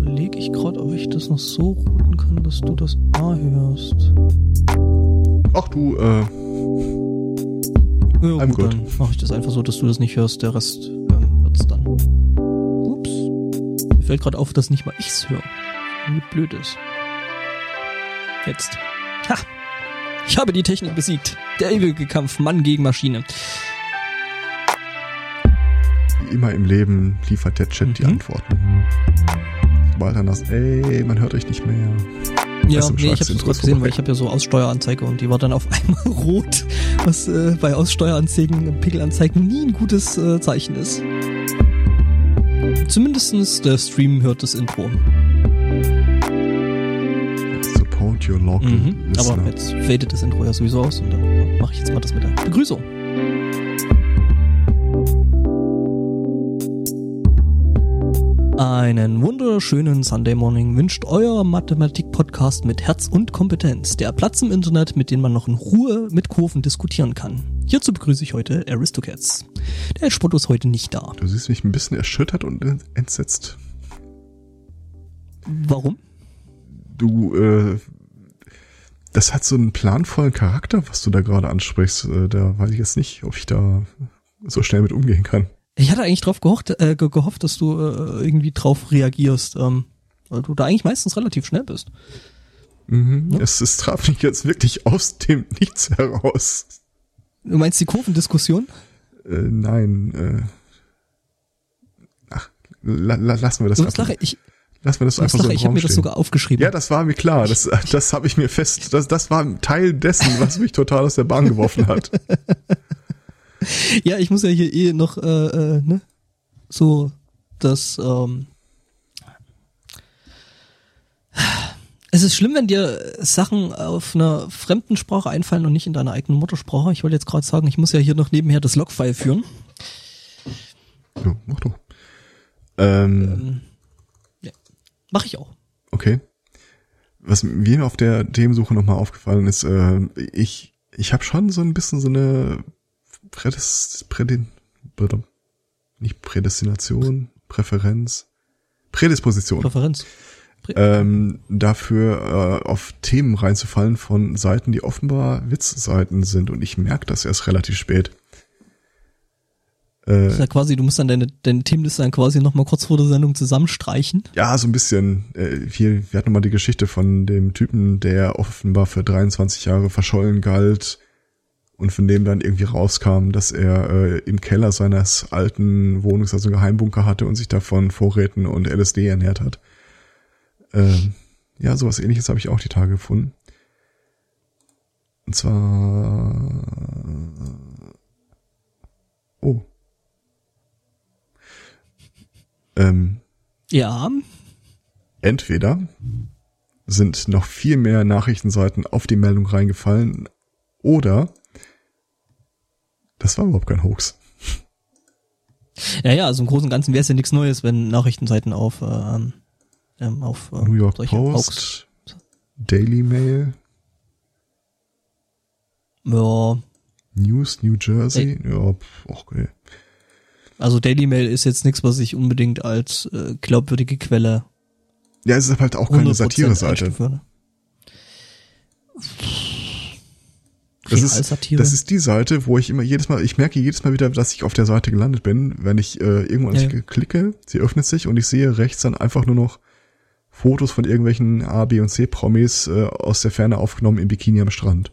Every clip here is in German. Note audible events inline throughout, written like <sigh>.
Überlege ich gerade, ob ich das noch so routen kann, dass du das A hörst. Ach du, äh, Ja, gut, dann mache ich das einfach so, dass du das nicht hörst. Der Rest ähm, hört's dann. Ups. Mir fällt gerade auf, dass nicht mal ich's höre. Wie blöd ist. Jetzt. Ha! Ich habe die Technik besiegt. Der ewige Kampf Mann gegen Maschine. Wie immer im Leben liefert der Chat die Mhm. Antworten. Sobald dann das, ey, man hört euch nicht mehr. Ja, nee, ich habe das gerade gesehen, weil ich habe ja so Aussteueranzeige und die war dann auf <laughs> einmal rot, was äh, bei Aussteueranzeigen, Pickelanzeigen nie ein gutes äh, Zeichen ist. Zumindestens der Stream hört das Intro. Support your local Mhm. Aber jetzt fadet das Intro ja sowieso aus und dann mache ich jetzt mal das mit der Begrüßung. Einen wunderschönen Sunday Morning wünscht euer Mathematik-Podcast mit Herz und Kompetenz. Der Platz im Internet, mit dem man noch in Ruhe mit Kurven diskutieren kann. Hierzu begrüße ich heute Aristocats. Der Spotto ist heute nicht da. Du siehst mich ein bisschen erschüttert und entsetzt. Warum? Du, äh, das hat so einen planvollen Charakter, was du da gerade ansprichst. Äh, da weiß ich jetzt nicht, ob ich da so schnell mit umgehen kann. Ich hatte eigentlich drauf gehofft, äh, ge- gehofft dass du äh, irgendwie drauf reagierst, ähm, weil du da eigentlich meistens relativ schnell bist. Mhm. Ja. Es, es traf mich jetzt wirklich aus dem <laughs> Nichts heraus. Du meinst die Kurvendiskussion? Äh, nein, äh, ach, la, la, lassen wir das Du einfach. lachen, ich, Lassen wir das einfach so lachen, im ich habe mir das sogar aufgeschrieben. Ja, das war mir klar. Das, das habe ich mir fest. Das, das war ein Teil dessen, was mich total aus der Bahn geworfen hat. <laughs> <laughs> Ja, ich muss ja hier eh noch, äh, äh, ne, so, das, ähm, es ist schlimm, wenn dir Sachen auf einer fremden Sprache einfallen und nicht in deiner eigenen Muttersprache. Ich wollte jetzt gerade sagen, ich muss ja hier noch nebenher das Logfile führen. Ja, mach doch. Ähm, Ähm, ja, mache ich auch. okay. Was mir auf der Themensuche nochmal aufgefallen ist, äh, ich, ich habe schon so ein bisschen so eine Prädest, Prädin, nicht Prädestination, Präferenz, Prädisposition. Präferenz. ähm, dafür äh, auf Themen reinzufallen von Seiten, die offenbar Witzseiten sind. Und ich merke das erst relativ spät. Das Äh, ist ja quasi, du musst dann deine, deine Themenliste dann quasi nochmal kurz vor der Sendung zusammenstreichen. ja, so ein bisschen. Äh, hier, wir hatten mal die Geschichte von dem Typen, der offenbar für 23 Jahre verschollen galt und von dem dann irgendwie rauskam, dass er äh, im Keller seines alten Wohnungs also einen Geheimbunker hatte und sich davon Vorräten und LSD ernährt hat. Ähm, ja, sowas ähnliches habe ich auch die Tage gefunden. Und zwar. Oh. Ähm, Ja, entweder sind noch viel mehr Nachrichtenseiten auf die Meldung reingefallen oder das war überhaupt kein Hoax. ja, ja, also im Großen und Ganzen wäre es ja nichts Neues, wenn Nachrichtenseiten auf, ähm, ähm, auf äh, New York Post, Hoax- Daily Mail, Ja, News New Jersey, ja, pf, okay. also Daily Mail ist jetzt nichts, was ich unbedingt als äh, glaubwürdige Quelle Ja, es ist halt auch keine 100% Satire-Seite. Das ist, das ist die Seite, wo ich immer jedes Mal, ich merke jedes Mal wieder, dass ich auf der Seite gelandet bin, wenn ich äh, irgendwo an Ja, klicke, sie öffnet sich und ich sehe rechts dann einfach nur noch Fotos von irgendwelchen A, B und C Promis äh, aus der Ferne aufgenommen im Bikini am Strand.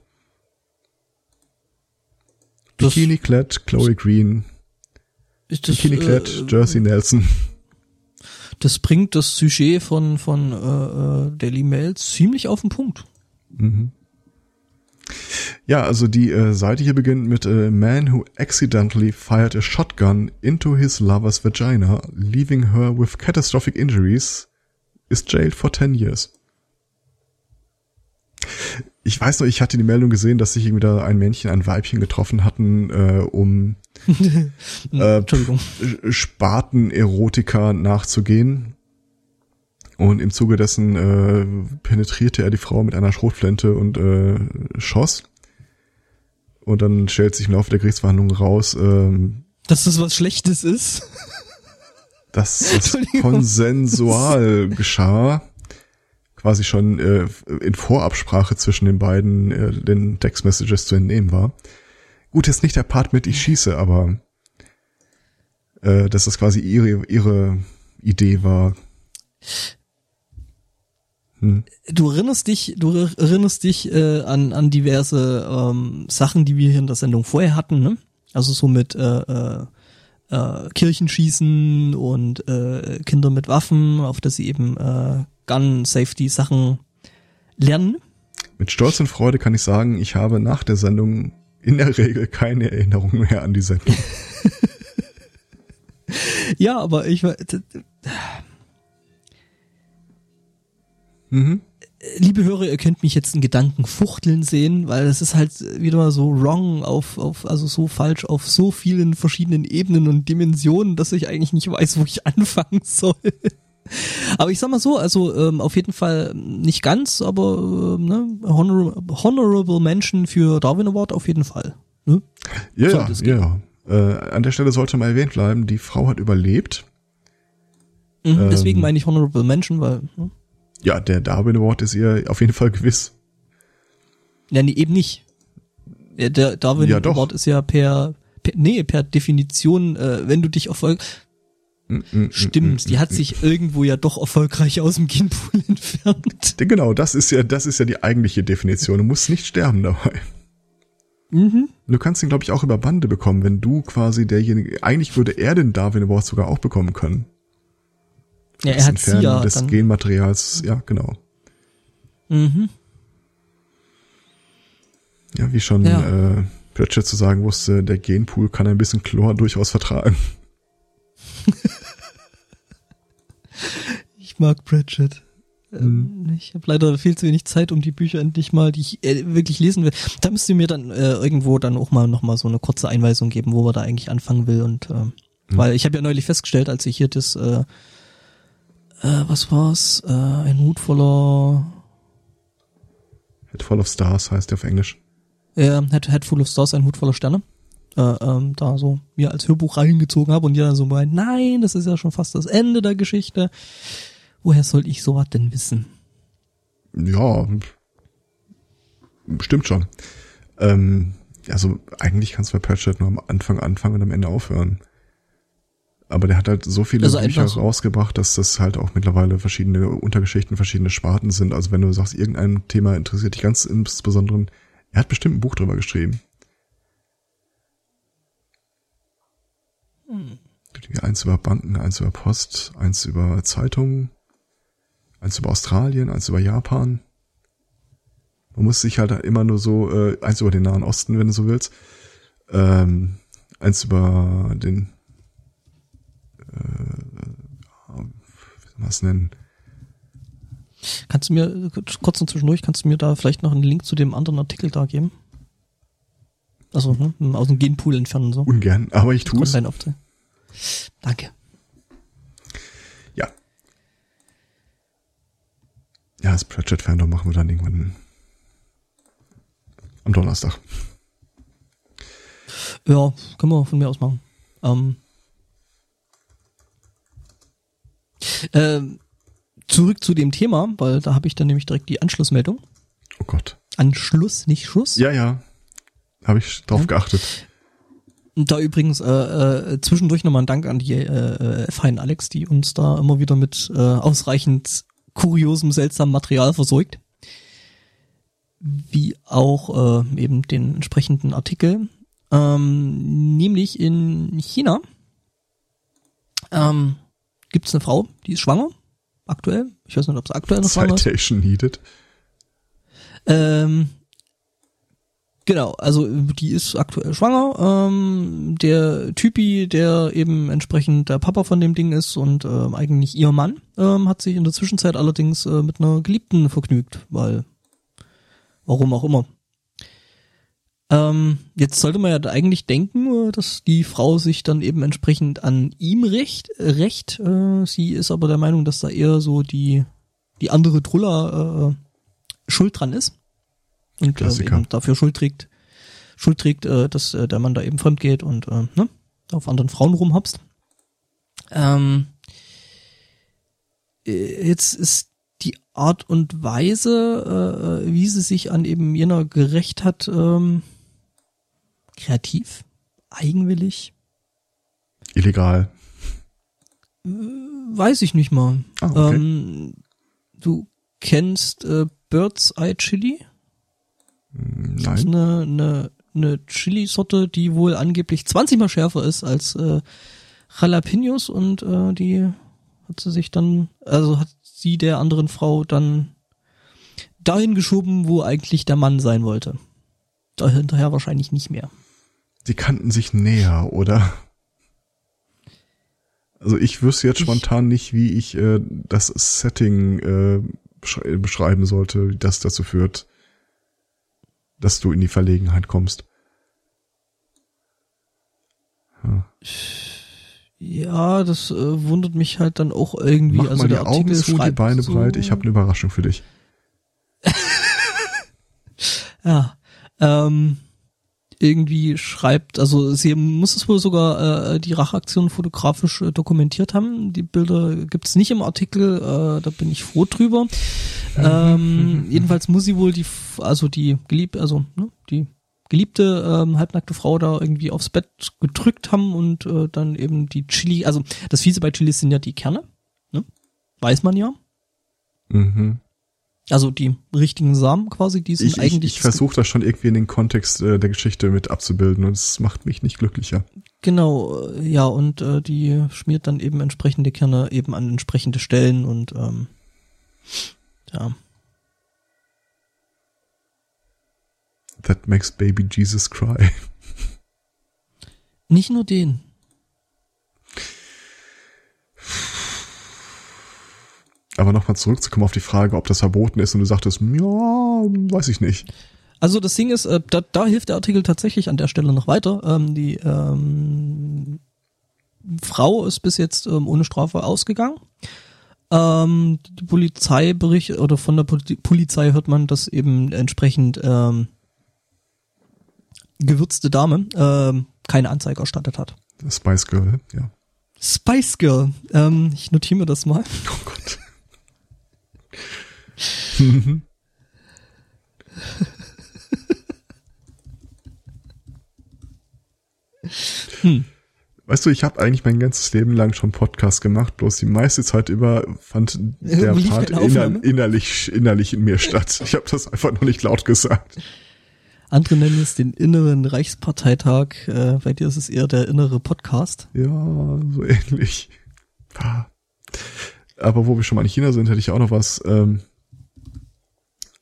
Das- Bikini Klett, Chloe Green, ist das, Bikini Klett, äh, Jersey Nelson. das bringt das Sujet von, von äh, äh, Daily Mail ziemlich auf den Punkt. Mhm. Ja, also die äh, Seite hier beginnt mit äh, Man who accidentally fired a shotgun into his lover's vagina, leaving her with catastrophic injuries, is jailed for 10 years. Ich weiß noch, ich hatte die Meldung gesehen, dass sich irgendwie da ein Männchen, ein Weibchen getroffen hatten, äh, um <laughs> Äh. Spaten-Erotika nachzugehen. Und im Zuge dessen äh, penetrierte er die Frau mit einer Schrotflinte und äh, schoss. Und dann stellt sich im Laufe der Gerichtsverhandlung raus, ähm, Dass das was Schlechtes ist. dass <laughs> das konsensual <laughs> geschah, quasi schon äh, in Vorabsprache zwischen den beiden äh, den Text-Messages zu entnehmen war. Gut, jetzt nicht der Part mit ich schieße, aber äh, dass das quasi ihre, ihre Idee war. Hm. Du erinnerst dich, du erinnerst dich äh, an, an diverse ähm, Sachen, die wir hier in der Sendung vorher hatten, ne? Also so mit äh, äh, äh, Kirchenschießen und äh, Kinder mit Waffen, auf dass sie eben äh, Gun Safety Sachen lernen. Mit Stolz und Freude kann ich sagen, ich habe nach der Sendung in der Regel keine Erinnerung mehr an die Sendung. <laughs> ja, aber ich war. Mhm liebe Hörer, ihr könnt mich jetzt in Gedanken fuchteln sehen, weil es ist halt wieder mal so wrong auf, auf, also so falsch auf so vielen verschiedenen Ebenen und Dimensionen, dass ich eigentlich nicht weiß, wo ich <laughs> anfangen soll. Aber ich sag mal so, also ähm, auf jeden Fall nicht ganz, aber ähm, ne, honorable, honorable Mention für Darwin Award auf jeden Fall. Ne? Ja, ja, ja. Äh, an der Stelle sollte mal erwähnt bleiben, die Frau hat überlebt. Mhm, deswegen ähm, meine ich Honorable Mention, weil ne? Ja, der Darwin Award ist ihr auf jeden Fall gewiss. Ja, nee, eben nicht. Der Darwin ja, Award ist ja per, per nee, per Definition, äh, wenn du dich erfolg mm, mm, mm, Stimmt, die hat sich irgendwo ja doch erfolgreich aus dem Genpool <laughs> entfernt. Genau, das ist ja, das ist ja die eigentliche Definition. Du musst nicht sterben dabei. Mhm. Du kannst ihn, glaube ich, auch über Bande bekommen, wenn du quasi derjenige, eigentlich würde er den Darwin Award sogar auch bekommen können. Ja, er hat Entfernen ja des dann. Genmaterials, ja, genau. Mhm. Ja, wie schon ja. äh, Pratchett zu sagen wusste, der Genpool kann ein bisschen Chlor durchaus vertragen. ich mag Pratchett. Ähm, mhm. Ich habe leider viel zu wenig Zeit, um die Bücher endlich mal, die ich äh, wirklich lesen will. Da müsst ihr mir dann äh, irgendwo dann auch mal noch mal so eine kurze Einweisung geben, wo wir da eigentlich anfangen will und äh, mhm. weil ich habe ja neulich festgestellt, als ich hier das äh, äh, was war's? Äh, ein Hut voller Head Full of Stars heißt der auf Englisch. Ja, Head, Head Full of Stars, ein Hut voller Sterne. Äh, ähm, da so mir als Hörbuch reingezogen habe und die dann so meint, nein, das ist ja schon fast das Ende der Geschichte. Woher soll ich sowas denn wissen? Ja, stimmt schon. Ähm, also eigentlich kannst du bei Pratchett nur am Anfang anfangen und am Ende aufhören. Aber der hat halt so viele also Bücher so. rausgebracht, dass das halt auch mittlerweile verschiedene Untergeschichten, verschiedene Sparten sind. Also wenn du sagst, irgendein Thema interessiert dich ganz insbesondere, er hat bestimmt ein Buch drüber geschrieben. Hm. Eins über Banken, eins über Post, eins über Zeitungen, eins über Australien, eins über Japan. Man muss sich halt immer nur so, äh, eins über den Nahen Osten, wenn du so willst, ähm, eins über den äh, wie soll man es nennen? Kannst du mir, kurz und zwischendurch, kannst du mir da vielleicht noch einen Link zu dem anderen Artikel da geben? Also, ne, aus dem Genpool entfernen so. Ungern, aber ich tue es. Danke. Ja. Ja, das Pratchett-Fandom machen wir dann irgendwann am Donnerstag. Ja, können wir von mir aus machen. Ähm, Ähm, zurück zu dem Thema, weil da habe ich dann nämlich direkt die Anschlussmeldung. Oh Gott. Anschluss, nicht Schuss. Ja, ja. Habe ich drauf ja. geachtet. Da übrigens äh, äh, zwischendurch nochmal ein Dank an die äh, äh, feinen Alex, die uns da immer wieder mit äh, ausreichend kuriosem, seltsamen Material versorgt. Wie auch äh, eben den entsprechenden Artikel. Ähm, nämlich in China ähm, gibt es eine Frau, die ist schwanger, aktuell. Ich weiß nicht, ob es aktuell noch schwanger ist. Citation needed. Ähm, genau, also die ist aktuell schwanger. Ähm, der Typi, der eben entsprechend der Papa von dem Ding ist und ähm, eigentlich ihr Mann, ähm, hat sich in der Zwischenzeit allerdings äh, mit einer Geliebten vergnügt, weil warum auch immer. Ähm, jetzt sollte man ja eigentlich denken, äh, dass die Frau sich dann eben entsprechend an ihm recht. recht. Äh, sie ist aber der Meinung, dass da eher so die, die andere Truller äh, schuld dran ist. Und äh, eben dafür Schuld trägt, Schuld trägt, äh, dass äh, der Mann da eben fremd geht und äh, ne, auf anderen Frauen rumhopst. Ähm, äh, jetzt ist die Art und Weise, äh, wie sie sich an eben jener gerecht hat, ähm, kreativ, eigenwillig. Illegal. Weiß ich nicht mal. Ah, okay. ähm, du kennst äh, Bird's Eye Chili? Das ist Nein. eine, eine, eine Chili-Sorte, die wohl angeblich 20 mal schärfer ist als äh, Jalapenos und äh, die hat sie sich dann, also hat sie der anderen Frau dann dahin geschoben, wo eigentlich der Mann sein wollte. Da hinterher wahrscheinlich nicht mehr. Die kannten sich näher, oder? Also ich wüsste jetzt spontan nicht, wie ich äh, das Setting äh, beschrei- beschreiben sollte, wie das dazu führt, dass du in die Verlegenheit kommst. Ja, das äh, wundert mich halt dann auch irgendwie. Mach also mal die der Augen zu, die Beine so, breit. Ich habe eine Überraschung für dich. <laughs> Ja, ähm, irgendwie schreibt, also sie muss es wohl sogar äh, die Rachaktion fotografisch äh, dokumentiert haben. Die Bilder gibt's nicht im Artikel, äh, da bin ich froh drüber. ähm, jedenfalls muss sie wohl die, also die geliebte, also ne, die geliebte ähm, halbnackte Frau da irgendwie aufs Bett gedrückt haben und äh, dann eben die Chili, also das Fiese bei Chilis sind ja die Kerne, ne? weiß man ja. Mhm. Also die richtigen Samen quasi, die sind Ich, ich, eigentlich ich versuche das schon irgendwie in den Kontext äh, der Geschichte mit abzubilden und es macht mich nicht glücklicher. Genau, äh, ja, und äh, die schmiert dann eben entsprechende Kerne eben an entsprechende Stellen und ähm, ja. That makes baby Jesus cry. <laughs> Nicht nur den. Aber nochmal zurückzukommen auf die Frage, ob das verboten ist und du sagtest, ja, weiß ich nicht. Also das Ding ist, äh, da, da hilft der Artikel tatsächlich an der Stelle noch weiter. Ähm, die ähm, Frau ist bis jetzt ähm, ohne Strafe ausgegangen. Ähm, die Polizei berichtet oder von der Poli Polizei hört man, dass eben entsprechend ähm, gewürzte Dame ähm, keine Anzeige erstattet hat. Spice Girl, ja. Spice Girl. Ähm, ich notiere mir das mal. Oh Gott. Weißt du, ich habe eigentlich mein ganzes Leben lang schon Podcast gemacht, bloß die meiste Zeit über fand <laughs> der Part inner, innerlich, innerlich in mir statt. Ich habe das einfach noch nicht laut gesagt. Andere nennen es den inneren Reichsparteitag. Äh, bei dir ist es eher der innere Podcast. Ja, so ähnlich. Aber wo wir schon mal in China sind, hätte ich auch noch was. Ähm,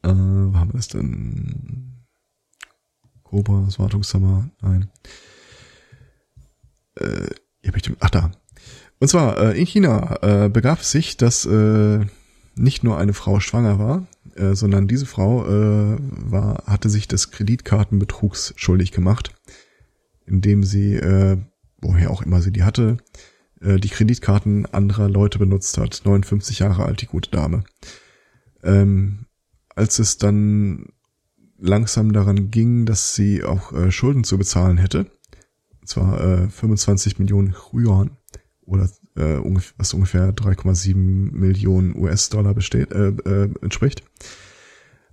äh, wo haben wir das denn? Cobra, das Wartungshammer, nein. Äh, hier ich den, ach da. Und zwar, äh, in China äh, begab es sich, dass äh, nicht nur eine Frau schwanger war, äh, sondern diese Frau äh, war, hatte sich des Kreditkartenbetrugs schuldig gemacht, indem sie, äh, woher auch immer sie die hatte, äh, die Kreditkarten anderer Leute benutzt hat. 59 Jahre alt, die gute Dame. Ähm, als es dann langsam daran ging, dass sie auch äh, Schulden zu bezahlen hätte, und zwar äh, 25 Millionen Yuan oder äh, was ungefähr 3,7 Millionen US-Dollar besteht, äh, äh, entspricht,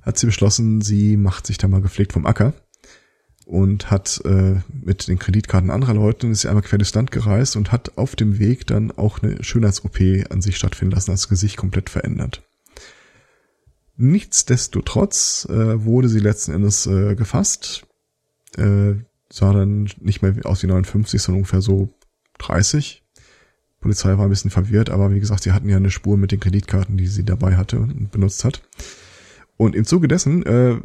hat sie beschlossen, sie macht sich da mal gepflegt vom Acker und hat äh, mit den Kreditkarten anderer Leute ist sie einmal quer durchs Land gereist und hat auf dem Weg dann auch eine Schönheits-OP an sich stattfinden lassen, das Gesicht komplett verändert. Nichtsdestotrotz äh, wurde sie letzten Endes äh, gefasst, äh, sah dann nicht mehr aus wie 59, sondern ungefähr so 30. Polizei war ein bisschen verwirrt, aber wie gesagt, sie hatten ja eine Spur mit den Kreditkarten, die sie dabei hatte und benutzt hat. Und im Zuge dessen äh,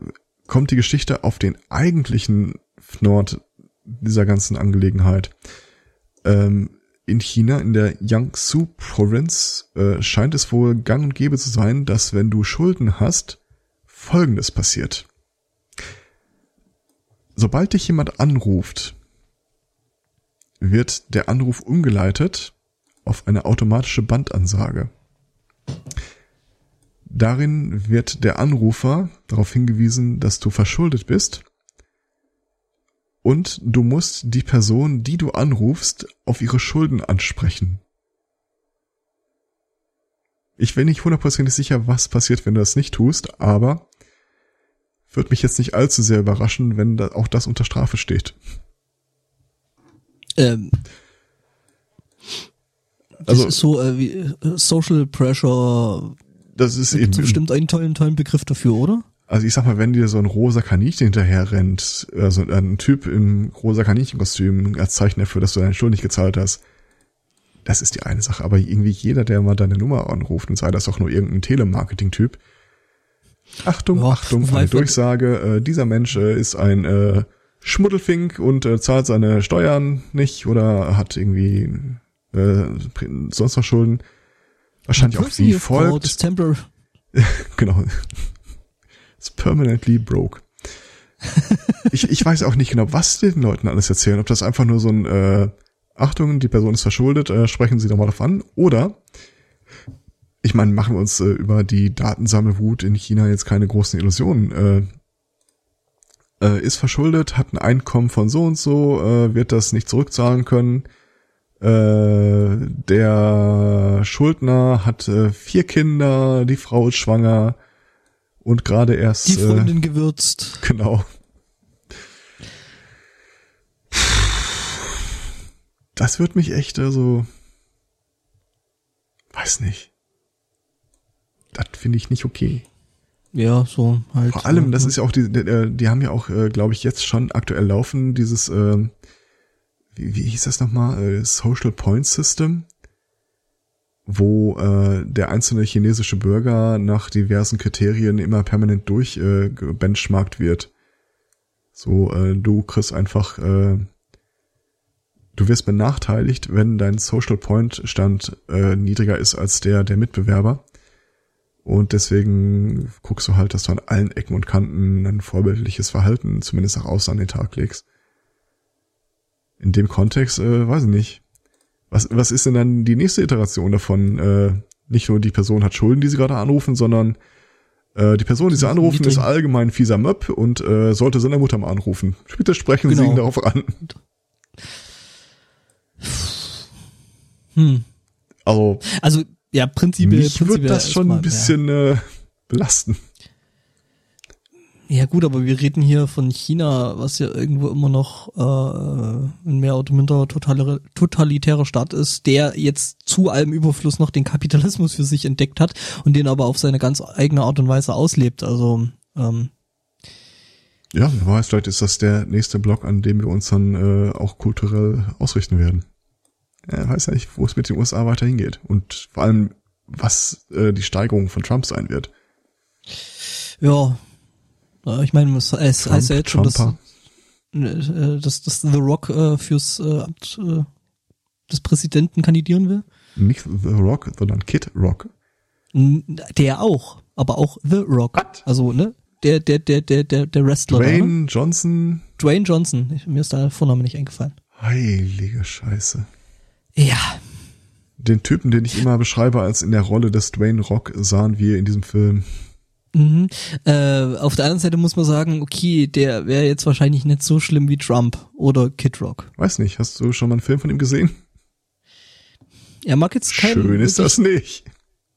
kommt die Geschichte auf den eigentlichen Nord dieser ganzen Angelegenheit. Ähm, in China, in der Jiangsu Province, äh, scheint es wohl gang und gäbe zu sein, dass wenn du Schulden hast, Folgendes passiert. Sobald dich jemand anruft, wird der Anruf umgeleitet auf eine automatische Bandansage. Darin wird der Anrufer darauf hingewiesen, dass du verschuldet bist und du musst die Person, die du anrufst, auf ihre Schulden ansprechen. Ich bin nicht hundertprozentig sicher, was passiert, wenn du das nicht tust, aber wird mich jetzt nicht allzu sehr überraschen, wenn da auch das unter Strafe steht. Ähm, also, das ist so äh, wie äh, Social Pressure. Das ist eben bestimmt einen tollen, tollen Begriff dafür, oder? Also ich sag mal, wenn dir so ein rosa Kaninchen hinterher rennt, also ein Typ im rosa Kaninchenkostüm als Zeichen dafür, dass du deine Schuld nicht gezahlt hast, das ist die eine Sache. Aber irgendwie jeder, der mal deine Nummer anruft und sei das auch nur irgendein Telemarketing-Typ, Achtung, ja, Achtung, eine Durchsage, äh, dieser Mensch äh, ist ein äh, Schmuddelfink und äh, zahlt seine Steuern nicht oder hat irgendwie äh, sonst noch Schulden. Wahrscheinlich auch wie folgt. <laughs> genau. It's permanently broke. <laughs> ich, ich weiß auch nicht genau, was den Leuten alles erzählen. Ob das einfach nur so ein äh, Achtung, die Person ist verschuldet, äh, sprechen Sie doch mal drauf an. Oder ich meine, machen wir uns äh, über die Datensammelwut in China jetzt keine großen Illusionen. Äh, äh, ist verschuldet, hat ein Einkommen von so und so, äh, wird das nicht zurückzahlen können. Äh, der Schuldner hat äh, vier Kinder, die Frau ist schwanger und gerade erst. Die Freundin äh, gewürzt. Genau. Das wird mich echt, also, weiß nicht. Das finde ich nicht okay. Ja, so halt. Vor allem, das ist ja auch die, die, die haben ja auch, äh, glaube ich, jetzt schon aktuell laufen, dieses, äh, wie, wie hieß das nochmal, äh, Social Point System, wo äh, der einzelne chinesische Bürger nach diversen Kriterien immer permanent durch äh, benchmarkt wird. So, äh, du kriegst einfach, äh, du wirst benachteiligt, wenn dein Social Point Stand äh, niedriger ist als der der Mitbewerber. Und deswegen guckst du halt, dass du an allen Ecken und Kanten ein vorbildliches Verhalten, zumindest nach außen an den Tag legst. In dem Kontext, äh, weiß ich nicht. Was, was ist denn dann die nächste Iteration davon? Äh, nicht nur die Person hat Schulden, die sie gerade anrufen, sondern äh, die Person, die sie anrufen, ist allgemein fieser Möb und äh, sollte seine Mutter mal anrufen. Bitte sprechen genau. Sie ihn darauf an. Hm. Also, also ja, prinzipiell. Mich prinzipiell wird das schon mal, ein bisschen ja. äh, belasten. Ja gut, aber wir reden hier von China, was ja irgendwo immer noch äh, ein mehr oder minder totalitärer Staat ist, der jetzt zu allem Überfluss noch den Kapitalismus für sich entdeckt hat und den aber auf seine ganz eigene Art und Weise auslebt. Also ähm, ja, wer weiß, vielleicht ist das der nächste Block, an dem wir uns dann äh, auch kulturell ausrichten werden er weiß ja nicht, wo es mit den USA weiter hingeht. Und vor allem, was äh, die Steigerung von Trump sein wird. Ja. Ich meine, es, Trump, heißt ja jetzt schon, dass, äh, dass, dass The Rock äh, fürs äh, Amt äh, des Präsidenten kandidieren will. Nicht The Rock, sondern Kid Rock. Der auch, aber auch The Rock. What? Also, ne? Der, der, der, der, der, der Wrestler. Dwayne da, ne? Johnson. Dwayne Johnson. Mir ist da der Vorname nicht eingefallen. Heilige Scheiße. Ja. Den Typen, den ich immer beschreibe als in der Rolle des Dwayne Rock, sahen wir in diesem Film. Mhm. Äh, auf der anderen Seite muss man sagen, okay, der wäre jetzt wahrscheinlich nicht so schlimm wie Trump oder Kid Rock. Weiß nicht, hast du schon mal einen Film von ihm gesehen? Er mag jetzt keinen. Schön ist das nicht.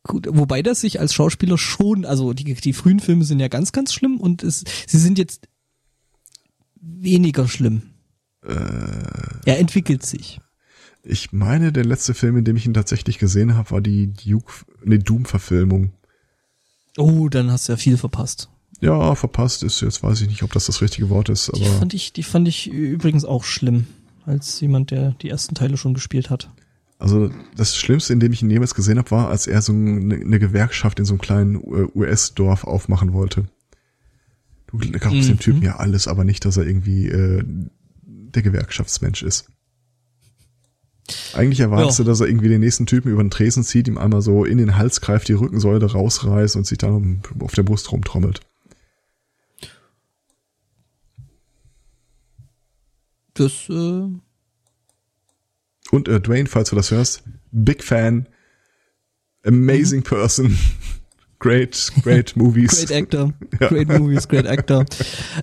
Gut, wobei das sich als Schauspieler schon, also die, die frühen Filme sind ja ganz, ganz schlimm und es, sie sind jetzt weniger schlimm. Äh, er entwickelt sich. Ich meine, der letzte Film, in dem ich ihn tatsächlich gesehen habe, war die Duke, nee, Doom-Verfilmung. Oh, dann hast du ja viel verpasst. Ja, verpasst ist jetzt weiß ich nicht, ob das das richtige Wort ist, aber. Die fand ich, die fand ich übrigens auch schlimm, als jemand, der die ersten Teile schon gespielt hat. Also das Schlimmste, in dem ich ihn jemals gesehen habe, war, als er so eine, eine Gewerkschaft in so einem kleinen US-Dorf aufmachen wollte. Du glaubst mhm. dem Typen ja alles, aber nicht, dass er irgendwie äh, der Gewerkschaftsmensch ist. Eigentlich erwartest ja. du, dass er irgendwie den nächsten Typen über den Tresen zieht, ihm einmal so in den Hals greift, die Rückensäule rausreißt und sich dann auf der Brust rumtrommelt. Das, äh Und äh, Dwayne, falls du das hörst, Big Fan, amazing mhm. person, <laughs> great, great <laughs> movies. great actor, <laughs> ja. great movies, great actor.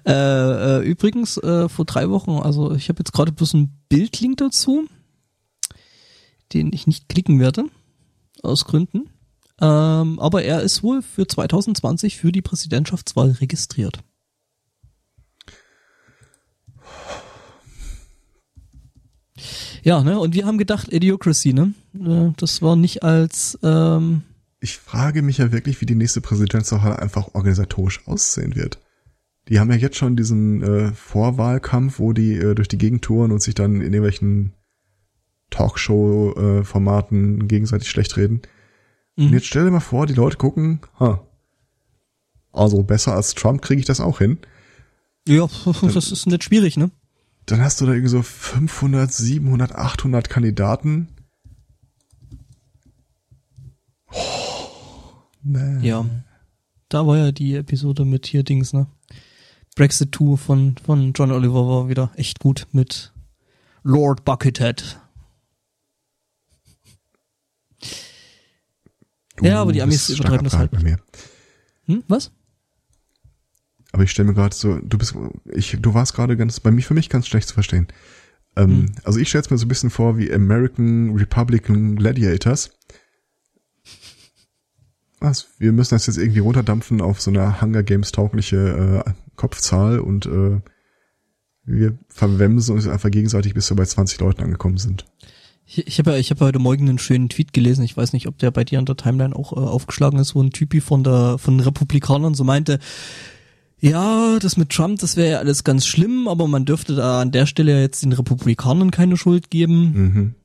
äh, äh, übrigens, äh, vor drei Wochen, also ich habe jetzt gerade bloß ein Bildlink dazu den ich nicht klicken werde, aus Gründen. Ähm, aber er ist wohl für 2020 für die Präsidentschaftswahl registriert. Ja, ne? Und wir haben gedacht, Idiocracy, ne? Äh, das war nicht als ähm, Ich frage mich ja wirklich, wie die nächste Präsidentschaftswahl einfach organisatorisch aussehen wird. Die haben ja jetzt schon diesen äh, Vorwahlkampf, wo die äh, durch die Gegend touren und sich dann in irgendwelchen Talkshow-Formaten gegenseitig schlecht reden. Mhm. Und jetzt stell dir mal vor, die Leute gucken, ha, also besser als Trump kriege ich das auch hin. Ja, <laughs> das ist nicht schwierig, ne? Dann hast du da irgendwie so 500, 700, 800 Kandidaten. Oh, man. Ja. Da war ja die Episode mit hier Dings, ne? Brexit 2 von, von John Oliver war wieder echt gut mit Lord Buckethead. Du Ja, aber die Amis übertreiben das halt. bei mir. Hm, was? Aber ich stelle mir gerade so, du bist, ich, du warst gerade ganz, bei mir für mich ganz schlecht zu verstehen. Ähm, Hm. Also ich stelle es mir so ein bisschen vor wie American Republican Gladiators. Was? Wir müssen das jetzt irgendwie runterdampfen auf so eine Hunger Games taugliche äh, Kopfzahl und äh, wir verwemsen uns einfach gegenseitig, bis wir bei 20 Leuten angekommen sind. Ich, ich habe ja, ich habe heute Morgen einen schönen Tweet gelesen. Ich weiß nicht, ob der bei dir an der Timeline auch äh, aufgeschlagen ist, wo ein Typi von der von den Republikanern so meinte, ja, das mit Trump, das wäre ja alles ganz schlimm, aber man dürfte da an der Stelle ja jetzt den Republikanern keine Schuld geben. Mhm.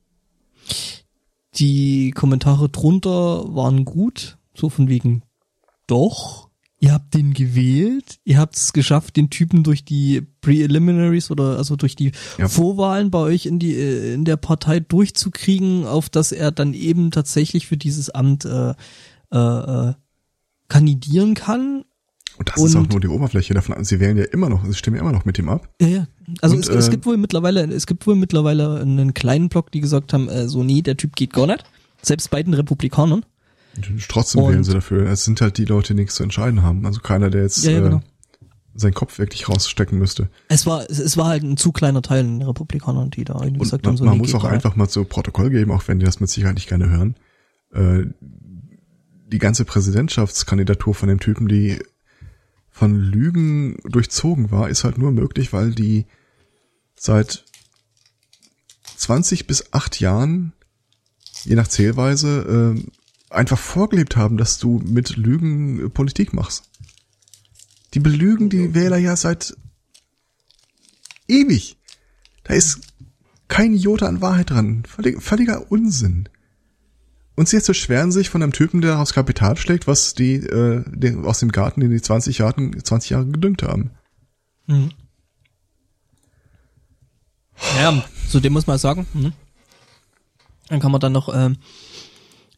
Die Kommentare drunter waren gut, so von wegen, doch, ihr habt den gewählt, ihr habt es geschafft, den Typen durch die Preliminaries oder also durch die Ja. Vorwahlen bei euch in die äh, in der Partei durchzukriegen, auf dass er dann eben tatsächlich für dieses Amt äh, äh, äh, kandidieren kann. Und das ist auch Und- nur die Oberfläche davon. Sie wählen ja immer noch, sie stimmen ja immer noch mit ihm ab. Ja, ja. Also Und, es, es äh, gibt wohl mittlerweile, es gibt wohl mittlerweile einen kleinen Block, die gesagt haben, äh, so nee, der Typ geht gar nicht. Selbst bei den Republikanern. Trotzdem Und- wählen sie dafür. Es sind halt die Leute, die nichts zu entscheiden haben. Also keiner, der jetzt Ja, ja, genau. äh, seinen Kopf wirklich rausstecken müsste. Es war, es, war halt ein zu kleiner Teil der Republikaner, die da irgendwie Und gesagt man, haben, so man muss auch nicht. einfach mal zu Protokoll geben, auch wenn die das mit Sicherheit nicht gerne hören. Äh, die ganze Präsidentschaftskandidatur von dem Typen, die von Lügen durchzogen war, ist halt nur möglich, weil die seit 20 bis 8 Jahren, je nach Zählweise, äh, einfach vorgelebt haben, dass du mit Lügen äh, Politik machst. Die belügen die Wähler ja seit ewig. Da ist kein Jota an Wahrheit dran. Völlig, völliger Unsinn. Und sie jetzt beschweren sich von einem Typen, der aufs Kapital schlägt, was die, äh, den, aus dem Garten, den die 20 Jahre, 20 Jahre gedüngt haben. Mhm. Ja, zu dem muss man sagen. Mhm. Dann kann man dann noch ähm,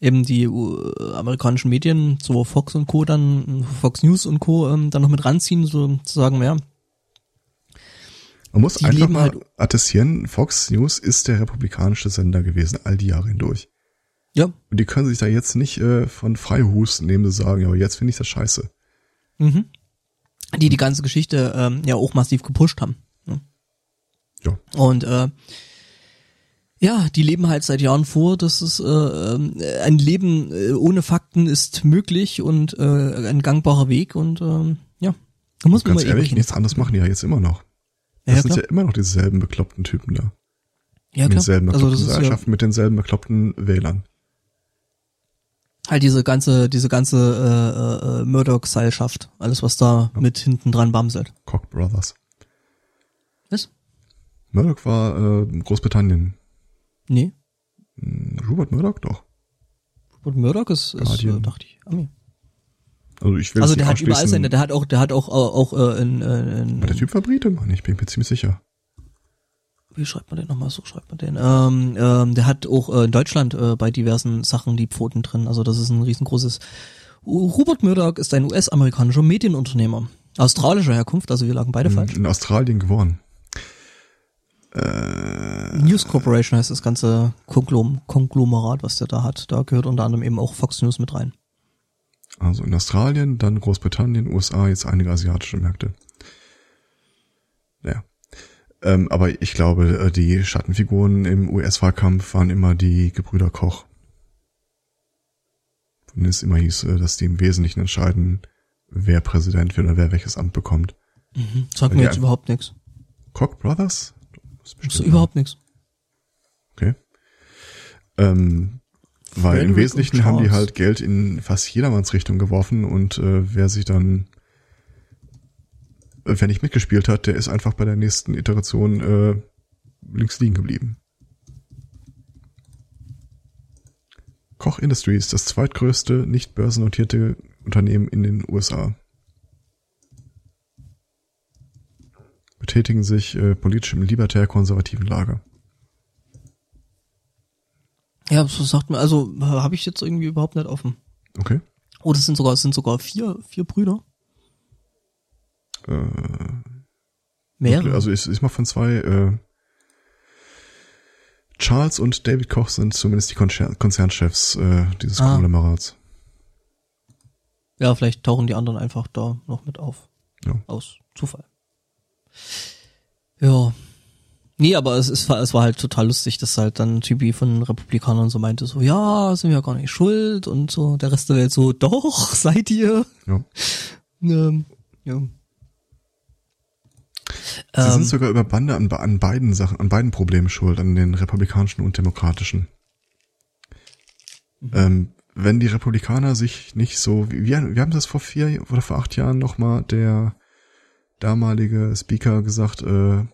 eben die äh, amerikanischen Medien, so Fox und Co., dann Fox News und Co., ähm, dann noch mit ranziehen, so zu sagen, ja, Man muss einfach mal halt- attestieren, Fox News ist der republikanische Sender gewesen, all die Jahre hindurch. ja, Und die können sich da jetzt nicht äh, von Freihusten nehmen, zu sagen, ja, jetzt finde ich das scheiße. mhm. die die ganze Geschichte ähm, ja auch massiv gepusht haben. Ne? Ja. Und äh, ja, die leben halt seit Jahren vor, dass es äh, ähm, ein Leben äh, ohne Fakten ist möglich und äh, ein gangbarer Weg und ähm, ja, da muss man Ganz mal ehrlich, nichts anderes machen die ja jetzt immer noch. Das Ja, sind klar. ja immer noch dieselben bekloppten Typen da. Ja, mit klar. denselben Also bekloppten ist ja mit denselben bekloppten Wählern. halt diese ganze, diese ganze äh, äh, Murdoch-Seilschaft, alles was da mit hinten dran bamselt. Koch Brothers. Was? Murdoch war äh, Großbritannien. Nee. Hm, Rupert Murdoch doch. Und Murdoch ist, ist äh, dachte ich, Ami. Also ich will Also der hat überall seine, der hat auch, der hat auch, auch, auch äh, in, äh, in aber der Typ war Brite, Mann, ich bin mir ziemlich sicher. wie schreibt man den nochmal, so schreibt man den, ähm, ähm, der hat auch äh, in Deutschland äh, bei diversen Sachen die Pfoten drin, also das ist ein riesengroßes, Rupert Murdoch ist ein US-amerikanischer Medienunternehmer, australischer Herkunft, also wir lagen beide falsch. In Australien geworden. News Corporation heißt das ganze Konglom Konglomerat, was der da hat, da gehört unter anderem eben auch Fox News mit rein. Also in Australien, dann Großbritannien, USA, jetzt einige asiatische Märkte. Ja. Ähm, aber ich glaube, äh, die Schattenfiguren im US-Wahlkampf waren immer die Gebrüder Koch. denen es immer hieß, äh, dass die im Wesentlichen entscheiden, wer Präsident wird oder wer welches Amt bekommt. Mhm. Sagt mir jetzt überhaupt nichts. Koch Brothers? Das ist überhaupt nichts. Okay. Ähm, weil im Frederick Wesentlichen und haben die halt Geld in fast jedermanns Richtung geworfen und äh, wer sich dann, äh, wer nicht mitgespielt hat, der ist einfach bei der nächsten Iteration äh, links liegen geblieben. Koch Industries, das zweitgrößte nicht börsennotierte Unternehmen in den USA. Betätigen sich äh, politisch im libertär-konservativen Lager. Ja, so sagt mir, also habe ich jetzt irgendwie überhaupt nicht offen. Okay. Oh, das sind sogar, es sind sogar vier, vier Brüder. Äh, Mehrere. Also ich, ich mal von zwei. Äh, Charles und David Koch sind zumindest die Konzer Konzernchefs äh, dieses Ah. Konglomerats. ja, vielleicht tauchen die anderen einfach da noch mit auf. Ja. Aus Zufall. Ja. Nee, aber es, es, war, es war halt total lustig, dass halt dann Typi von Republikanern so meinte, so, ja, sind wir ja gar nicht schuld und so, der Rest der Welt so, <laughs> doch, seid ihr. Ja. <laughs> Ähm, ja. Sie Ähm, sind sogar über Bande an, an beiden Sachen, an beiden Problemen schuld, an den republikanischen und demokratischen. Mhm. Ähm, wenn die Republikaner sich nicht so, wie- wir, wir haben das vor vier oder vor acht Jahren nochmal der damalige Speaker gesagt, äh,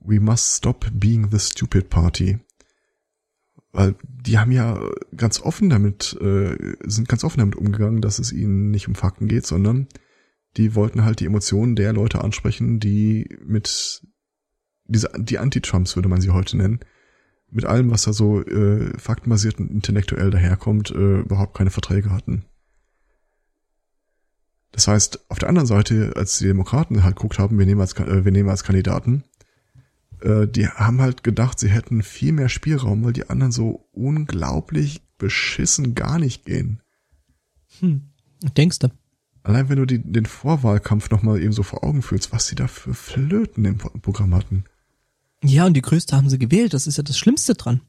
we must stop being the stupid party. Weil die haben ja ganz offen damit, äh, sind ganz offen damit umgegangen, dass es ihnen nicht um Fakten geht, sondern die wollten halt die Emotionen der Leute ansprechen, die mit diese die Anti-Trumps würde man sie heute nennen, mit allem, was da so äh, faktenbasiert und intellektuell daherkommt, äh, überhaupt keine Verträge hatten. Das heißt, auf der anderen Seite, als die Demokraten halt geguckt haben, wir nehmen als, äh, wir nehmen als Kandidaten, äh, die haben halt gedacht, sie hätten viel mehr Spielraum, weil die anderen so unglaublich beschissen gar nicht gehen. hm, denkst du? Allein wenn du die, den Vorwahlkampf nochmal eben so vor Augen fühlst, was die da für Flöten im Pro- Programm hatten. Ja, und die größte haben sie gewählt, das ist ja das Schlimmste dran.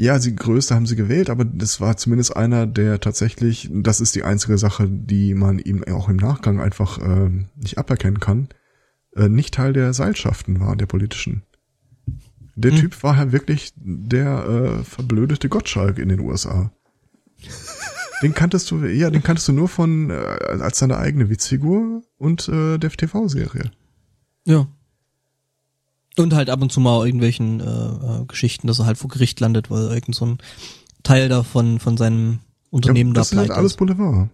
Ja, die größte haben sie gewählt, aber das war zumindest einer, der tatsächlich, das ist die einzige Sache, die man ihm auch im Nachgang einfach äh, nicht aberkennen kann, äh, nicht Teil der Seilschaften war, der politischen. Der Hm. Typ war ja wirklich der äh, verblödete Gottschalk in den USA. Den kanntest du, ja, den kanntest du nur von äh, als seine eigene Witzfigur und äh, der TV-Serie. Ja. Und halt ab und zu mal irgendwelchen äh, äh, Geschichten, dass er halt vor Gericht landet, weil irgend so ein Teil davon von seinem Unternehmen ja, da das ist halt alles. Boulevard.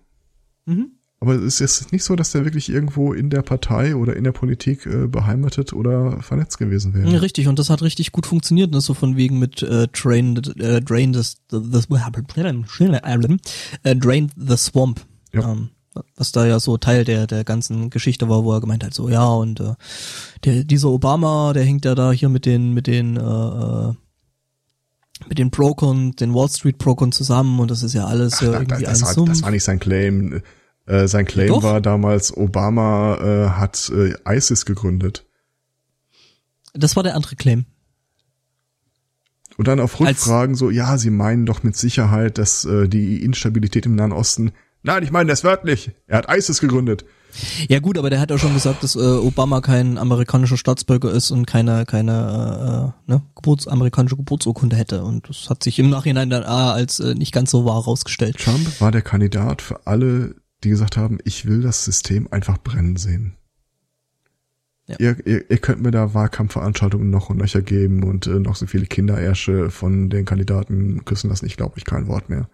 Mhm. Aber es ist jetzt nicht so, dass der wirklich irgendwo in der Partei oder in der Politik äh, beheimatet oder vernetzt gewesen wäre. Ja, richtig, und das hat richtig gut funktioniert, ne? so von wegen mit äh, Train, äh, Drain the, the, the äh, <laughs> Drain the Swamp. Ja. Ähm, was da ja so Teil der der ganzen Geschichte war, wo er gemeint hat, so ja und äh, der dieser Obama, der hängt ja da hier mit den mit den äh, äh, mit den Brokern, den Wall Street Brokern zusammen und das ist ja alles Ach, ja irgendwie da, das, ein war, Sumpf. das war nicht sein Claim. Äh, sein Claim Doch. war damals, Obama äh, hat äh, ISIS gegründet. das war der andere Claim. Und dann auf Als- Rückfragen so, ja, sie meinen doch mit Sicherheit, dass äh, die Instabilität im Nahen Osten. Nein, ich meine das wörtlich. Er hat ISIS gegründet. Ja gut, aber der hat ja schon gesagt, dass äh, Obama kein amerikanischer Staatsbürger ist und keine keine äh, ne, Geburts amerikanische Geburtsurkunde hätte und das hat sich im Nachhinein dann ah, als äh, nicht ganz so wahr rausgestellt. Trump war der Kandidat für alle, die gesagt haben, ich will das System einfach brennen sehen. Ja. Ihr, ihr, ihr könnt mir da Wahlkampfveranstaltungen noch und nöcher geben und äh, noch so viele Kinderärsche von den Kandidaten küssen lassen. Ich glaube, ich kein Wort mehr.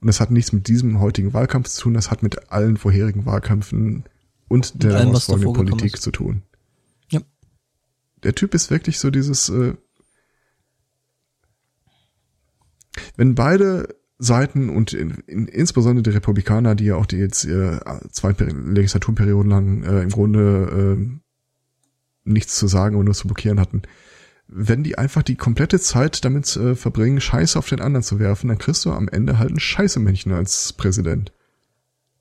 Und das hat nichts mit diesem heutigen Wahlkampf zu tun, das hat mit allen vorherigen Wahlkämpfen und der allem, folgenden Politik ist. zu tun. Ja. Der Typ ist wirklich so dieses, äh, wenn beide Seiten und in, in, insbesondere die Republikaner, die ja auch die jetzt äh, zwei Peri- Legislaturperioden lang äh, im Grunde äh, nichts zu sagen und nur zu blockieren hatten, wenn die einfach die komplette Zeit damit äh, verbringen, Scheiße auf den anderen zu werfen, dann kriegst du am Ende halt ein Scheißemännchen als Präsident.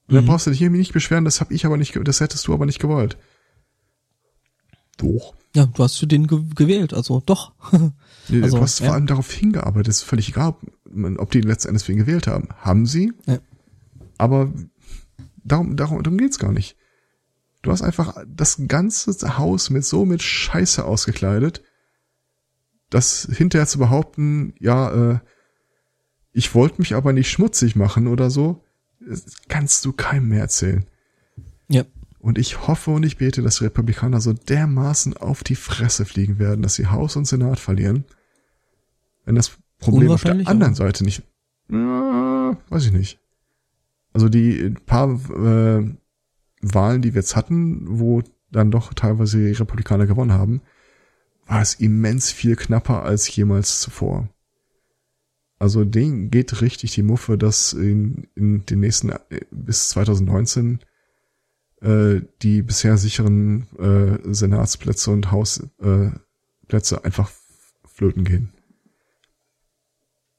Und dann Mhm. brauchst du dich irgendwie nicht beschweren, das hab ich aber nicht, das hättest du aber nicht gewollt. Doch. Ja, du hast für den ge gewählt, also doch. <laughs> Nee, Also, du hast ja. vor allem darauf hingearbeitet, ist völlig egal. ob die letztendlich für ihn gewählt haben. Haben sie. Ja. Aber darum, darum, darum geht's gar nicht. Du hast einfach das ganze Haus mit so mit Scheiße ausgekleidet, dass hinterher zu behaupten, ja, äh, ich wollte mich aber nicht schmutzig machen oder so, das kannst du keinem mehr erzählen. Ja. Und ich hoffe und ich bete, dass die Republikaner so dermaßen auf die Fresse fliegen werden, dass sie Haus und Senat verlieren. Wenn das Problem auf der anderen aber- Seite nicht, ja, weiß ich nicht. Also die paar äh, Wahlen, die wir jetzt hatten, wo dann doch teilweise die Republikaner gewonnen haben, war es immens viel knapper als jemals zuvor. Also denen geht richtig die Muffe, dass in, in den nächsten äh, bis 2019 äh, die bisher sicheren äh, Senatsplätze und Hausplätze äh, einfach flöten gehen.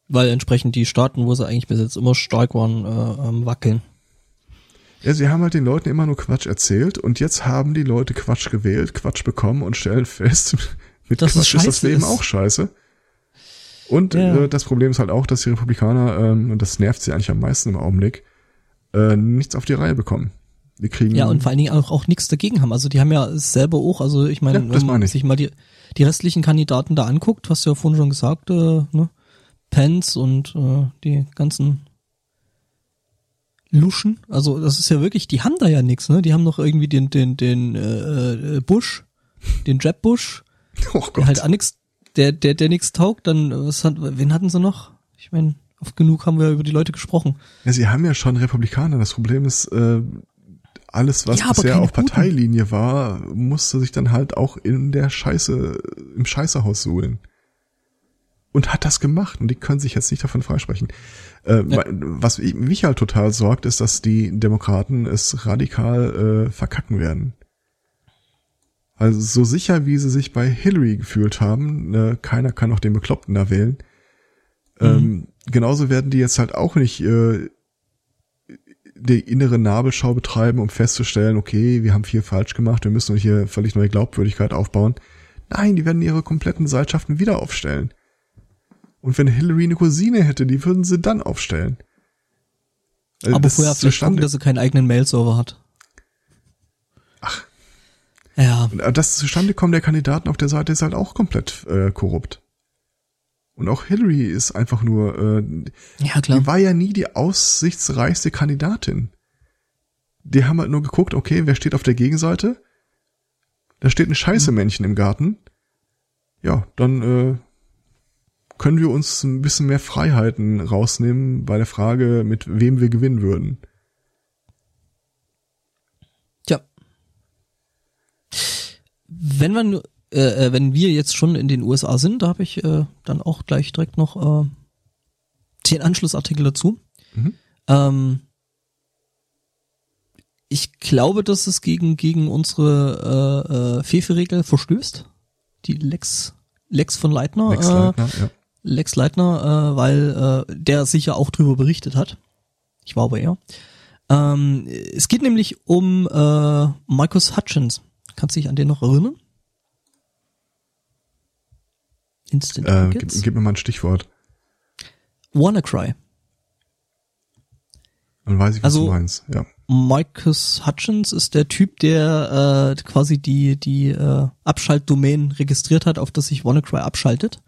Weil entsprechend die Staaten, wo sie eigentlich bis jetzt immer stark waren, äh, ähm, wackeln. Ja, sie haben halt den Leuten immer nur Quatsch erzählt und jetzt haben die Leute Quatsch gewählt, Quatsch bekommen und stellen <laughs> fest, mit es Quatsch ist das Leben ist. auch scheiße. Und Ja. äh, das Problem ist halt auch, dass die Republikaner, ähm, und das nervt sie eigentlich am meisten im Augenblick, äh, nichts auf die Reihe bekommen. Die kriegen Ja, und vor allen Dingen auch, auch nichts dagegen haben. Also die haben ja selber auch, also ich meine, Ja, das wenn man sich mal die, die restlichen Kandidaten da anguckt, hast du ja vorhin schon gesagt, äh, ne? Pence und äh, die ganzen Luschen, also das ist ja wirklich, die haben da ja nichts, ne? Die haben noch irgendwie den, den, den äh, äh, Bush, den Jeb Bush, <laughs> oh der Gott. halt an nix, der, der, der nix taugt, dann, was hat, wen hatten sie noch? Ich meine, oft genug haben wir über die Leute gesprochen. Ja, sie haben ja schon Republikaner. Das Problem ist, äh, alles, was Ja, bisher auf guten. Parteilinie war, musste sich dann halt auch in der Scheiße, im Scheißehaus suhlen. Und hat das gemacht und die können sich jetzt nicht davon freisprechen. Äh, Ja. Was mich halt total sorgt, ist, dass die Demokraten es radikal äh, verkacken werden. Also so sicher, wie sie sich bei Hillary gefühlt haben, äh, keiner kann auch den Bekloppten da wählen. Ähm, genauso werden die jetzt halt auch nicht äh, die innere Nabelschau betreiben, um festzustellen, okay, wir haben viel falsch gemacht, wir müssen hier völlig neue Glaubwürdigkeit aufbauen. Nein, die werden ihre kompletten Seilschaften wieder aufstellen. Und wenn Hillary eine Cousine hätte, die würden sie dann aufstellen. Äh, Aber vorher vielleicht gucken, zustande, dass er keinen eigenen Mail-Server hat. Ja, äh, das Zustandekommen der Kandidaten auf der Seite ist halt auch komplett äh, korrupt. Und auch Hillary ist einfach nur, äh, ja klar. Die war ja nie die aussichtsreichste Kandidatin. Die haben halt nur geguckt, okay, wer steht auf der Gegenseite? Da steht ein Scheißemännchen im Garten. Ja, dann äh, können wir uns ein bisschen mehr Freiheiten rausnehmen bei der Frage, mit wem wir gewinnen würden. Tja. Wenn man, äh, äh, wenn wir jetzt schon in den USA sind, da habe ich äh, dann auch gleich direkt noch äh, den Anschlussartikel dazu. Mhm. Ähm, ich glaube, dass es gegen gegen unsere äh, äh, Fefe-Regel verstößt. Die Lex Lex von Leitner. Lex äh, Leitner, ja. Lex Leitner, äh, weil äh, der sicher auch drüber berichtet hat. Ich war aber er. Ähm, es geht nämlich um äh, Marcus Hutchins. Kannst du dich an den noch erinnern? Instant Äh, gib, gib mir mal ein Stichwort. WannaCry. Dann weiß ich, was Also- du meinst. Ja. Marcus Hutchins ist der Typ, der äh, quasi die die äh, Abschaltdomain registriert hat, auf das sich WannaCry abschaltet.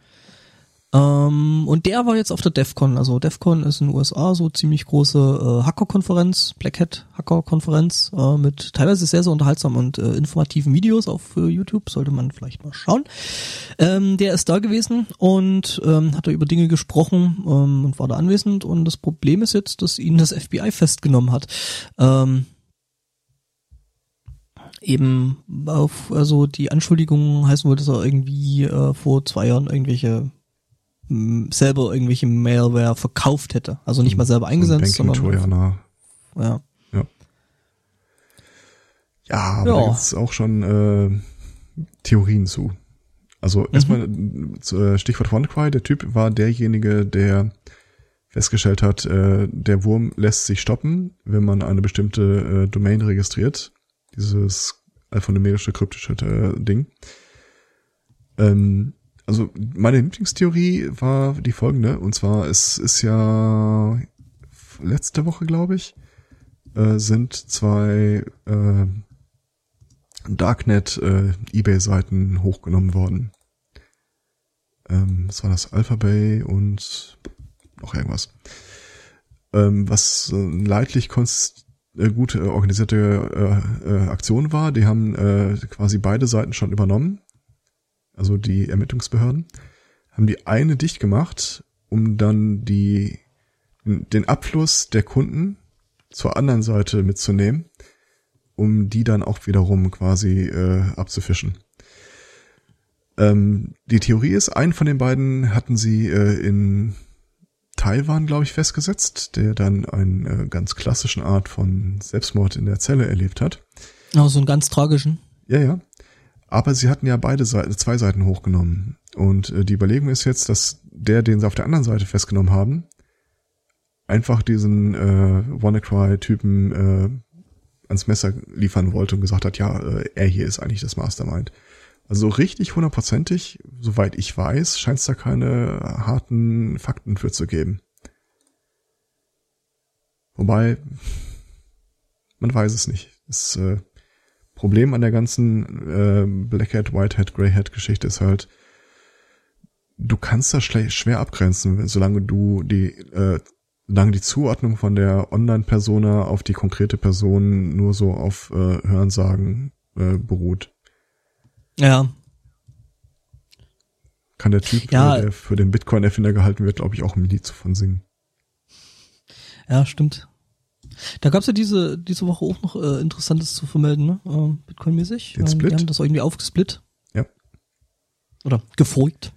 Ähm, und der war jetzt auf der DEFCON. Also DEFCON ist in den USA so ziemlich große äh, Hacker-Konferenz, Black Hat Hacker-Konferenz äh, mit teilweise sehr, sehr unterhaltsamen und äh, informativen Videos auf äh, YouTube. Sollte man vielleicht mal schauen. Ähm, der ist da gewesen und ähm, hat da über Dinge gesprochen ähm, und war da anwesend. Und das Problem ist jetzt, dass ihn das FBI festgenommen hat. Ähm, eben auf, also die Anschuldigungen heißen wohl, dass er irgendwie äh, vor zwei Jahren irgendwelche selber irgendwelche Malware verkauft hätte. Also nicht mal selber eingesetzt, so ein sondern Banking-Trojaner. ja. Ja, aber Ja. da gibt's auch schon äh, Theorien zu. Also erstmal zu, äh, Stichwort WannaCry, der Typ war derjenige, der festgestellt hat, äh, der Wurm lässt sich stoppen, wenn man eine bestimmte äh, Domain registriert. Dieses alphanumerische kryptische äh, Ding. Ähm, also meine Lieblingstheorie war die folgende, und zwar es ist ja letzte Woche, glaube ich, äh, sind zwei äh, Darknet äh, hochgenommen worden. Ähm, was war das? Alphabay und noch irgendwas. Ähm, was äh, leidlich konst äh, gut äh, organisierte äh, äh, Aktion war. Die haben äh, quasi beide Seiten schon übernommen. Also die Ermittlungsbehörden. Haben die eine dicht gemacht, um dann die den Abfluss der Kunden zur anderen Seite mitzunehmen, um die dann auch wiederum quasi äh, abzufischen. Ähm, die Theorie ist, einen von den beiden hatten sie äh, in Taiwan, glaube ich, festgesetzt, der dann einen äh, ganz klassischen Art von Selbstmord in der Zelle erlebt hat. Oh, so einen ganz tragischen. Ja, ja. Aber sie hatten ja beide Seiten, zwei Seiten hochgenommen. Und äh, die Überlegung ist jetzt, dass der, den sie auf der anderen Seite festgenommen haben, einfach diesen äh, WannaCry-Typen äh, ans Messer liefern wollte und gesagt hat, ja, äh, er hier ist eigentlich das Mastermind. Also richtig hundertprozentig, soweit ich weiß, scheint es da keine harten Fakten für zu geben. Wobei, man weiß es nicht. Das äh, Problem an der ganzen äh, Blackhead, Whitehead, Greyhead Geschichte ist halt, du kannst das schwer abgrenzen, solange du die äh, solange die Zuordnung von der Online-Persona auf die konkrete Person nur so auf äh, Hörensagen äh, beruht. Ja. Kann der Typ, ja. der für den Bitcoin-Erfinder gehalten wird, glaube ich, auch ein Lied davon singen. Ja, stimmt. Da gab's ja diese, diese Woche auch noch äh, Interessantes zu vermelden, ne? Äh, Bitcoin-mäßig. Den Split? Die haben das irgendwie aufgesplit. Ja. Oder gefolgt.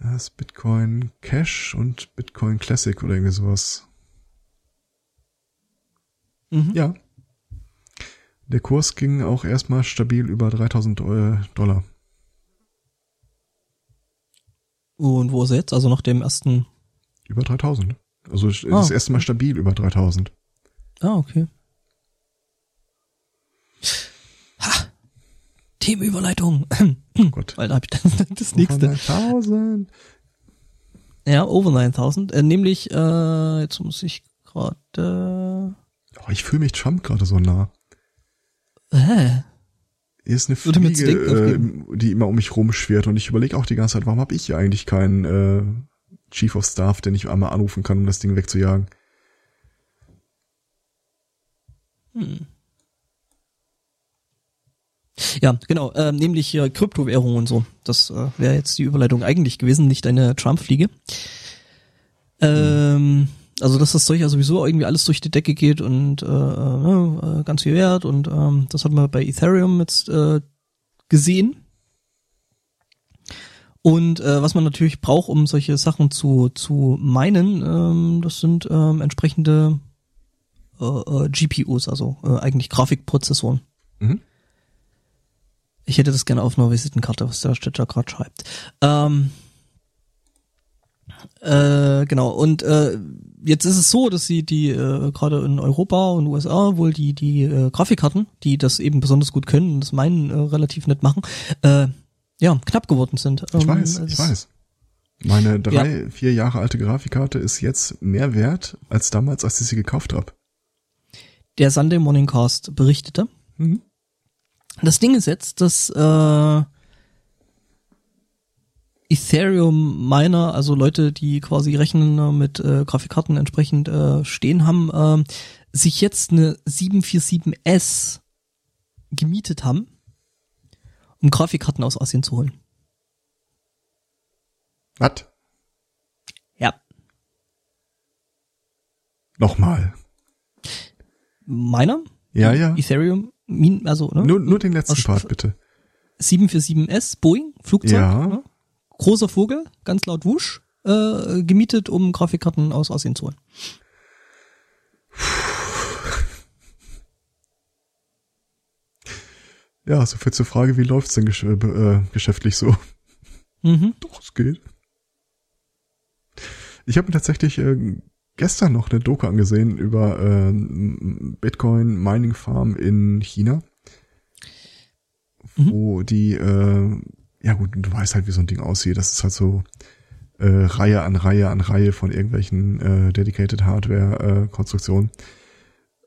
Das ist Bitcoin Cash und Bitcoin Classic oder irgendwie sowas. Mhm. Ja. Der Kurs ging auch erstmal stabil über 3000 Dollar. Und wo ist er jetzt? Also nach dem ersten. Über 3000. Also Ah. das erste Mal stabil über 3000. Ah, okay. Ha! Themenüberleitung. Oh Gott. <laughs> Weil da hab ich das, das nächste. 1000. Ja, over 9000. Äh, nämlich, äh, jetzt muss ich gerade. Oh, ich fühle mich Trump gerade so nah. Äh, hä? Hier ist eine Fliege, äh, die immer um mich rumschwirrt und ich überlege auch die ganze Zeit, warum habe ich hier eigentlich keinen äh, Chief of Staff, den ich einmal anrufen kann, um das Ding wegzujagen. Hm. Ja, genau, ähm, nämlich hier Kryptowährungen und so. Das äh, wäre jetzt die Überleitung eigentlich gewesen, nicht eine Trump-Fliege. Ähm, also dass das Zeug ja sowieso irgendwie alles durch die Decke geht und äh, äh, ganz viel wert und ähm, das hat man bei Ethereum jetzt äh, gesehen. Und äh, was man natürlich braucht, um solche Sachen zu zu meinen, ähm, das sind ähm, entsprechende äh, äh, GPUs, also äh, eigentlich Grafikprozessoren. Mhm. Ich hätte das gerne auf einer Visitenkarte, was der Städter gerade schreibt. Ähm, äh, genau, und äh, jetzt ist es so, dass sie die äh, gerade in Europa und USA wohl die die äh, Grafikkarten, die das eben besonders gut können und das meinen äh, relativ nett machen, äh, ja, knapp geworden sind. Ich Ähm, weiß, ich weiß. Meine drei, vier Jahre alte Grafikkarte ist jetzt mehr wert als damals, als ich sie gekauft habe. Der Sunday Morning Cast berichtete. Mhm. Das Ding ist jetzt, dass äh, Ethereum Miner, also Leute, die quasi Rechner mit äh, Grafikkarten entsprechend äh, stehen haben, äh, sich jetzt eine 747S gemietet haben, um Grafikkarten aus Asien zu holen. Was? Ja. Nochmal. Miner? Ja, ja. Ethereum, Min, also ne? Nur, nur den letzten Aus- Part, bitte. 747S, Boeing, Flugzeug. Ja. Ne? Großer Vogel, ganz laut Wusch, äh, gemietet, um Grafikkarten aus Asien zu holen. <laughs> Ja, so viel zur Frage, wie läuft's denn gesch äh, geschäftlich so? Mhm. Doch, es geht. Ich habe mir tatsächlich äh, gestern noch eine Doku angesehen über äh, Bitcoin Mining Farm in China, Mhm. wo die äh, ja gut, du weißt halt, wie so ein Ding aussieht. Das ist halt so äh, Reihe an Reihe an Reihe von irgendwelchen äh, Dedicated Hardware-Konstruktionen. Äh,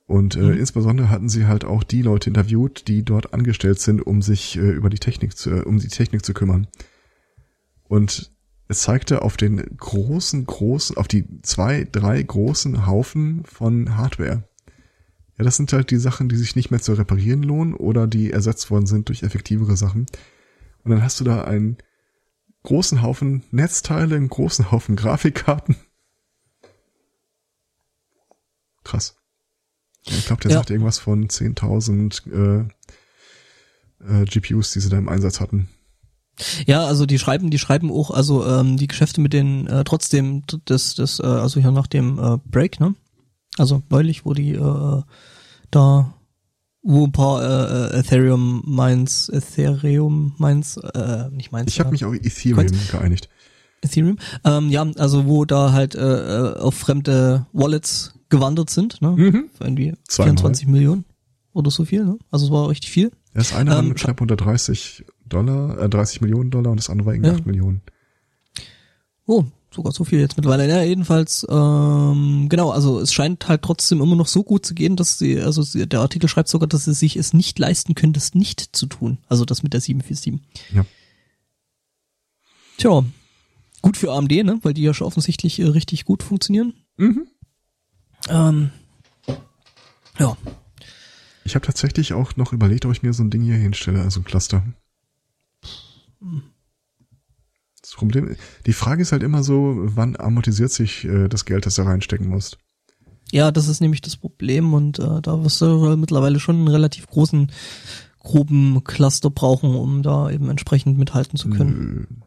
und äh, mhm. insbesondere hatten sie halt auch die Leute interviewt, die dort angestellt sind, um sich äh, über die Technik zu, äh, um die Technik zu kümmern. Und es zeigte auf den großen, großen, auf die zwei, drei großen Haufen von Hardware. Ja, das sind halt die Sachen, die sich nicht mehr zu reparieren lohnen oder die ersetzt worden sind durch effektivere Sachen. Und dann hast du da einen großen Haufen Netzteile, einen großen Haufen <laughs> Grafikkarten. Krass. Ich glaube, der ja. sagt irgendwas von 10.000 äh, äh, GPUs, die sie da im Einsatz hatten. Ja, also die schreiben, die schreiben auch, also ähm, die Geschäfte mit den äh, trotzdem das, das, äh, also hier nach dem äh, Break, ne? Also neulich, wo die äh, da, wo ein paar äh, äh Ethereum Mines, Ethereum Mines, äh, nicht Mines. Ich habe mich auf Ethereum Coins. geeinigt. Ethereum, ähm, ja, also wo da halt äh, äh auf fremde Wallets gewandert sind, ne? Mhm. Für irgendwie Zweimal. 24 Millionen oder so viel, ne? Also es war richtig viel. Das eine ähm, war knapp unter 30 Dollar, äh, 30 Millionen Dollar und das andere war irgendwie ja. 8 Millionen. Oh, sogar so viel jetzt mittlerweile. Ja, jedenfalls, ähm, genau, also es scheint halt trotzdem immer noch so gut zu gehen, dass sie, also sie, der Artikel schreibt sogar, dass sie sich es nicht leisten können, das nicht zu tun. Also das mit der 747. Ja. Tja, gut für AMD, ne? Weil die ja schon offensichtlich äh, richtig gut funktionieren. Mhm. Ähm, ja. Ich habe tatsächlich auch noch überlegt, ob ich mir so ein Ding hier hinstelle, also ein Cluster. Das Problem, die Frage ist halt immer so, wann amortisiert sich äh, das Geld, das du reinstecken musst? Ja, das ist nämlich das Problem und äh, da wirst du mittlerweile schon einen relativ großen, groben Cluster brauchen, um da eben entsprechend mithalten zu können.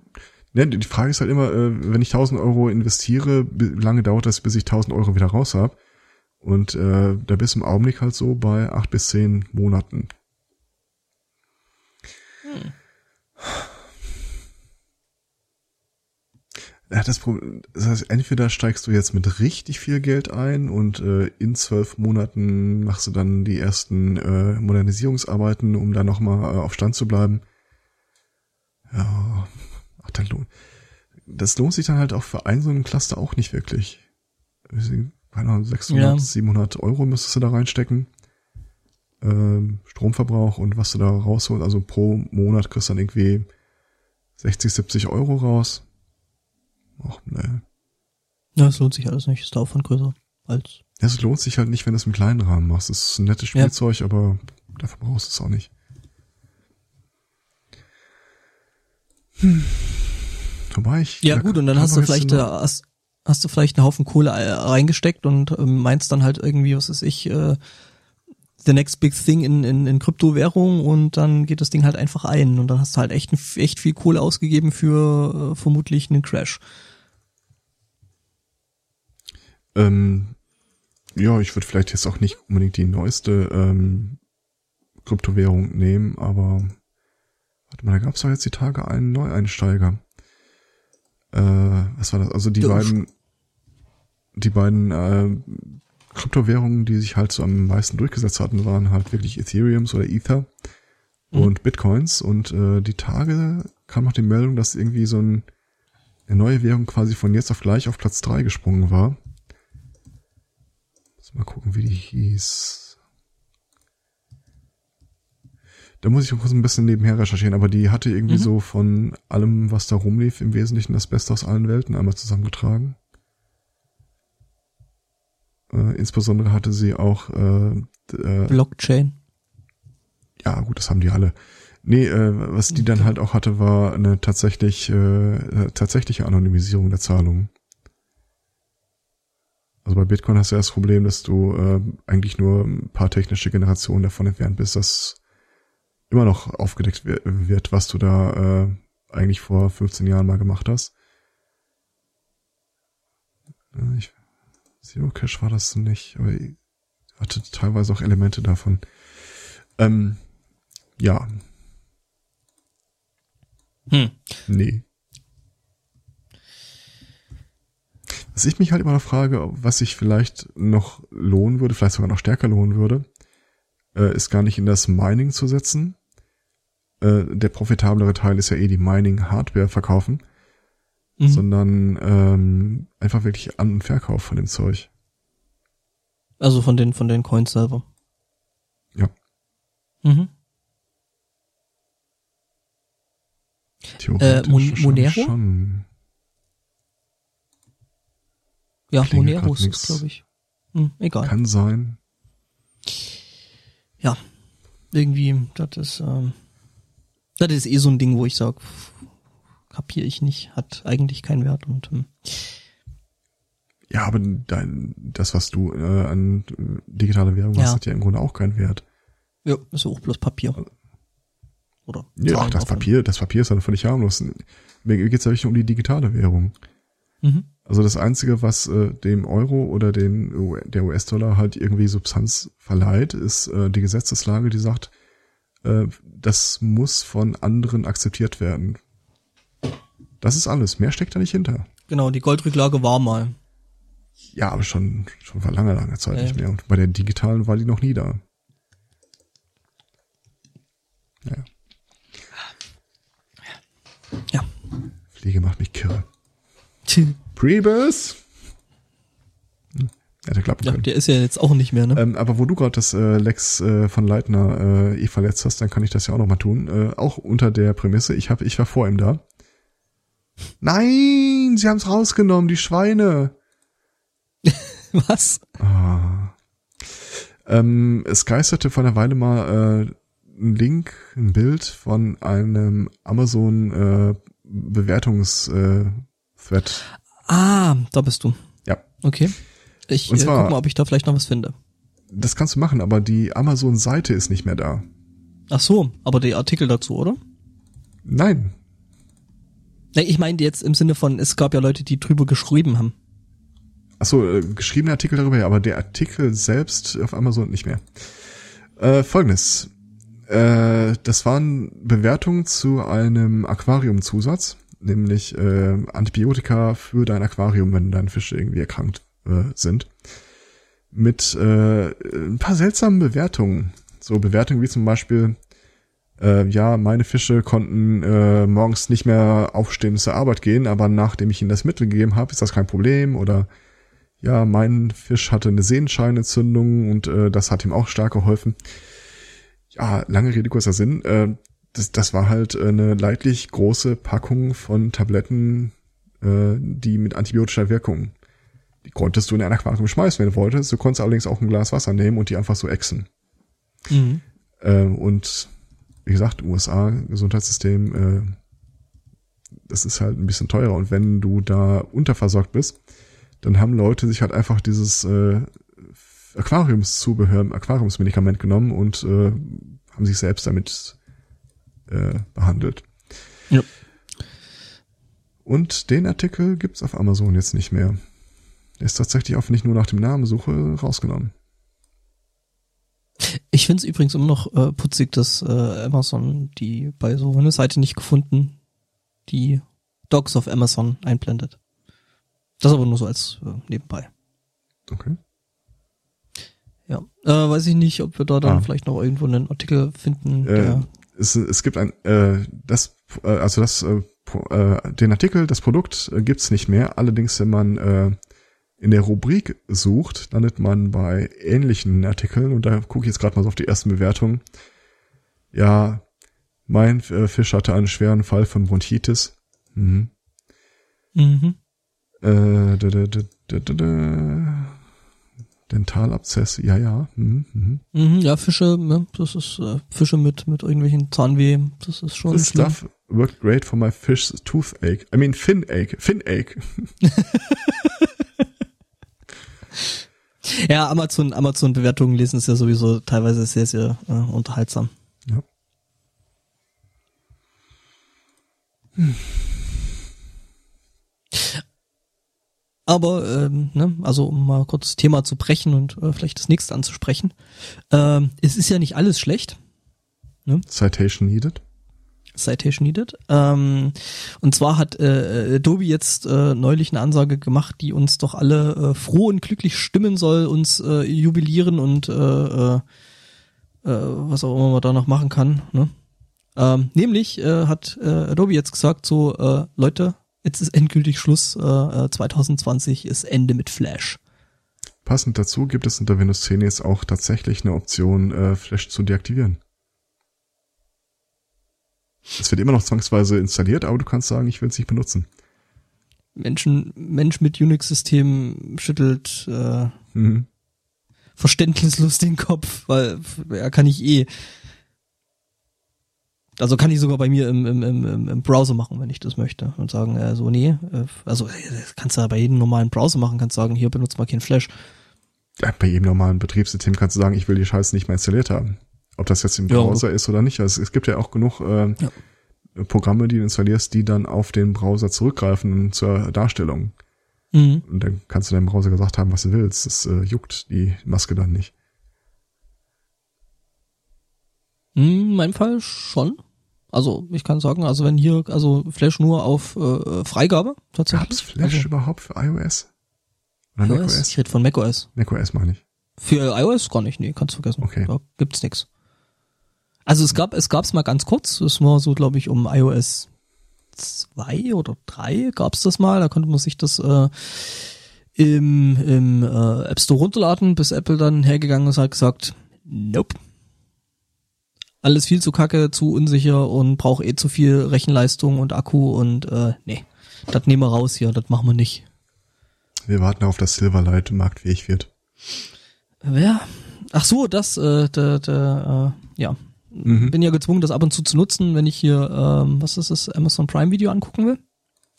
Ne, die Frage ist halt immer, äh, wenn ich 1000 Euro investiere, wie lange dauert das, bis ich 1000 Euro wieder raus habe? Und äh, da bist du im Augenblick halt so bei acht bis zehn Monaten. Hm. Ja, das Problem, das heißt, entweder steigst du jetzt mit richtig viel Geld ein und äh, in zwölf Monaten machst du dann die ersten äh, Modernisierungsarbeiten, um da nochmal äh, auf Stand zu bleiben. Ja, ach, dann lohnt. Das lohnt sich dann halt auch für einen so einen Cluster auch nicht wirklich. Keine Ahnung, 600, ja. 700 Euro müsstest du da reinstecken. Ähm, Stromverbrauch und was du da rausholst, also pro Monat kriegst du dann irgendwie 60, 70 Euro raus Ach, ne. Ja, es lohnt sich alles nicht. Ist der Aufwand größer als. Ja, es lohnt sich halt nicht, wenn du es im kleinen Rahmen machst. Es ist ein nettes Spielzeug, ja. aber dafür brauchst du es auch nicht. Hm. Wobei ich. Ja, gut, und dann hast du vielleicht, äh, hast, hast du vielleicht einen Haufen Kohle äh, reingesteckt und äh, meinst dann halt irgendwie, was ist ich, äh, the next big thing in, in, in Kryptowährung und dann geht das Ding halt einfach ein und dann hast du halt echt, echt viel Kohle ausgegeben für äh, vermutlich einen Crash. Ähm, ja, ich würde vielleicht jetzt auch nicht unbedingt die neueste ähm, Kryptowährung nehmen, aber warte mal, da gab es doch jetzt die Tage einen Neueinsteiger. Äh, was war das? Also die ja, beiden, die beiden äh, Kryptowährungen, die sich halt so am meisten durchgesetzt hatten, waren halt wirklich Ethereums oder Ether mhm. und Bitcoins. Und äh, die Tage kam noch die Meldung, dass irgendwie so ein, eine neue Währung quasi von jetzt auf gleich auf Platz drei gesprungen war. Mal gucken, wie die hieß. Da muss ich kurz ein bisschen nebenher recherchieren, aber die hatte irgendwie mhm. so von allem, was da rumlief, im Wesentlichen das Beste aus allen Welten einmal zusammengetragen. Äh, insbesondere hatte sie auch äh, äh, Blockchain. Ja, gut, das haben die alle. Nee, äh, was die dann halt auch hatte, war eine tatsächlich äh, tatsächliche Anonymisierung der Zahlungen. Also bei Bitcoin hast du ja das Problem, dass du äh, eigentlich nur ein paar technische Generationen davon entfernt bist, dass immer noch aufgedeckt wird, was du da äh, eigentlich vor 15 Jahren mal gemacht hast. Ich Zero Cache war das nicht, aber hatte teilweise auch Elemente davon. Ähm, ja. Hm. Nee. Was ich mich halt immer noch frage, was sich vielleicht noch lohnen würde, vielleicht sogar noch stärker lohnen würde, äh, ist gar nicht in das Mining zu setzen, äh, der profitablere Teil ist ja eh die Mining-Hardware verkaufen, Mhm. sondern ähm, einfach wirklich An- und Verkauf von dem Zeug. Also von den, von den Coins selber. Ja. Mhm. Theoretisch Mon- wahrscheinlich Monero? Schon. Ja, Klingelt Monero grad ist nix. glaube ich. Hm, egal. Kann sein. Ja. Irgendwie, das ist, ähm, das ist eh so ein Ding, wo ich sag, kapiere ich nicht, hat eigentlich keinen Wert und hm. Ja, aber dein, das, was du äh, an äh, digitale Währung Ja. hast, hat ja im Grunde auch keinen Wert. ja, ist ja auch bloß Papier. Oder Ja, ach, das Papier, das Papier ist dann völlig harmlos. Mir geht's ja wirklich um die digitale Währung. Mhm. Also das Einzige, was äh, dem Euro oder den der US-Dollar halt irgendwie Substanz verleiht, ist äh, die Gesetzeslage, die sagt, äh, das muss von anderen akzeptiert werden. Das ist alles. Mehr steckt da nicht hinter. Genau, die Goldrücklage war mal. Ja, aber schon, schon vor langer, langer Zeit Ja, nicht ja. mehr. Und bei der digitalen war die noch nie da. Naja, Ja. Fliege macht mich kirre. Tch. Priebus! Hm, hätte klappen Ja, können. der ist ja jetzt auch nicht mehr, ne? Ähm, aber wo du gerade das äh, Lex äh, von Leitner äh, eh verletzt hast, dann kann ich das ja auch noch mal tun. Äh, auch unter der Prämisse, ich hab, ich war vor ihm da. Nein, sie haben's rausgenommen, die Schweine. <laughs> Was? Ah. Ähm, es geisterte vor einer Weile mal äh, ein Link, ein Bild von einem Amazon äh, Bewertungs äh, Thread. Ah, da bist du. Ja, Okay. Ich Und äh, zwar- guck mal, ob ich da vielleicht noch was finde. das kannst du machen, aber die Amazon Seite ist nicht mehr da. Ach so, aber die Artikel dazu, oder? Nein, Nee, ich meine jetzt im Sinne von, es gab ja Leute, die drüber geschrieben haben. Achso, äh, geschriebene Artikel darüber, ja, aber der Artikel selbst auf Amazon nicht mehr. Äh, Folgendes. Äh, das waren Bewertungen zu einem Aquariumzusatz, nämlich äh, Antibiotika für dein Aquarium, wenn deine Fische irgendwie erkrankt äh, sind. Mit äh, ein paar seltsamen Bewertungen. So Bewertungen wie zum Beispiel, äh, ja, meine Fische konnten äh, morgens nicht mehr aufstehen zur Arbeit gehen, aber nachdem ich ihnen das Mittel gegeben habe, ist das kein Problem. Oder ja, mein Fisch hatte eine Sehenscheinentzündung und äh, das hat ihm auch stark geholfen. Ja, lange Rede, kurzer Sinn. Äh, das, das war halt äh, eine leidlich große Packung von Tabletten, äh, die mit antibiotischer Wirkung. Die konntest du in ein Aquarium schmeißen, wenn du wolltest. Du konntest allerdings auch ein Glas Wasser nehmen und die einfach so exen. Mhm. Ähm, und wie gesagt, USA Gesundheitssystem, äh, das ist halt ein bisschen teurer. Und wenn du da unterversorgt bist, dann haben Leute sich halt einfach dieses äh, Aquariumszubehör, Aquariumsmedikament genommen und äh, haben sich selbst damit äh, behandelt. Ja. Und den Artikel gibt's auf Amazon jetzt nicht mehr. Der ist tatsächlich auch, wenn ich nur nach dem Namen suche, rausgenommen. Ich finde es übrigens immer noch äh, putzig, dass äh, Amazon die bei so einer Seite nicht gefunden, die Dogs of Amazon einblendet. Das aber nur so als äh, nebenbei. Okay. Ja. Äh, weiß ich nicht, ob wir da dann Ah. vielleicht noch irgendwo einen Artikel finden, Äh, der es, es gibt ein, äh, das, äh, also das, äh, äh, den Artikel, das Produkt äh, gibt's nicht mehr. Allerdings, wenn man äh, in der Rubrik sucht, landet man bei ähnlichen Artikeln und da gucke ich jetzt gerade mal so auf die ersten Bewertungen. Ja, mein äh, Fisch hatte einen schweren Fall von Bronchitis. Mhm. mhm. Äh, da, da, da, da, da, da. Dentalabzess, ja, ja. Mhm, mhm. Mhm, ja, Fische, ne, das ist äh, Fische mit mit irgendwelchen Zahnweh, das ist schon This schlimm. stuff worked great for my fish's toothache. I mean fin ache. Fin ache. <laughs> Ja, Amazon Amazon Bewertungen lesen ist ja sowieso teilweise sehr sehr äh, unterhaltsam. Ja. Aber ähm, ne, also um mal kurz das Thema zu brechen und äh, vielleicht das nächste anzusprechen. Ähm, es ist ja nicht alles schlecht. Citation needed. Citation needed. Ähm, und zwar hat äh, Adobe jetzt äh, neulich eine Ansage gemacht, die uns doch alle äh, froh und glücklich stimmen soll, uns äh, jubilieren und äh, äh, äh, was auch immer man da noch machen kann. Ne? Ähm, nämlich äh, hat äh, Adobe jetzt gesagt, so äh, Leute, jetzt ist endgültig Schluss. Äh, 2020 ist Ende mit Flash. Passend dazu gibt es unter Windows 10 jetzt auch tatsächlich eine Option, äh, Flash zu deaktivieren. Es wird immer noch zwangsweise installiert, aber du kannst sagen, ich will es nicht benutzen. Menschen, Mensch mit Unix-System schüttelt äh, mhm. verständnislos den Kopf, weil er kann ich eh. Also kann ich sogar bei mir im, im, im, im Browser machen, wenn ich das möchte. Und sagen, äh, so, nee, äh, also kannst du ja bei jedem normalen Browser machen, kannst sagen, hier benutzt mal kein Flash. Ja, bei jedem normalen Betriebssystem kannst du sagen, ich will die Scheiße nicht mehr installiert haben. Ob das jetzt im Browser ja, ist oder nicht. Also es gibt ja auch genug äh, ja. Programme, die du installierst, die dann auf den Browser zurückgreifen zur Darstellung. Mhm. Und dann kannst du deinem Browser gesagt haben, was du willst. Das äh, juckt die Maske dann nicht. In meinem Fall schon. Also ich kann sagen, also wenn hier, also Flash nur auf äh, Freigabe tatsächlich. Gab's Flash also, überhaupt für iOS? Oder macOS? Ich rede von macOS. macOS meine ich. Für iOS gar nicht, nee, kannst du vergessen. Okay. Da gibt's nix. Also es gab, es gab's mal ganz kurz, das war so, glaube ich, um iOS 2 oder 3 gab's das mal, da konnte man sich das äh, im, im äh, App Store runterladen, bis Apple dann hergegangen ist und hat gesagt, nope. Alles viel zu kacke, zu unsicher und braucht eh zu viel Rechenleistung und Akku und äh, nee, das nehmen wir raus hier, das machen wir nicht. Wir warten auf, dass Silverlight marktfähig wird. Wer? Ach so, das, äh, der, der, äh, ja. Mhm. Bin ja gezwungen, das ab und zu zu nutzen, wenn ich hier, ähm, was ist das, Amazon Prime Video angucken will.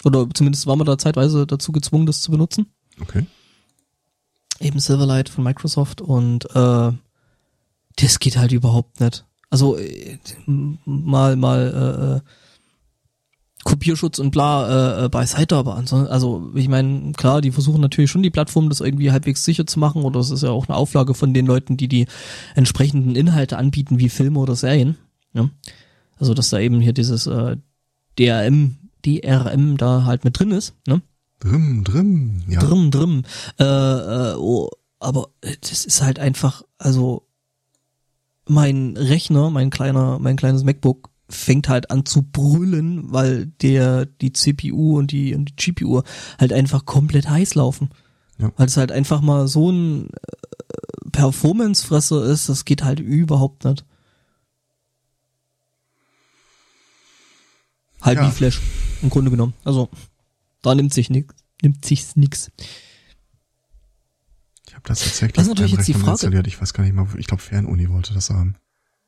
Oder zumindest war man da zeitweise dazu gezwungen, das zu benutzen. Okay. Eben Silverlight von Microsoft und äh, das geht halt überhaupt nicht. Also äh, mal mal äh, Kopierschutz und bla äh, äh, beiseite, aber ansonsten, also ich meine, klar, die versuchen natürlich schon die Plattform das irgendwie halbwegs sicher zu machen oder es ist ja auch eine Auflage von den Leuten, die die entsprechenden Inhalte anbieten, wie Filme oder Serien. Ja? Also dass da eben hier dieses äh, DRM, DRM da halt mit drin ist. Ne? Drim, drim, ja. Drim, drim. Äh, äh, oh, aber das ist halt einfach, also mein Rechner, mein kleiner, mein kleines MacBook fängt halt an zu brüllen, weil der die CPU und die und die GPU halt einfach komplett heiß laufen. Ja. Weil es halt einfach mal so ein äh, Performance-Fresser ist, das geht halt überhaupt nicht. Halt ja. wie Flash, im Grunde genommen. Also, da nimmt sich nix, nimmt sich's nix. Das tatsächlich das ist natürlich jetzt die Frage. installiert. Ich weiß gar nicht mal, ich glaube Fernuni wollte das haben.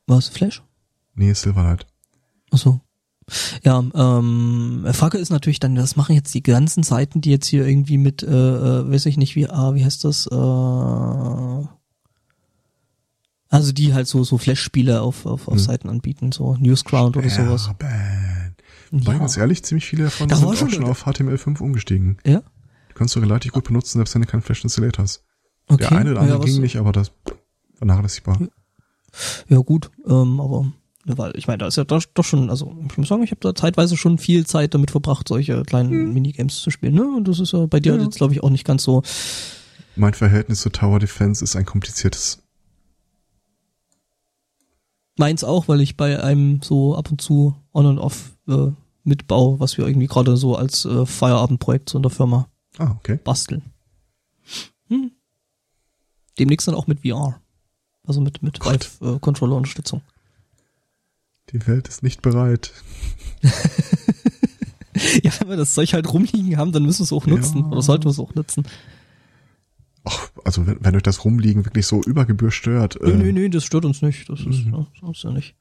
Was, Flash? Nee, Silverlight. Ach so. Ja, ähm, Frage ist natürlich dann, was machen jetzt die ganzen Seiten, die jetzt hier irgendwie mit, äh, äh, weiß ich nicht, wie, ah, wie heißt das, äh, also die halt so so Flash-Spiele auf, auf, auf hm. Seiten anbieten, so Newsground oder sowas. Wobei, ja. ganz ehrlich, ziemlich viele davon da sind auch schon, schon auf HTML5 umgestiegen. Ja? Die kannst du relativ gut benutzen, selbst wenn du kein Flash installiert hast. Okay. Der eine oder andere ja, ging nicht, aber das war nachlässigbar. Ja gut, ähm, aber weil ich meine, da ist ja doch, doch schon, also ich muss sagen, ich habe da zeitweise schon viel Zeit damit verbracht, solche kleinen hm. Minigames zu spielen. Ne? Und das ist ja bei dir ja. jetzt, glaube ich, auch nicht ganz so. Mein Verhältnis zu Tower Defense ist ein kompliziertes. Meins auch, weil ich bei einem so ab und zu on und off äh, mitbaue, was wir irgendwie gerade so als äh, Feierabendprojekt so in der Firma ah, okay. basteln. Demnächst dann auch mit VR. Also mit, mit Vive-Controller-Unterstützung. Äh, die Welt ist nicht bereit. <laughs> ja, wenn wir das Zeug halt rumliegen haben, dann müssen wir es auch nutzen. Ja. Oder sollten wir es auch nutzen. Ach, also wenn, wenn euch das Rumliegen wirklich so über Gebühr stört. Nö, äh, nö, nö, das stört uns nicht. Das ist, mhm. ja, ist ja nicht.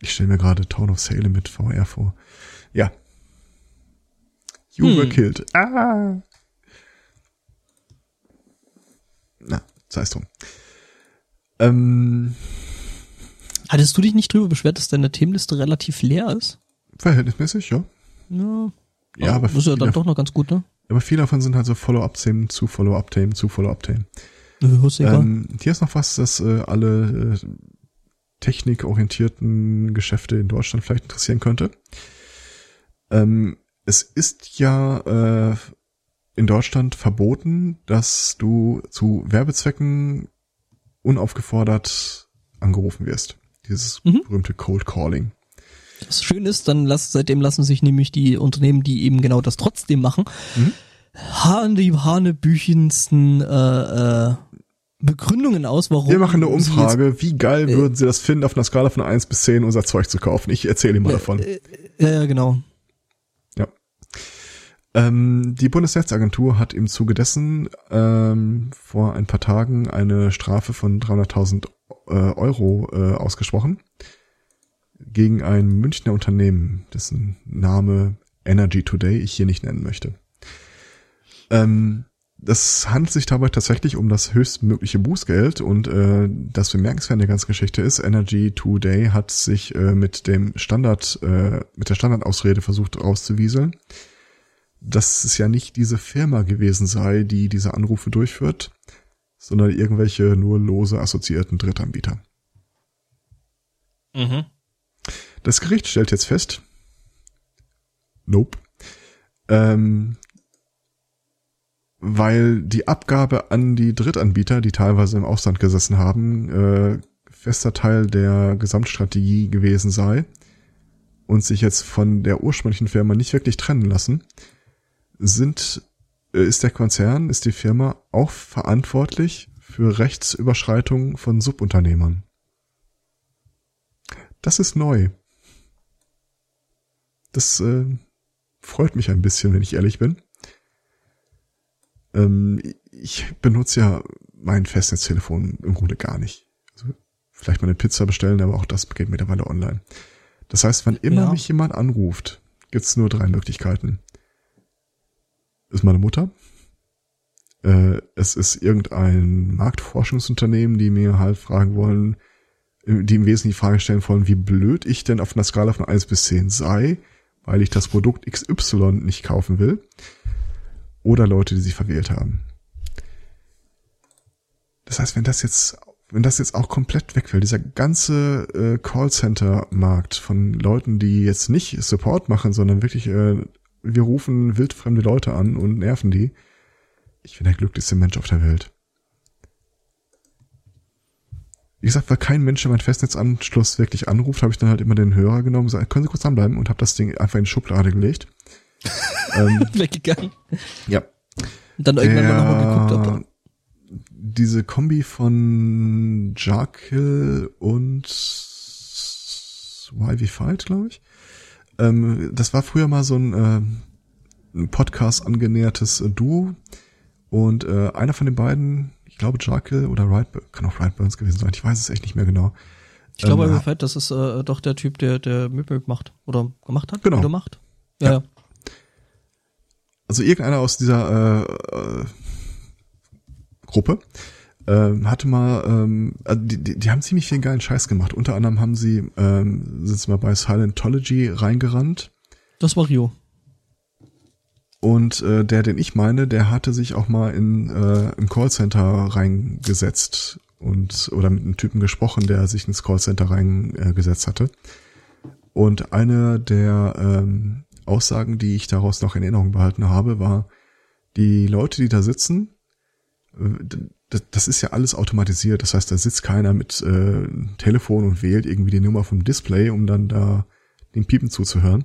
Ich stelle mir gerade Town of Salem mit VR vor. Ja. You hm. were killed. Ah. Na, sei es drum. Ähm, Hattest du dich nicht drüber beschwert, dass deine Themenliste relativ leer ist? Verhältnismäßig, ja. Ja, ja aber, aber ist ja dann doch noch ganz gut, ne? Aber viele davon sind halt so Follow-up-Themen zu Follow-up-Themen zu Follow-up-Themen. Ähm, hier ist noch was, das äh, alle äh, technikorientierten Geschäfte in Deutschland vielleicht interessieren könnte. Ähm, es ist ja äh, in Deutschland verboten, dass du zu Werbezwecken unaufgefordert angerufen wirst. Dieses mhm. berühmte Cold Calling. Das schön ist, dann lass, seitdem lassen sich nämlich die Unternehmen, die eben genau das trotzdem machen, mhm. Hahn, die hanebüchensten äh, äh, Begründungen aus, warum. Wir machen eine Umfrage. Wie geil äh, würden Sie das finden, auf einer Skala von 1 bis 10 unser Zeug zu kaufen? Ich erzähle Ihnen mal äh, davon. Äh, ja, genau. Ähm, die Bundesnetzagentur hat im Zuge dessen ähm, vor ein paar Tagen eine Strafe von 300.000 äh, Euro äh, ausgesprochen gegen ein Münchner Unternehmen, dessen Name Energy Today ich hier nicht nennen möchte. Ähm, das handelt sich dabei tatsächlich um das höchstmögliche Bußgeld und äh, das bemerkenswerte der ganzen Geschichte ist, Energy Today hat sich äh, mit dem Standard, äh, mit der Standardausrede versucht rauszuwieseln, dass es ja nicht diese Firma gewesen sei, die diese Anrufe durchführt, sondern irgendwelche nur lose assoziierten Drittanbieter. Mhm. Das Gericht stellt jetzt fest, nope, ähm, weil die Abgabe an die Drittanbieter, die teilweise im Ausland gesessen haben, äh, fester Teil der Gesamtstrategie gewesen sei und sich jetzt von der ursprünglichen Firma nicht wirklich trennen lassen, sind äh, ist der Konzern, ist die Firma auch verantwortlich für Rechtsüberschreitungen von Subunternehmern. Das ist neu. Das äh, freut mich ein bisschen, wenn ich ehrlich bin. Ähm, ich benutze ja mein Festnetztelefon im Grunde gar nicht. Also vielleicht mal eine Pizza bestellen, aber auch das geht mittlerweile online. Das heißt, wann immer ja. mich jemand anruft, gibt's nur drei Möglichkeiten. Ist meine Mutter. Äh, es ist irgendein Marktforschungsunternehmen, die mir halt fragen wollen, die im Wesentlichen die Frage stellen wollen, wie blöd ich denn auf einer Skala von 1 bis 10 sei, weil ich das Produkt XY nicht kaufen will oder Leute, die sich verwählt haben. Das heißt, wenn das jetzt, wenn das jetzt auch komplett wegfällt, dieser ganze äh, Callcenter-Markt von Leuten, die jetzt nicht Support machen, sondern wirklich, äh, wir rufen wildfremde Leute an und nerven die. Ich bin der glücklichste Mensch auf der Welt. Wie gesagt, weil kein Mensch mein Festnetzanschluss wirklich anruft, habe ich dann halt immer den Hörer genommen, gesagt, können Sie kurz dranbleiben und habe das Ding einfach in die Schublade gelegt <laughs> ähm, Weggegangen. Ja. Und dann irgendwann Der, mal nochmal geguckt. Ob diese Kombi von Jarkill und Why We Fight, glaube ich. Ähm, das war früher mal so ein, äh, ein Podcast angenähertes äh, Duo. Und äh, einer von den beiden, ich glaube Jarkill oder Rightburns, kann auch Rightburns gewesen sein, ich weiß es echt nicht mehr genau. Ich glaube, ähm, Fight, das ist äh, doch der Typ, der der Möbel macht oder gemacht hat genau. oder macht. Ja. ja also irgendeiner aus dieser äh, äh, Gruppe äh, hatte mal, ähm, also die, die, die haben ziemlich viel geilen Scheiß gemacht. Unter anderem haben sie, ähm, sind sie mal bei Silentology reingerannt. Das war Rio. Und äh, der, den ich meine, der hatte sich auch mal in äh, im Callcenter reingesetzt und oder mit einem Typen gesprochen, der sich ins Callcenter reingesetzt hatte. Und eine der ähm, Aussagen, die ich daraus noch in Erinnerung behalten habe, war, die Leute, die da sitzen, äh, das ist ja alles automatisiert. Das heißt, da sitzt keiner mit äh, Telefon und wählt irgendwie die Nummer vom Display, um dann da den Piepen zuzuhören.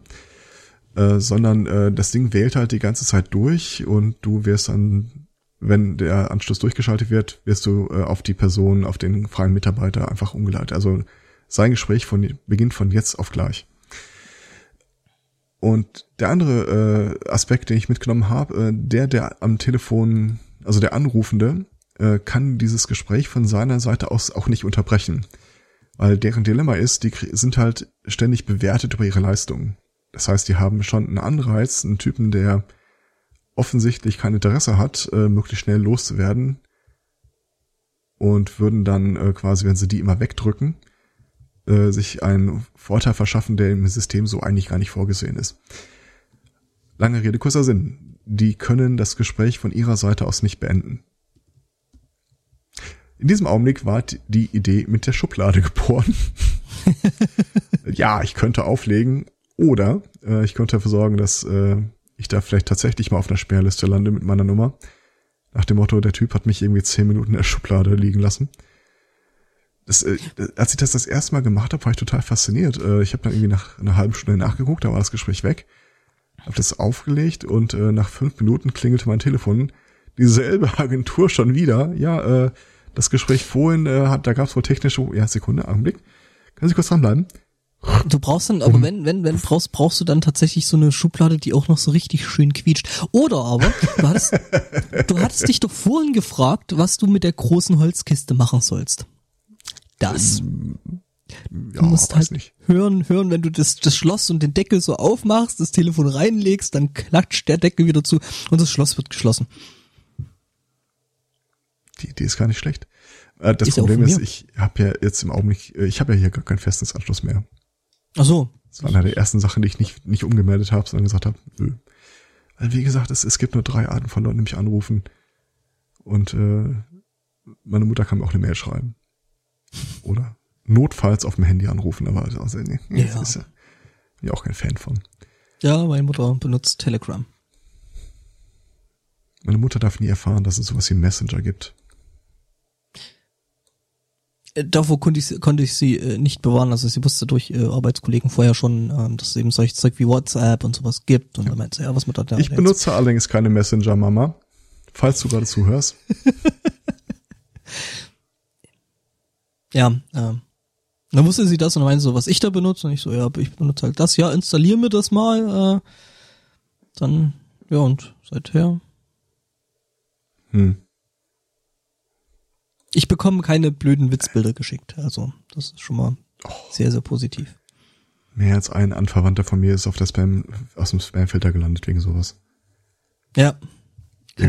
Äh, sondern äh, das Ding wählt halt die ganze Zeit durch und du wirst dann, wenn der Anschluss durchgeschaltet wird, wirst du äh, auf die Person, auf den freien Mitarbeiter einfach umgeleitet. Also sein Gespräch von, beginnt von jetzt auf gleich. Und der andere äh, Aspekt, den ich mitgenommen habe, äh, der, der am Telefon, also der Anrufende, äh, kann dieses Gespräch von seiner Seite aus auch nicht unterbrechen. Weil deren Dilemma ist, die sind halt ständig bewertet über ihre Leistungen. Das heißt, die haben schon einen Anreiz, einen Typen, der offensichtlich kein Interesse hat, äh, möglichst schnell loszuwerden und würden dann äh, quasi, wenn sie die immer wegdrücken, äh, sich einen Vorteil verschaffen, der im System so eigentlich gar nicht vorgesehen ist. Lange Rede, kurzer Sinn. Die können das Gespräch von ihrer Seite aus nicht beenden. In diesem Augenblick war die Idee mit der Schublade <laughs> geboren. ja, ich könnte auflegen oder äh, ich könnte dafür sorgen, dass äh, ich da vielleicht tatsächlich mal auf einer Sperrliste lande mit meiner Nummer. Nach dem Motto, der Typ hat mich irgendwie zehn Minuten in der Schublade liegen lassen. Das, äh, als ich das das erste Mal gemacht habe, war ich total fasziniert. Äh, ich habe dann irgendwie nach einer halben Stunde nachgeguckt, da war das Gespräch weg, habe das aufgelegt und äh, nach fünf Minuten klingelte mein Telefon. Dieselbe <laughs> Agentur schon wieder. Ja, äh, das Gespräch vorhin, äh, hat, da gab es wohl technische. Ja, Sekunde, Augenblick. Können Sie kurz dranbleiben? Du brauchst dann, aber wenn, wenn, wenn brauchst, brauchst du dann tatsächlich so eine Schublade, die auch noch so richtig schön quietscht. Oder aber, du hattest, du hattest dich doch vorhin gefragt, was du mit der großen Holzkiste machen sollst. Das. Ja, Du musst halt nicht. hören, hören, wenn du das, das Schloss und den Deckel so aufmachst, das Telefon reinlegst, dann klatscht der Deckel wieder zu und das Schloss wird geschlossen. Die Idee ist gar nicht schlecht. Äh, das Ist ja Problem ist, ich habe ja jetzt im Augenblick, äh, ich habe ja hier gar keinen Festnetzanschluss mehr. Ach so. Das war einer der ersten Sachen, die ich nicht, nicht umgemeldet habe, sondern gesagt habe, nö. Weil wie gesagt, es, es gibt nur drei Arten von Leuten, die mich anrufen. Und äh, meine Mutter kann mir auch eine Mail schreiben. Oder notfalls auf dem Handy anrufen, aber also, nee, nee, Ja. ist ja, bin ich auch kein Fan von. Ja, meine Mutter benutzt Telegram. Meine Mutter darf nie erfahren, dass es sowas wie Messenger gibt. Äh, Davor konnte ich, konnte ich sie äh, nicht bewahren. Also sie wusste durch äh, Arbeitskollegen vorher schon, ähm, dass es eben solches Zeug wie WhatsApp und sowas gibt. Und dann meinte sie, ja, was mit da Ich benutze allerdings keine Messenger, Mama. Falls du gerade zuhörst. <laughs> Ja, ähm. Dann wusste sie das und dann meinte sie so, was ich da benutze. Und ich so, ja, ich benutze halt das. Ja, installier mir das mal. Äh, dann, ja, und seither. Hm. Ich bekomme keine blöden Witzbilder geschickt. Also, das ist schon mal sehr, sehr positiv. Mehr als ein Anverwandter von mir ist auf der Spam, aus dem Spamfilter gelandet wegen sowas. Ja. Kann.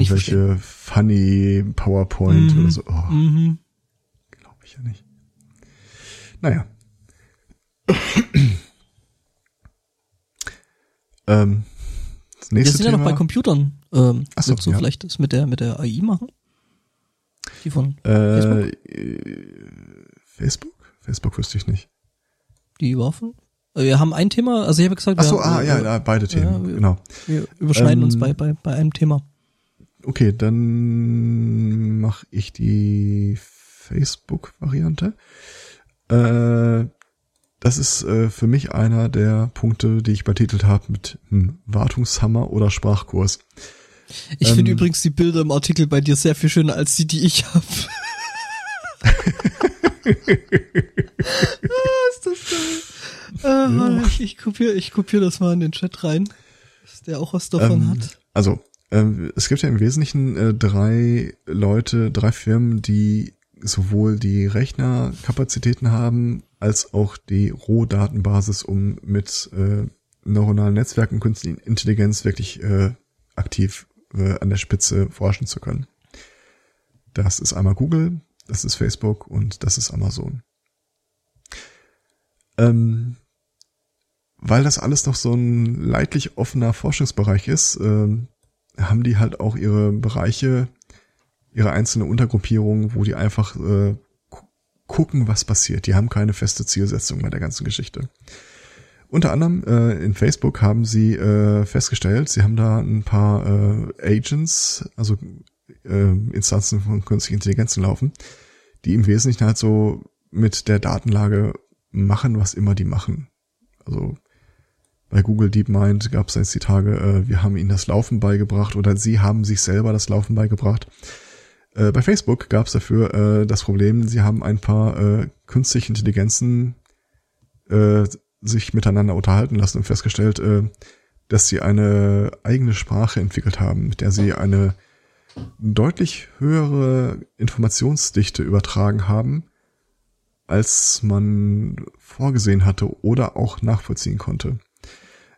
Irgendwelche funny PowerPoint Mhm. oder so. Oh, Mhm. glaube ich ja nicht. Naja. <clears throat> ähm, das Wir nächste sind ja Thema. noch bei Computern. Ähm, Ach so, willst du ja. vielleicht das mit der, mit der AI machen? Die von Facebook? äh, äh, Facebook? Facebook wüsste ich nicht. Die Waffen? Äh, Wir haben ein Thema, also ich habe gesagt, Ach wir, so, ah, wir, ja, ja, beide Themen, wir- genau. wir überschneiden Ähm, uns bei, bei, bei einem Thema. Okay, dann mache ich die Facebook-Variante. Äh, das ist äh, für mich einer der Punkte, die ich betitelt habe mit hm, Wartungshammer oder Sprachkurs. Ich finde ähm, übrigens die Bilder im Artikel bei dir sehr viel schöner als die, die ich habe. <laughs> ah, ist das geil. Mann, ich, ich kopiere ich kopier das mal in den Chat rein, dass der auch was davon Ähm, hat. Also, ähm, es gibt ja im Wesentlichen äh, drei Leute, drei Firmen, die sowohl die Rechnerkapazitäten haben, als auch die Rohdatenbasis, um mit äh, neuronalen Netzwerken, künstlichen Intelligenz wirklich äh, aktiv äh, an der Spitze forschen zu können. Das ist einmal Google, das ist Facebook und das ist Amazon. Ähm, weil das alles noch so ein leidlich offener Forschungsbereich ist, ähm, haben die halt auch ihre Bereiche, ihre einzelne Untergruppierungen, wo die einfach äh, gu- gucken, was passiert. Die haben keine feste Zielsetzung bei der ganzen Geschichte. Unter anderem äh, in Facebook haben sie äh, festgestellt, sie haben da ein paar äh, Agents, also äh, Instanzen von künstlicher Intelligenz laufen, die im Wesentlichen halt so mit der Datenlage machen, was immer die machen. Also bei Google DeepMind gab es jetzt die Tage, äh, wir haben ihnen das Laufen beigebracht oder sie haben sich selber das Laufen beigebracht. Äh, bei Facebook gab es dafür äh, das Problem, sie haben ein paar äh, künstliche Intelligenzen äh, sich miteinander unterhalten lassen und festgestellt, äh, dass sie eine eigene Sprache entwickelt haben, mit der sie eine deutlich höhere Informationsdichte übertragen haben, als man vorgesehen hatte oder auch nachvollziehen konnte.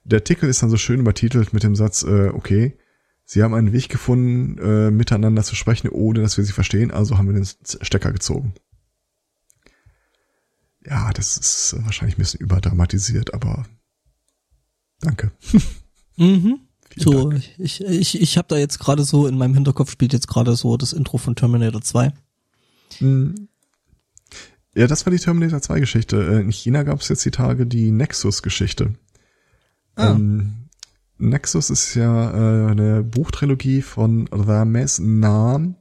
Der Artikel ist dann so schön übertitelt mit dem Satz, äh, okay, sie haben einen Weg gefunden, äh, miteinander zu sprechen, ohne dass wir sie verstehen, also haben wir den Stecker gezogen. Ja, das ist wahrscheinlich ein bisschen überdramatisiert, aber danke. Mhm. <laughs> Vielen So, Dank. ich, ich, ich habe da jetzt gerade so, in meinem Hinterkopf spielt jetzt gerade so das Intro von Terminator 2. Hm. Ja, das war die Terminator 2 Geschichte. Äh, In China gab es jetzt die Tage die Nexus-Geschichte. Ah. Ähm, Nexus ist ja äh, eine Buchtrilogie von Rames Nam.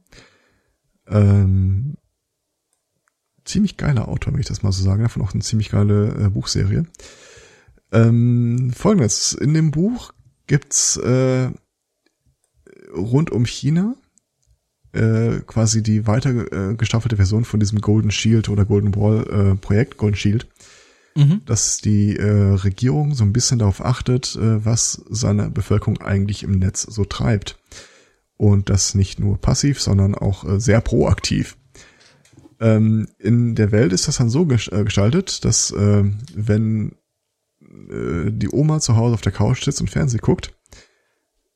Ähm, ziemlich geiler Autor, wenn ich das mal so sagen darf, und auch eine ziemlich geile äh, Buchserie. Ähm, Folgendes, in dem Buch gibt's äh, rund um China äh, quasi die weiter äh, gestaffelte Version von diesem Golden Shield oder Golden Wall äh, Projekt, Golden Shield, mhm. dass die äh, Regierung so ein bisschen darauf achtet, äh, was seine Bevölkerung eigentlich im Netz so treibt. Und das nicht nur passiv, sondern auch äh, sehr proaktiv. Ähm, in der Welt ist das dann so äh, gestaltet, dass äh, wenn äh, die Oma zu Hause auf der Couch sitzt und Fernsehen guckt,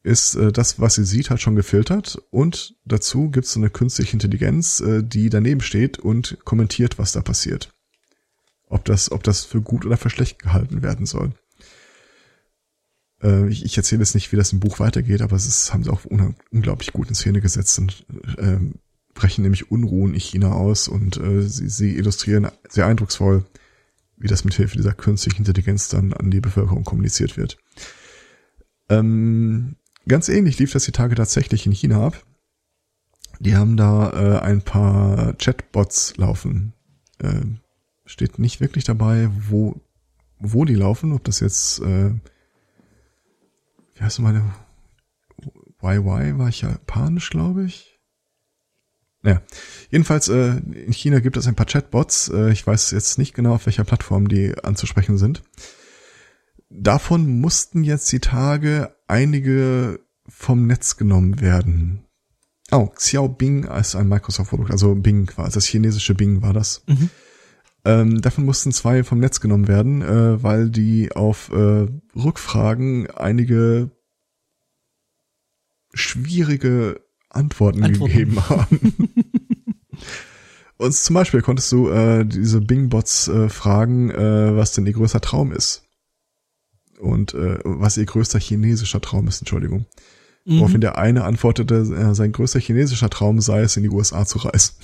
ist äh, das, was sie sieht, halt schon gefiltert und dazu gibt es so eine künstliche Intelligenz, äh, die daneben steht und kommentiert, was da passiert. Ob das, ob das für gut oder für schlecht gehalten werden soll. Äh, ich, ich erzähle jetzt nicht, wie das im Buch weitergeht, aber es ist, haben sie auch unglaublich gut in Szene gesetzt und äh, brechen nämlich Unruhen in China aus und äh, sie, sie illustrieren sehr eindrucksvoll, wie das mit Hilfe dieser künstlichen Intelligenz dann an die Bevölkerung kommuniziert wird. Ähm, Ganz ähnlich lief das die Tage tatsächlich in China ab. Die haben da äh, ein paar Chatbots laufen. Äh, steht nicht wirklich dabei, wo, wo die laufen, ob das jetzt, äh, wie heißt meine, YY war ich japanisch, glaube ich. Ja, jedenfalls äh, in China gibt es ein paar Chatbots. Äh, ich weiß jetzt nicht genau, auf welcher Plattform die anzusprechen sind. Davon mussten jetzt die Tage einige vom Netz genommen werden. Oh, Xiaobing ist ein Microsoft-Produkt, also Bing quasi, das chinesische Bing war das. Mhm. Ähm, davon mussten zwei vom Netz genommen werden, äh, weil die auf äh, Rückfragen einige schwierige Antworten, Antworten. gegeben haben. Und zum Beispiel konntest du äh, diese Bing-Bots äh, fragen, äh, was denn ihr größter Traum ist und äh, was ihr größter chinesischer Traum ist, Entschuldigung. Mhm. Woraufhin der eine antwortete, äh, sein größter chinesischer Traum sei es, in die USA zu reisen.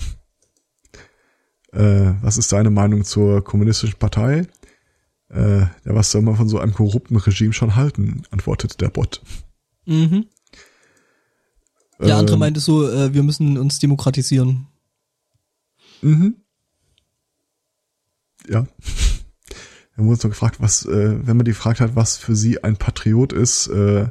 <laughs> äh, was ist deine Meinung zur kommunistischen Partei? Äh, ja, was soll man von so einem korrupten Regime schon halten? antwortete der Bot. Mhm. Der andere ähm, meinte so, äh, wir müssen uns demokratisieren. Mhm. Ja. <laughs> Wir haben uns noch gefragt, was, äh, wenn man die gefragt hat, was für sie ein Patriot ist, äh,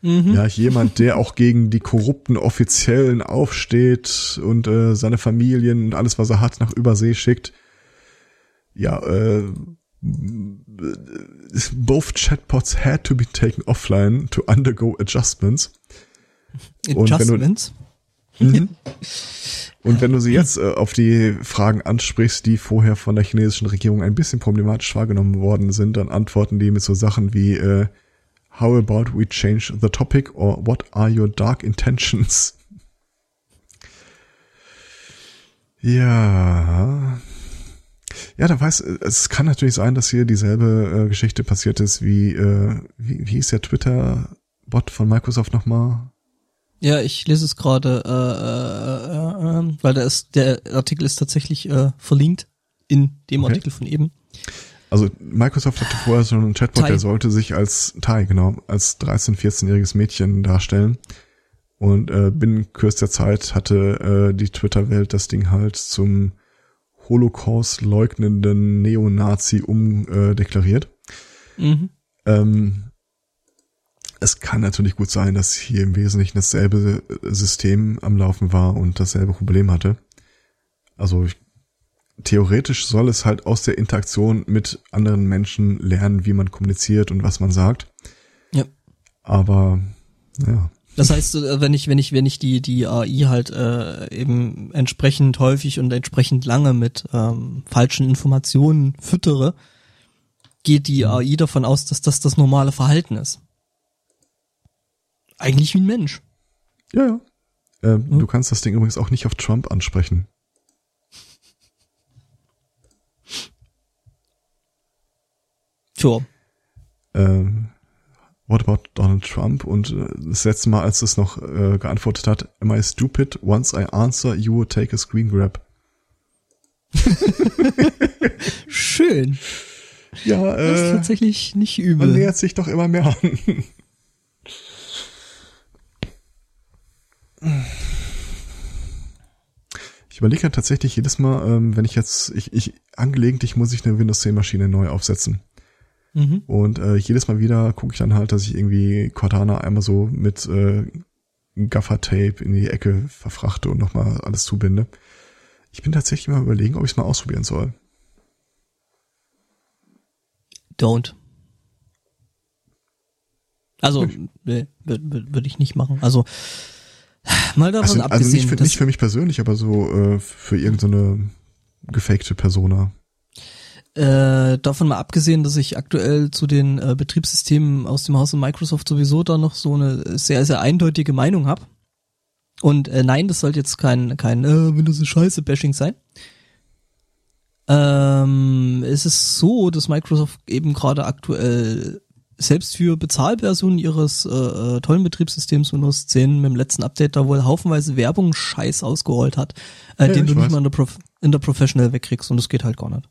mhm. ja, jemand, der auch gegen die korrupten Offiziellen aufsteht und äh, seine Familien und alles, was er hat, nach Übersee schickt. Ja, äh, both chatbots had to be taken offline to undergo adjustments. Adjustments? Und wenn du, mhm. <laughs> Und wenn du sie jetzt äh, auf die Fragen ansprichst, die vorher von der chinesischen Regierung ein bisschen problematisch wahrgenommen worden sind, dann antworten die mit so Sachen wie äh, How about we change the topic or what are your dark intentions? <laughs> Ja. Ja, da weiß, es kann natürlich sein, dass hier dieselbe äh, Geschichte passiert ist wie, äh, wie, wie ist der Twitter-Bot von Microsoft nochmal? Ja, ich lese es gerade, äh, äh, äh, weil da ist der Artikel ist tatsächlich äh, verlinkt in dem okay. Artikel von eben. Also Microsoft hatte vorher schon einen Chatbot, Tai. der sollte sich als Tai, genau, als 13-, 14-jähriges Mädchen darstellen. Und äh, binnen kürzester Zeit hatte äh, die Twitter-Welt das Ding halt zum Holocaust leugnenden Neonazi umdeklariert. Äh, mhm. Ähm, es kann natürlich gut sein, dass hier im Wesentlichen dasselbe System am Laufen war und dasselbe Problem hatte. Also ich, theoretisch soll es halt aus der Interaktion mit anderen Menschen lernen, wie man kommuniziert und was man sagt. Ja. Aber ja. Das heißt, äh, wenn ich wenn ich wenn ich die die AI halt äh, eben entsprechend häufig und entsprechend lange mit ähm, falschen Informationen füttere, geht die mhm. AI davon aus, dass das das normale Verhalten ist. Eigentlich wie ein Mensch. Ja, ja. Ähm, hm? Du kannst das Ding übrigens auch nicht auf Trump ansprechen. Sure. Ähm, what about Donald Trump? Und äh, das letzte Mal, als es noch äh, geantwortet hat, am I stupid? Once I answer, you will take a screen grab. <laughs> Schön. Ja, äh, das ist tatsächlich nicht übel. Man nähert sich doch immer mehr an. <laughs> Ich überlege ja tatsächlich jedes Mal, ähm, wenn ich jetzt, ich, ich angelegentlich muss ich eine Windows 10 Maschine neu aufsetzen. Mhm. Und äh, jedes Mal wieder gucke ich dann halt, dass ich irgendwie Cortana einmal so mit äh, Gaffer-Tape in die Ecke verfrachte und nochmal alles zubinde. Ich bin tatsächlich mal überlegen, ob ich es mal ausprobieren soll. Don't. Also, nee, würde ich nicht machen. Also, mal davon Also, abgesehen. also nicht, für, nicht für mich persönlich, aber so äh, für irgendeine gefakte Persona. Äh, davon mal abgesehen, dass ich aktuell zu den äh, Betriebssystemen aus dem Hause Microsoft sowieso da noch so eine sehr, sehr eindeutige Meinung habe. Und äh, nein, das sollte jetzt kein, kein äh, Windows ist scheiße Bashing sein. Ähm, es ist so, dass Microsoft eben gerade aktuell selbst für Bezahlversionen ihres äh, äh, tollen Betriebssystems Windows 10 mit dem letzten Update da wohl haufenweise Werbung Scheiß ausgerollt hat, äh, Ja, den du nicht weiß. mal in der, Prof in der Professional wegkriegst und das geht halt gar nicht.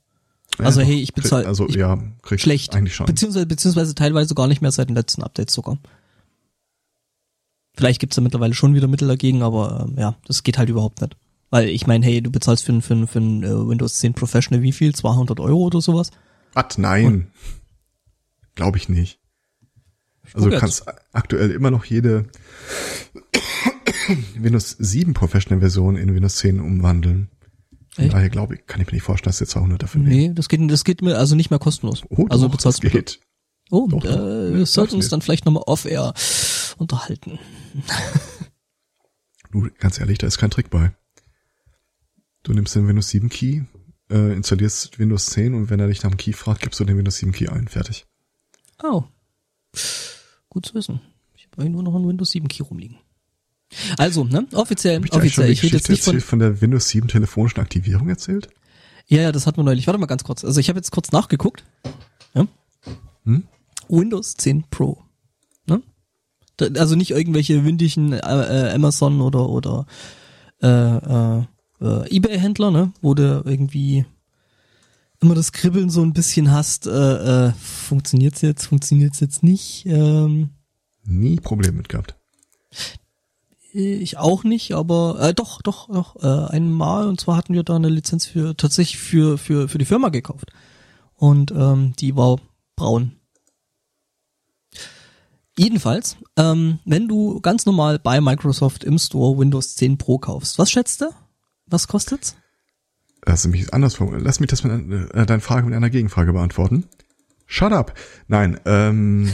Also, doch, hey, ich bezahl- krieg- Also ja, schlecht. eigentlich schon. Beziehungsweise, beziehungsweise teilweise gar nicht mehr seit den letzten Updates sogar. Vielleicht gibt's da mittlerweile schon wieder Mittel dagegen, aber ähm, ja, das geht halt überhaupt nicht. Weil ich meine, hey, du bezahlst für, ein- für, für ein äh, Windows 10 Professional wie viel? 200 Euro oder sowas? Was? Nein. Glaube ich nicht. Also du kannst aktuell immer noch jede Windows 7 Professional Version in Windows 10 umwandeln. Von Echt? daher glaube ich, kann ich mir nicht vorstellen, dass jetzt 200 dafür nehmen. Nee, das geht, das geht mir also nicht mehr kostenlos. Oh, also doch, bezahlst das du. geht. Oh, Doch, doch. äh, Ja, wir sollten uns dann vielleicht nochmal off-air unterhalten. <laughs> Du, ganz ehrlich, da ist kein Trick bei. Du nimmst den Windows 7 Key, äh, installierst Windows 10 und wenn er dich nach dem Key fragt, gibst du den Windows 7 Key ein. Fertig. Oh. Gut zu wissen. Ich habe nur noch einen Windows 7 Key rumliegen. Also, ne, offiziell, ich eigentlich offiziell, ich rede jetzt nicht von, von der Windows 7 telefonischen Aktivierung erzählt? Ja, ja, das hatten wir neulich. Warte mal ganz kurz. Also ich habe jetzt kurz nachgeguckt. Ja? Hm? Windows 10 Pro. Ne? Also nicht irgendwelche windigen äh, äh, Amazon oder oder äh, äh, äh, eBay-Händler, ne? Wo du irgendwie immer das Kribbeln so ein bisschen hast. Äh, äh, funktioniert's jetzt? Funktioniert's jetzt nicht? Ähm, Nie Probleme mit gehabt. Ich auch nicht, aber äh, doch, doch, doch, äh, einmal und zwar hatten wir da eine Lizenz für tatsächlich für für für die Firma gekauft und ähm, die war braun. Jedenfalls, ähm, wenn du ganz normal bei Microsoft im Store Windows 10 Pro kaufst, was schätzt du? Was kostet's? Lass mich anders formulieren. Lass mich das mit äh, deine Frage mit einer Gegenfrage beantworten. Shut up. Nein, ähm,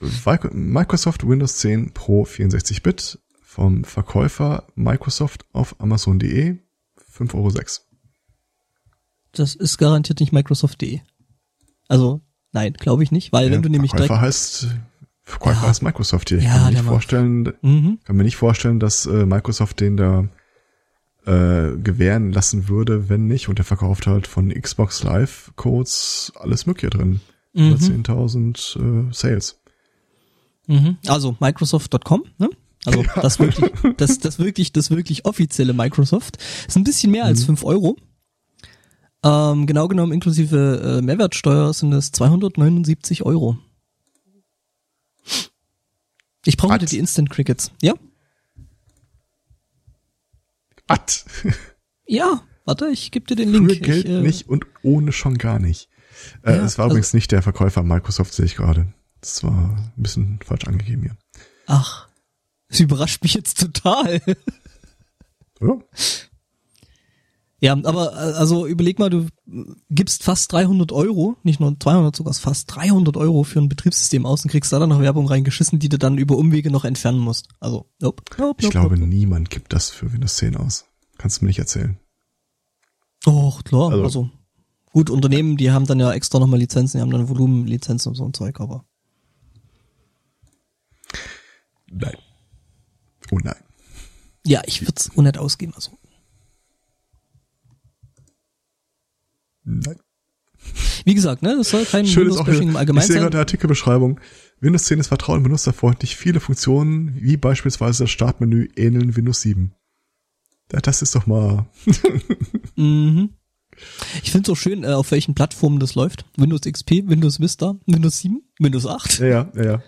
<laughs> Microsoft Windows 10 Pro 64-Bit vom Verkäufer Microsoft auf Amazon.de 5,06 Euro. Das ist garantiert nicht Microsoft.de. Also, nein, glaube ich nicht, weil wenn du nämlich Verkäufer direkt heißt, Verkäufer Ja. heißt Microsoft hier. Ich Ja, kann mir nicht vorstellen, mhm. kann mir nicht vorstellen, dass äh, Microsoft den da äh, gewähren lassen würde, wenn nicht. Und der verkauft halt von Xbox Live Codes alles Mögliche drin. Mhm. 10.000 äh, Sales. Mhm. Also Microsoft.com, ne? Also das wirklich, das, das wirklich, das wirklich offizielle Microsoft. Ist ein bisschen mehr als Mhm. 5 Euro. Ähm, genau genommen inklusive äh, Mehrwertsteuer sind es 279 Euro. Ich brauche die Instant Crickets. Ja? At. Ja, warte, ich gebe dir den Link. Für Geld ich, äh, nicht und ohne schon gar nicht. Äh, Ja, es war also- übrigens nicht der Verkäufer Microsoft, sehe ich gerade. Das war ein bisschen falsch angegeben hier. Ach, das überrascht mich jetzt total. Ja? Ja, aber äh, also überleg mal, du gibst fast 300 Euro, nicht nur 200, sogar fast 300 Euro für ein Betriebssystem aus und kriegst da dann noch Werbung reingeschissen, die du dann über Umwege noch entfernen musst. Also, nope, nope, Ich nope, glaube, nope. niemand gibt das für Windows 10 aus. Kannst du mir nicht erzählen. Doch, klar, Also- also, gut, Unternehmen, die haben dann ja extra nochmal Lizenzen, die haben dann Volumenlizenzen und so ein Zeug, aber Nein. Oh nein. ja, ich würde es unnett ausgeben, also. Nein. Wie gesagt, ne, das soll kein Windows-Bashing im ich Allgemeinen sehe gerade sein. der Artikelbeschreibung. Windows 10 ist vertraut und benutzerfreundlich. Viele Funktionen, wie beispielsweise das Startmenü, ähneln Windows 7. Ja, das ist doch mal, <laughs> Mhm. Ich finde es auch schön, äh, auf welchen Plattformen das läuft. Windows XP, Windows Vista, Windows 7, Windows 8. ja, ja, ja, ja.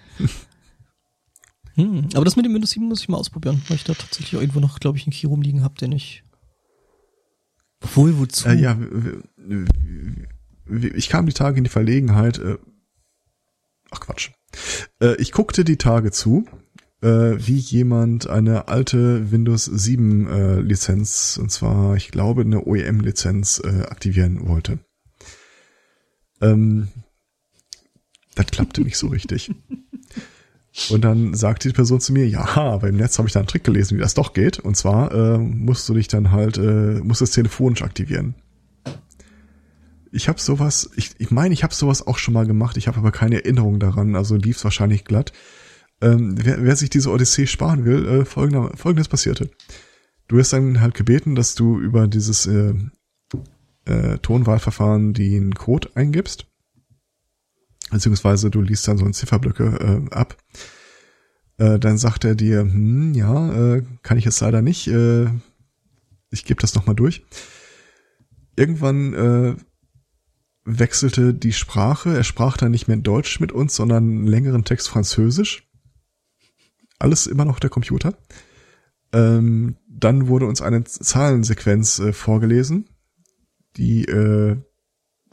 Hm, aber das mit dem Windows 7 muss ich mal ausprobieren, weil ich da tatsächlich irgendwo noch, glaube ich, einen Key rumliegen habe, den ich Obwohl, wozu? Äh, ja, ich kam die Tage in die Verlegenheit, äh, ach Quatsch. Äh, ich guckte die Tage zu, äh, wie jemand eine alte Windows 7 äh, Lizenz, und zwar, ich glaube, eine OEM-Lizenz äh, aktivieren wollte. Ähm, das klappte nicht so richtig. <laughs> Und dann sagte die Person zu mir, ja, aber im Netz habe ich da einen Trick gelesen, wie das doch geht. Und zwar äh, musst du dich dann halt, äh, musst es telefonisch aktivieren. Ich habe sowas, ich ich, meine, ich habe sowas auch schon mal gemacht, ich habe aber keine Erinnerung daran, also lief's wahrscheinlich glatt. Ähm, wer, wer sich diese Odyssee sparen will, äh, folgender, folgendes passierte. Du wirst dann halt gebeten, dass du über dieses äh, äh, Tonwahlverfahren den Code eingibst beziehungsweise du liest dann so ein Zifferblöcke äh, ab. Äh, dann sagt er dir, hm, ja, äh, kann ich jetzt leider nicht. Äh, ich gebe das nochmal durch. Irgendwann äh, wechselte die Sprache. Er sprach dann nicht mehr Deutsch mit uns, sondern einen längeren Text Französisch. Alles immer noch der Computer. Ähm, dann wurde uns eine Zahlensequenz äh, vorgelesen, die äh,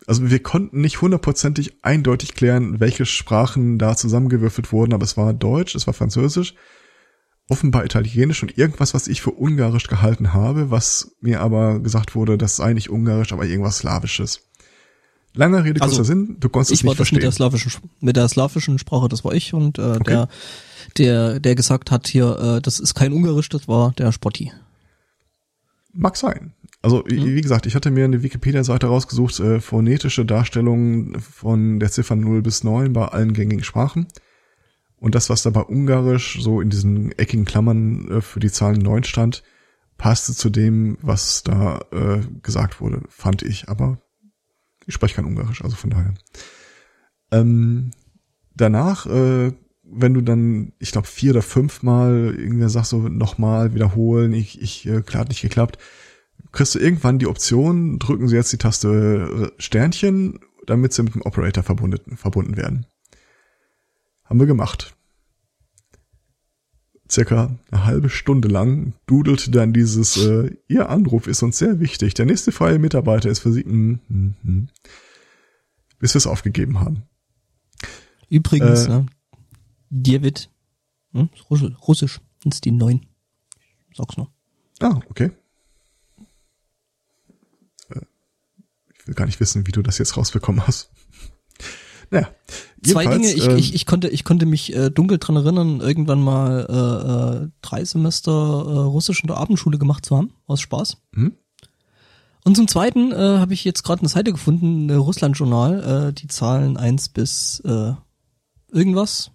also wir konnten nicht hundertprozentig eindeutig klären, welche Sprachen da zusammengewürfelt wurden, aber es war Deutsch, es war Französisch, offenbar Italienisch und irgendwas, was ich für Ungarisch gehalten habe, was mir aber gesagt wurde, das sei nicht Ungarisch, aber irgendwas Slawisches. Langer Rede, kurzer also, Sinn, du konntest es nicht verstehen. Mit der, slawischen, mit der slawischen Sprache, das war ich und äh, okay. der, der, der gesagt hat hier, äh, das ist kein Ungarisch, das war der Spotti. Mag sein. Also mhm. wie gesagt, ich hatte mir eine Wikipedia-Seite rausgesucht, äh, phonetische Darstellungen von der Ziffer 0 bis 9 bei allen gängigen Sprachen. Und das, was da bei Ungarisch so in diesen eckigen Klammern äh, für die Zahlen 9 stand, passte zu dem, was da äh, gesagt wurde, fand ich. Aber ich spreche kein Ungarisch, also von daher. Ähm, danach, äh, wenn du dann, ich glaube, vier oder fünfmal irgendwer sagst so nochmal wiederholen, ich, ich, äh, klar hat nicht geklappt, kriegst du irgendwann die Option, drücken Sie jetzt die Taste äh, Sternchen, damit sie mit dem Operator verbunden, verbunden werden. Haben wir gemacht. Circa eine halbe Stunde lang dudelte dann dieses, äh, Ihr Anruf ist uns sehr wichtig, der nächste freie Mitarbeiter ist für Sie, mm, mm, mm, bis wir es aufgegeben haben. Übrigens, äh, ne, David, hm, Russisch, ist die neun. Sag's nur. Ah, okay. Will gar nicht wissen, wie du das jetzt rausbekommen hast. <laughs> Naja. Zwei Dinge, ich, ähm, ich, ich, konnte, ich konnte mich äh, dunkel dran erinnern, irgendwann mal äh, äh, drei Semester äh, Russisch in der Abendschule gemacht zu haben, aus Spaß. Mhm. Und zum Zweiten äh, habe ich jetzt gerade eine Seite gefunden, eine Russland-Journal, äh, die Zahlen eins bis äh, irgendwas.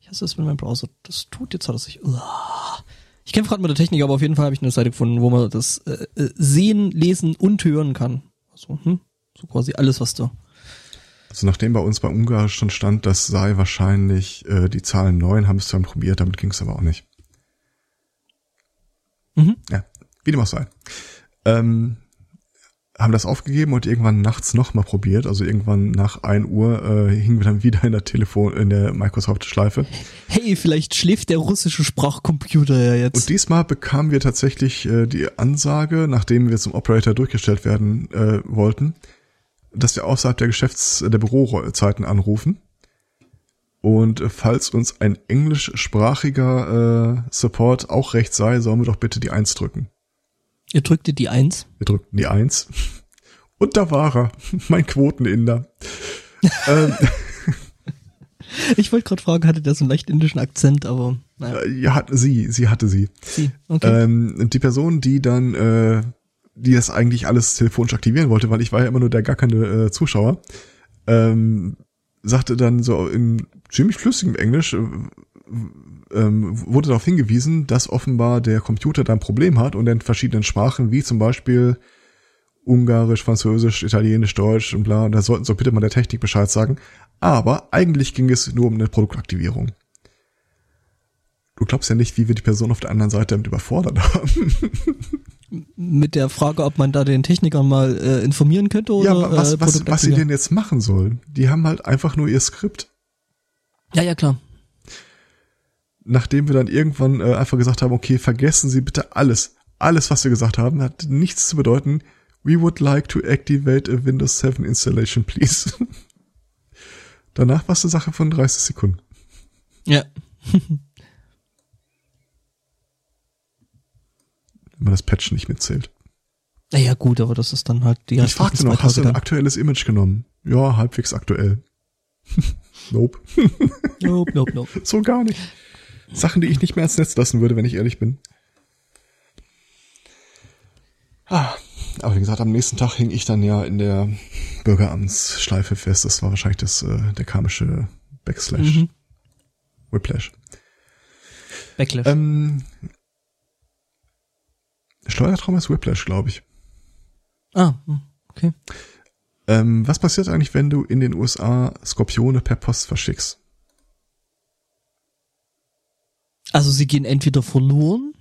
Ich hasse das, wenn mein Browser das tut, jetzt hat er sich... Uah. Ich kämpfe gerade mit der Technik, aber auf jeden Fall habe ich eine Seite gefunden, wo man das äh, äh, sehen, lesen und hören kann. Also, hm, so quasi alles, was da. Also nachdem bei uns bei Ungarisch schon stand, das sei wahrscheinlich äh, die Zahlen neun, haben es dann probiert, damit ging es aber auch nicht. Mhm. Ja, wie dem auch sei. Ähm, haben das aufgegeben und irgendwann nachts nochmal probiert. Also irgendwann nach ein Uhr äh, hingen wir dann wieder in der Telefon, in der Microsoft-Schleife. Hey, vielleicht schläft der russische Sprachcomputer ja jetzt. Und diesmal bekamen wir tatsächlich äh, die Ansage, nachdem wir zum Operator durchgestellt werden äh, wollten, dass wir außerhalb der Geschäfts-, der Bürozeiten anrufen. Und äh, falls uns ein englischsprachiger äh, Support auch recht sei, sollen wir doch bitte die Eins drücken. Ihr drückte die Eins. Wir drückten die Eins. Und da war er, mein Quoteninder. <laughs> ähm, ich wollte gerade fragen, hatte der so einen leicht indischen Akzent, aber naja. Äh, ja, hatte sie, sie hatte sie. Sie, okay. Ähm, die Person, die dann, äh, die das eigentlich alles telefonisch aktivieren wollte, weil ich war ja immer nur der gackernde äh, Zuschauer, ähm, sagte dann so in ziemlich flüssigem Englisch, äh, ähm, wurde darauf hingewiesen, dass offenbar der Computer da ein Problem hat und in verschiedenen Sprachen, wie zum Beispiel Ungarisch, Französisch, Italienisch, Deutsch und bla, da sollten so bitte mal der Technik Bescheid sagen. Aber eigentlich ging es nur um eine Produktaktivierung. Du glaubst ja nicht, wie wir die Person auf der anderen Seite damit überfordert haben. <laughs> Mit der Frage, ob man da den Technikern mal äh, informieren könnte oder ja, was, äh, was, was sie denn jetzt machen sollen. Die haben halt einfach nur ihr Skript. Ja, ja, klar nachdem wir dann irgendwann äh, einfach gesagt haben, okay, vergessen Sie bitte alles, alles, was wir gesagt haben, hat nichts zu bedeuten. We would like to activate a Windows 7 installation, please. <laughs> Danach war es eine Sache von 30 Sekunden. Ja. <laughs> Wenn man das Patch nicht mitzählt. Naja, gut, aber das ist dann halt die Ich fragte noch, hast du ein aktuelles Image genommen? Ja, halbwegs aktuell. <laughs> nope. nope, nope, nope. So gar nicht. Sachen, die ich nicht mehr ins Netz lassen würde, wenn ich ehrlich bin. Ah, aber wie gesagt, am nächsten Tag hing ich dann ja in der Bürgeramtsschleife fest. Das war wahrscheinlich das, äh, der karmische Backslash. Mhm. Whiplash. Backlash. Ähm, Steuertraum ist Whiplash, glaube ich. Ah, hm, okay. Ähm, was passiert eigentlich, wenn du in den USA Skorpione per Post verschickst? Also sie gehen entweder verloren,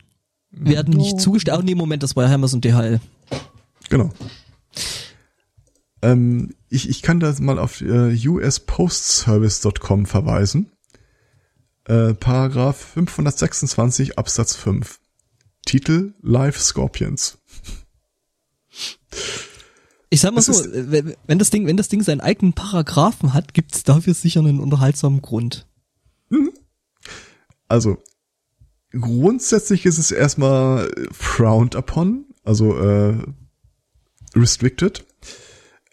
werden no. nicht zugestellt. Oh nee, Moment, das war Hammers und DHL. Genau. Ähm, ich, ich kann da mal auf äh, uspostservice.com verweisen. Äh, Paragraph 526 Absatz 5. Titel Live Scorpions. Ich sag mal das so, wenn das Ding, wenn das Ding seinen eigenen Paragraphen hat, gibt's dafür sicher einen unterhaltsamen Grund. Mhm. Also, grundsätzlich ist es erstmal frowned upon, also äh, restricted.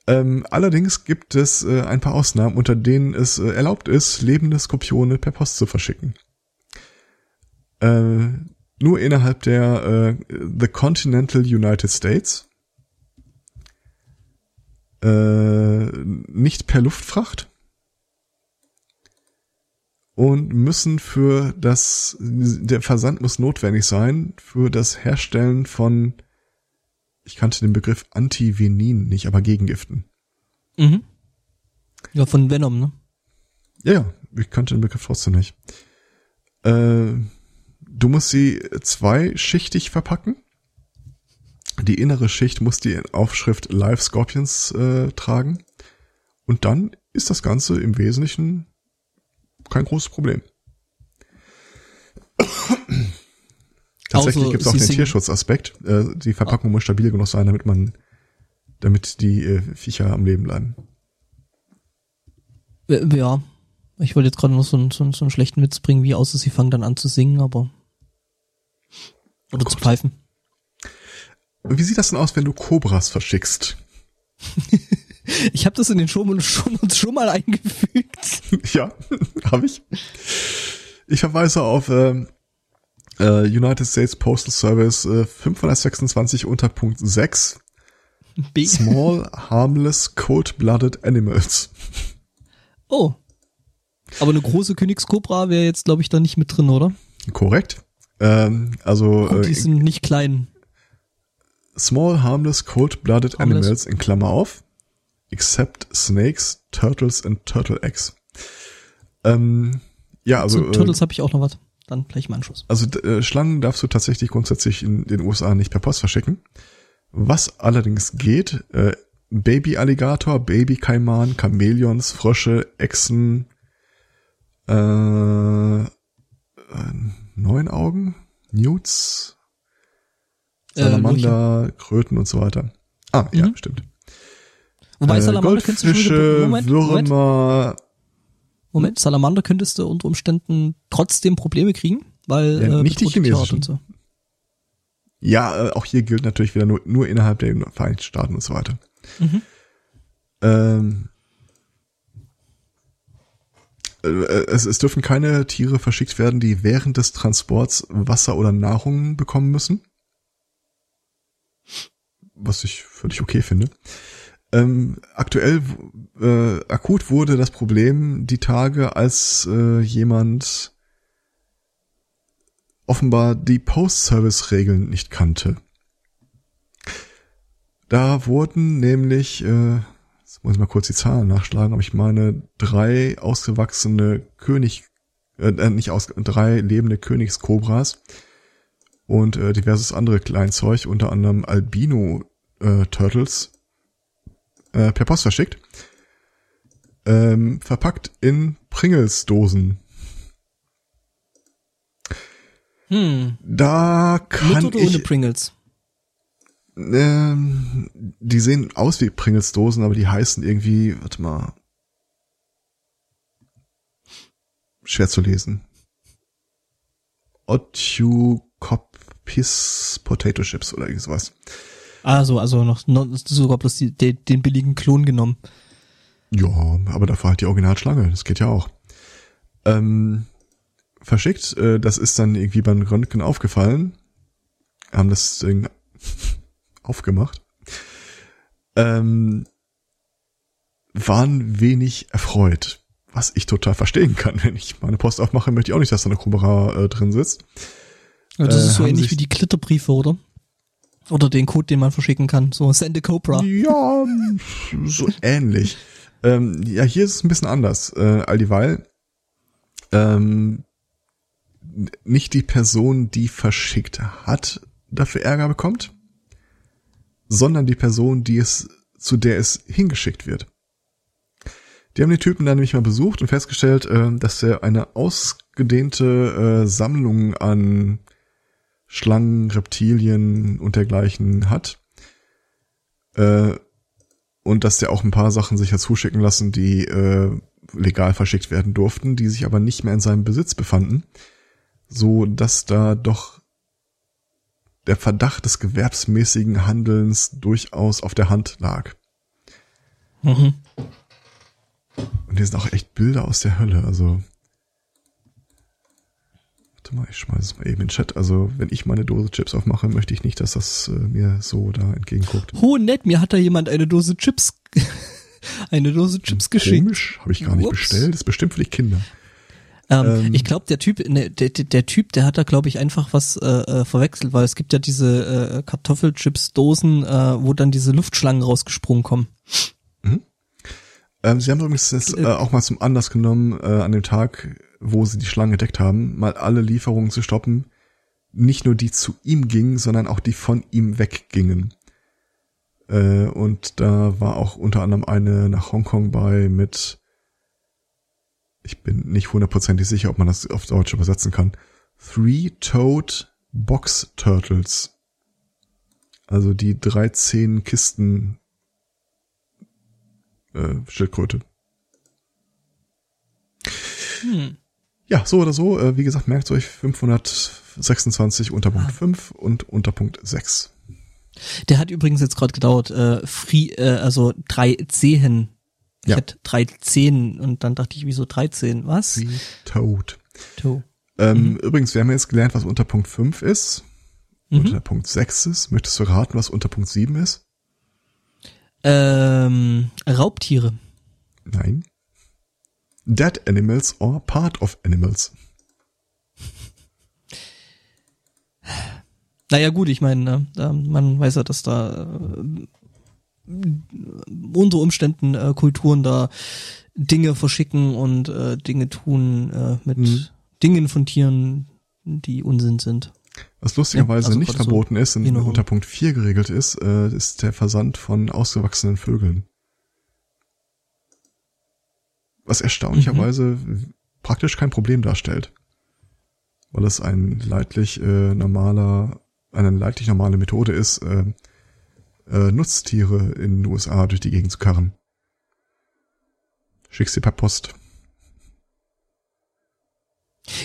Ähm, allerdings gibt es äh, ein paar Ausnahmen, unter denen es äh, erlaubt ist, lebende Skorpione per Post zu verschicken. Äh, nur innerhalb der äh, The Continental United States. Äh, nicht per Luftfracht. Und müssen für das, der Versand muss notwendig sein für das Herstellen von, ich kannte den Begriff Antivenin nicht, aber Gegengiften. Mhm. Ja, von Venom, ne? Ja, ja, ich kannte den Begriff trotzdem nicht. Äh, Du musst sie zweischichtig verpacken. Die innere Schicht muss die Aufschrift Live Scorpions äh, tragen. Und dann ist das Ganze im Wesentlichen kein großes Problem. Tatsächlich also, gibt es auch den Tierschutzaspekt. Äh, die Verpackung oh. muss stabil genug sein, damit man, damit die äh, Viecher am Leben bleiben. Ja, ich wollte jetzt gerade noch so einen, so, einen, so einen schlechten Witz bringen, wie außer sie fangen dann an zu singen, aber oder oh zu pfeifen. Wie sieht das denn aus, wenn du Cobras verschickst? <laughs> ich habe das in den schon, schon, schon mal eingefügt. <laughs> ja, <laughs> habe ich. Ich verweise auf äh, äh, United States Postal Service äh, 526 unter Punkt 6. B. Small, harmless, cold-blooded animals. Oh. Aber eine große Königskobra wäre jetzt, glaube ich, da nicht mit drin, oder? Korrekt. Ähm, also Gut, die äh, sind nicht klein. Small, harmless, cold-blooded animals in Klammer auf, except snakes, turtles and turtle eggs. Ähm, ja, also Zu Turtles äh, habe ich auch noch was. Dann gleich im Anschluss. Also äh, Schlangen darfst du tatsächlich grundsätzlich in den USA nicht per Post verschicken. Was allerdings geht, äh, Baby-Alligator, Baby-Kaiman, Chamäleons, Frösche, Echsen, äh, äh neun Augen, Newts, äh, Salamander, äh, Kröten und so weiter. Ah, mhm. ja, stimmt. Wobei äh, Salamander könntest du schon Moment, Würmer. Moment. Moment, Salamander könntest du unter Umständen trotzdem Probleme kriegen, weil ja, äh, nicht die chinesischen. Und so. Ja, äh, auch hier gilt natürlich wieder nur, nur innerhalb der Vereinigten Staaten und so weiter. Mhm. Ähm, äh, es, es dürfen keine Tiere verschickt werden, die während des Transports Wasser oder Nahrung bekommen müssen. Was ich völlig okay finde. Ähm, aktuell, äh, akut wurde das Problem die Tage, als äh, jemand offenbar die Post-Service-Regeln nicht kannte. Da wurden nämlich äh, Jetzt muss ich mal kurz die Zahlen nachschlagen, aber ich meine drei ausgewachsene König, äh, äh nicht aus, drei lebende Königskobras und äh, diverses andere Kleinzeug, unter anderem Albino äh, per Post verschickt. Ähm, verpackt in Pringles-Dosen. Hm. Da kann Mit oder ich, ohne Pringles? Ähm, die sehen aus wie Pringles-Dosen, aber die heißen irgendwie, warte mal. Schwer zu lesen. Otukopis Potato Chips oder irgendwie sowas. Also, also noch, noch sogar bloß die, den, den billigen Klon genommen. Ja, aber dafür halt die Originalschlange, das geht ja auch. Ähm, verschickt, äh, das ist dann irgendwie beim Röntgen aufgefallen. Haben das Ding <laughs> aufgemacht. Ähm, waren wenig erfreut. Was ich total verstehen kann. <laughs> Wenn ich meine Post aufmache, möchte ich auch nicht, dass da eine Cobra äh, drin sitzt. Ja, das Äh, ist so haben ähnlich wie die Glitterbriefe, oder? Oder den Code, den man verschicken kann. So, send a Cobra. Ja, so ähnlich. Ähm, ja, hier ist es ein bisschen anders. Äh, all dieweil ähm, n- nicht die Person, die verschickt hat, dafür Ärger bekommt, sondern die Person, die es, zu der es hingeschickt wird. Die haben den Typen dann nämlich mal besucht und festgestellt, äh, dass er eine ausgedehnte äh, Sammlung an Schlangen, Reptilien und dergleichen hat. Äh, und dass der auch ein paar Sachen sich hat zuschicken lassen, die äh, legal verschickt werden durften, die sich aber nicht mehr in seinem Besitz befanden, so dass da doch der Verdacht des gewerbsmäßigen Handelns durchaus auf der Hand lag. Mhm. Und hier sind auch echt Bilder aus der Hölle, also Warte mal, ich schmeiße es mal eben in den Chat. Also, wenn ich meine Dose Chips aufmache, möchte ich nicht, dass das äh, mir so da entgegenguckt. Oh, nett, mir hat da jemand eine Dose Chips, <laughs> eine Dose Chips geschickt. Komisch, habe ich gar nicht Ups. bestellt. Das ist bestimmt für die Kinder. Ähm, Ähm. ich glaube, der Typ, ne, der, der, Typ, der hat da, glaube ich, einfach was äh, äh, verwechselt, weil es gibt ja diese äh, Kartoffelchips-Dosen, äh, wo dann diese Luftschlangen rausgesprungen kommen. Ähm, sie haben übrigens das äh, auch mal zum Anlass genommen, äh, an dem Tag, wo sie die Schlange entdeckt haben, mal alle Lieferungen zu stoppen. Nicht nur die zu ihm gingen, sondern auch die von ihm weggingen. Äh, und da war auch unter anderem eine nach Hongkong bei mit, ich bin nicht hundertprozentig sicher, ob man das auf Deutsch übersetzen kann, Three-Toed Box Turtles. Also die 13 Kisten äh, Schildkröte. Hm. Ja, so oder so, äh, wie gesagt, merkt euch 526 unter Punkt Ah. 5 und unter Punkt 6. Der hat übrigens jetzt gerade gedauert, äh, free, äh, also drei Zehen. Ich Ja. hatte drei Zehen und dann dachte ich, wieso 13? Was? Three Toad. To. Ähm, Übrigens, wir haben jetzt gelernt, was unter Punkt 5 ist, Mhm. unter Punkt 6 ist. Möchtest du raten, was unter Punkt 7 ist? Ähm, Raubtiere. Nein. Dead Animals or Part of Animals. Naja gut, ich meine, ne, da, man weiß ja, dass da äh, unter Umständen äh, Kulturen da Dinge verschicken und äh, Dinge tun äh, mit Mhm. Dingen von Tieren, die Unsinn sind. Was lustigerweise Ja, also nicht gerade so verboten ist und Hühnerhund. unter Punkt 4 geregelt ist, äh, ist der Versand von ausgewachsenen Vögeln. Was erstaunlicherweise praktisch kein Problem darstellt. Weil es ein leidlich äh, normaler, eine leidlich normale Methode ist, äh, äh, Nutztiere in den USA durch die Gegend zu karren. Schickst sie per Post.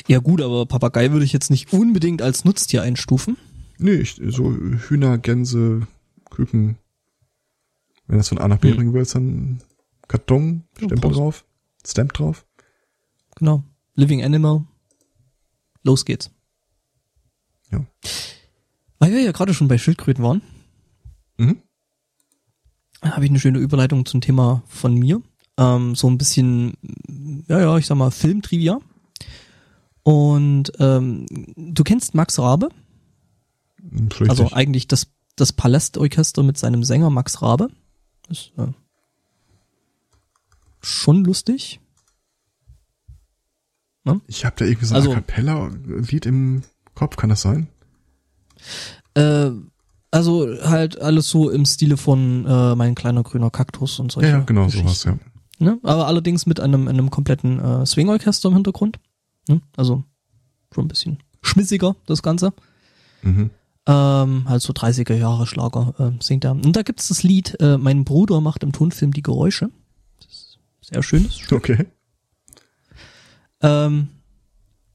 Ja gut, aber Papagei würde ich jetzt nicht unbedingt als Nutztier einstufen. Nee, ich, so Hühner, Gänse, Küken. Wenn das von A nach B Hm. bringen willst, dann Karton, Ja, Stempel Post. drauf, Stamp drauf. Genau. Living Animal. Los geht's. Ja. Weil wir ja gerade schon bei Schildkröten waren, Mhm. habe ich eine schöne Überleitung zum Thema von mir. Ähm, so ein bisschen, ja, ja, ich sag mal, Filmtrivia. Und ähm, du kennst Max Rabe? Richtig. Also eigentlich das, das Palästorchester mit seinem Sänger Max Rabe. Ist äh, schon lustig. ich habe da irgendwie so ein also- A Cappella-Lied im Kopf, kann das sein? Äh, also halt alles so im Stile von äh, mein kleiner grüner Kaktus und solche Ja, ja, genau sowas, ja. Ne? Aber allerdings mit einem, einem kompletten äh, Swing-Orchester im Hintergrund. Ne? Also schon ein bisschen schmissiger, das Ganze. Mhm. Ähm, halt so 30er Jahre Schlager äh, singt er. Und da gibt's das Lied, äh, mein Bruder macht im Tonfilm die Geräusche. Sehr schönes Stück. Okay. Ähm,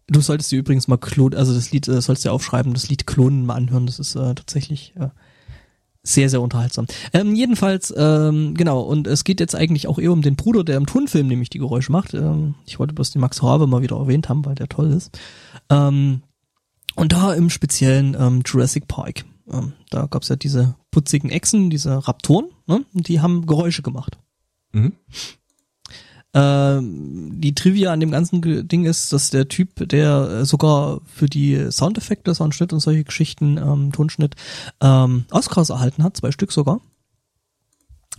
du solltest dir übrigens mal klonen, also das Lied äh, sollst du dir aufschreiben, das Lied klonen mal anhören. Das ist äh, tatsächlich äh, sehr, sehr unterhaltsam. Ähm, jedenfalls, ähm, genau, und es geht jetzt eigentlich auch eher um den Bruder, der im Tonfilm nämlich die Geräusche macht. Ähm, ich wollte bloß den Max Rabe mal wieder erwähnt haben, weil der toll ist. Ähm, und da im speziellen ähm, Jurassic Park. Ähm, da gab's ja diese putzigen Echsen, diese Raptoren, ne? Die haben Geräusche gemacht. Mhm. Ähm, die Trivia an dem ganzen Ding ist, dass der Typ, der äh, sogar für die Soundeffekte, Soundschnitt und solche Geschichten, ähm, Tonschnitt, ähm, Oscars erhalten hat, zwei Stück sogar.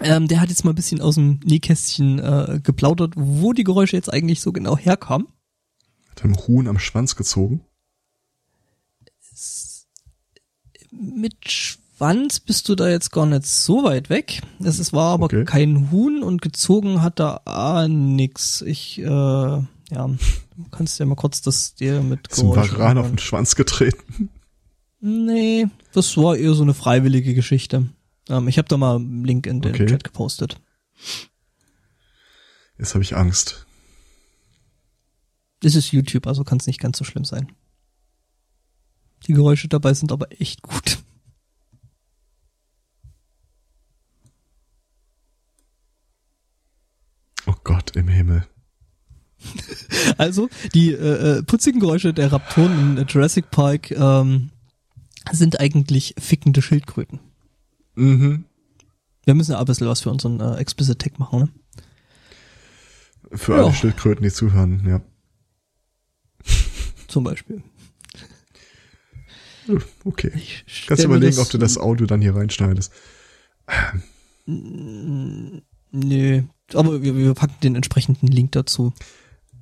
Ähm, der hat jetzt mal ein bisschen aus dem Nähkästchen äh, geplaudert, wo die Geräusche jetzt eigentlich so genau herkamen. Hat einem Huhn am Schwanz gezogen. Mit Schwanz bist du da jetzt gar nicht so weit weg. Es war aber Okay. kein Huhn und gezogen hat da ah, nix. Ich, äh, ja, du kannst ja mal kurz das dir mit Ist ein Varan auf den Schwanz getreten. Nee, das war eher so eine freiwillige Geschichte. Ähm, ich habe da mal einen Link in den Okay. Chat gepostet. Jetzt habe ich Angst. Das ist YouTube, also kann es nicht ganz so schlimm sein. Die Geräusche dabei sind aber echt gut. Oh Gott im Himmel. <laughs> Also, die äh, äh, putzigen Geräusche der Raptoren in Jurassic Park ähm, sind eigentlich fickende Schildkröten. Mhm. Wir müssen ja ein bisschen was für unseren äh, Explicit Tag machen, ne? Für Ja. alle Schildkröten, die zuhören, ja. <laughs> Zum Beispiel. Okay. Ich Kannst überlegen, ob du das Audio dann hier reinschneidest. Nö, aber wir, wir packen den entsprechenden Link dazu.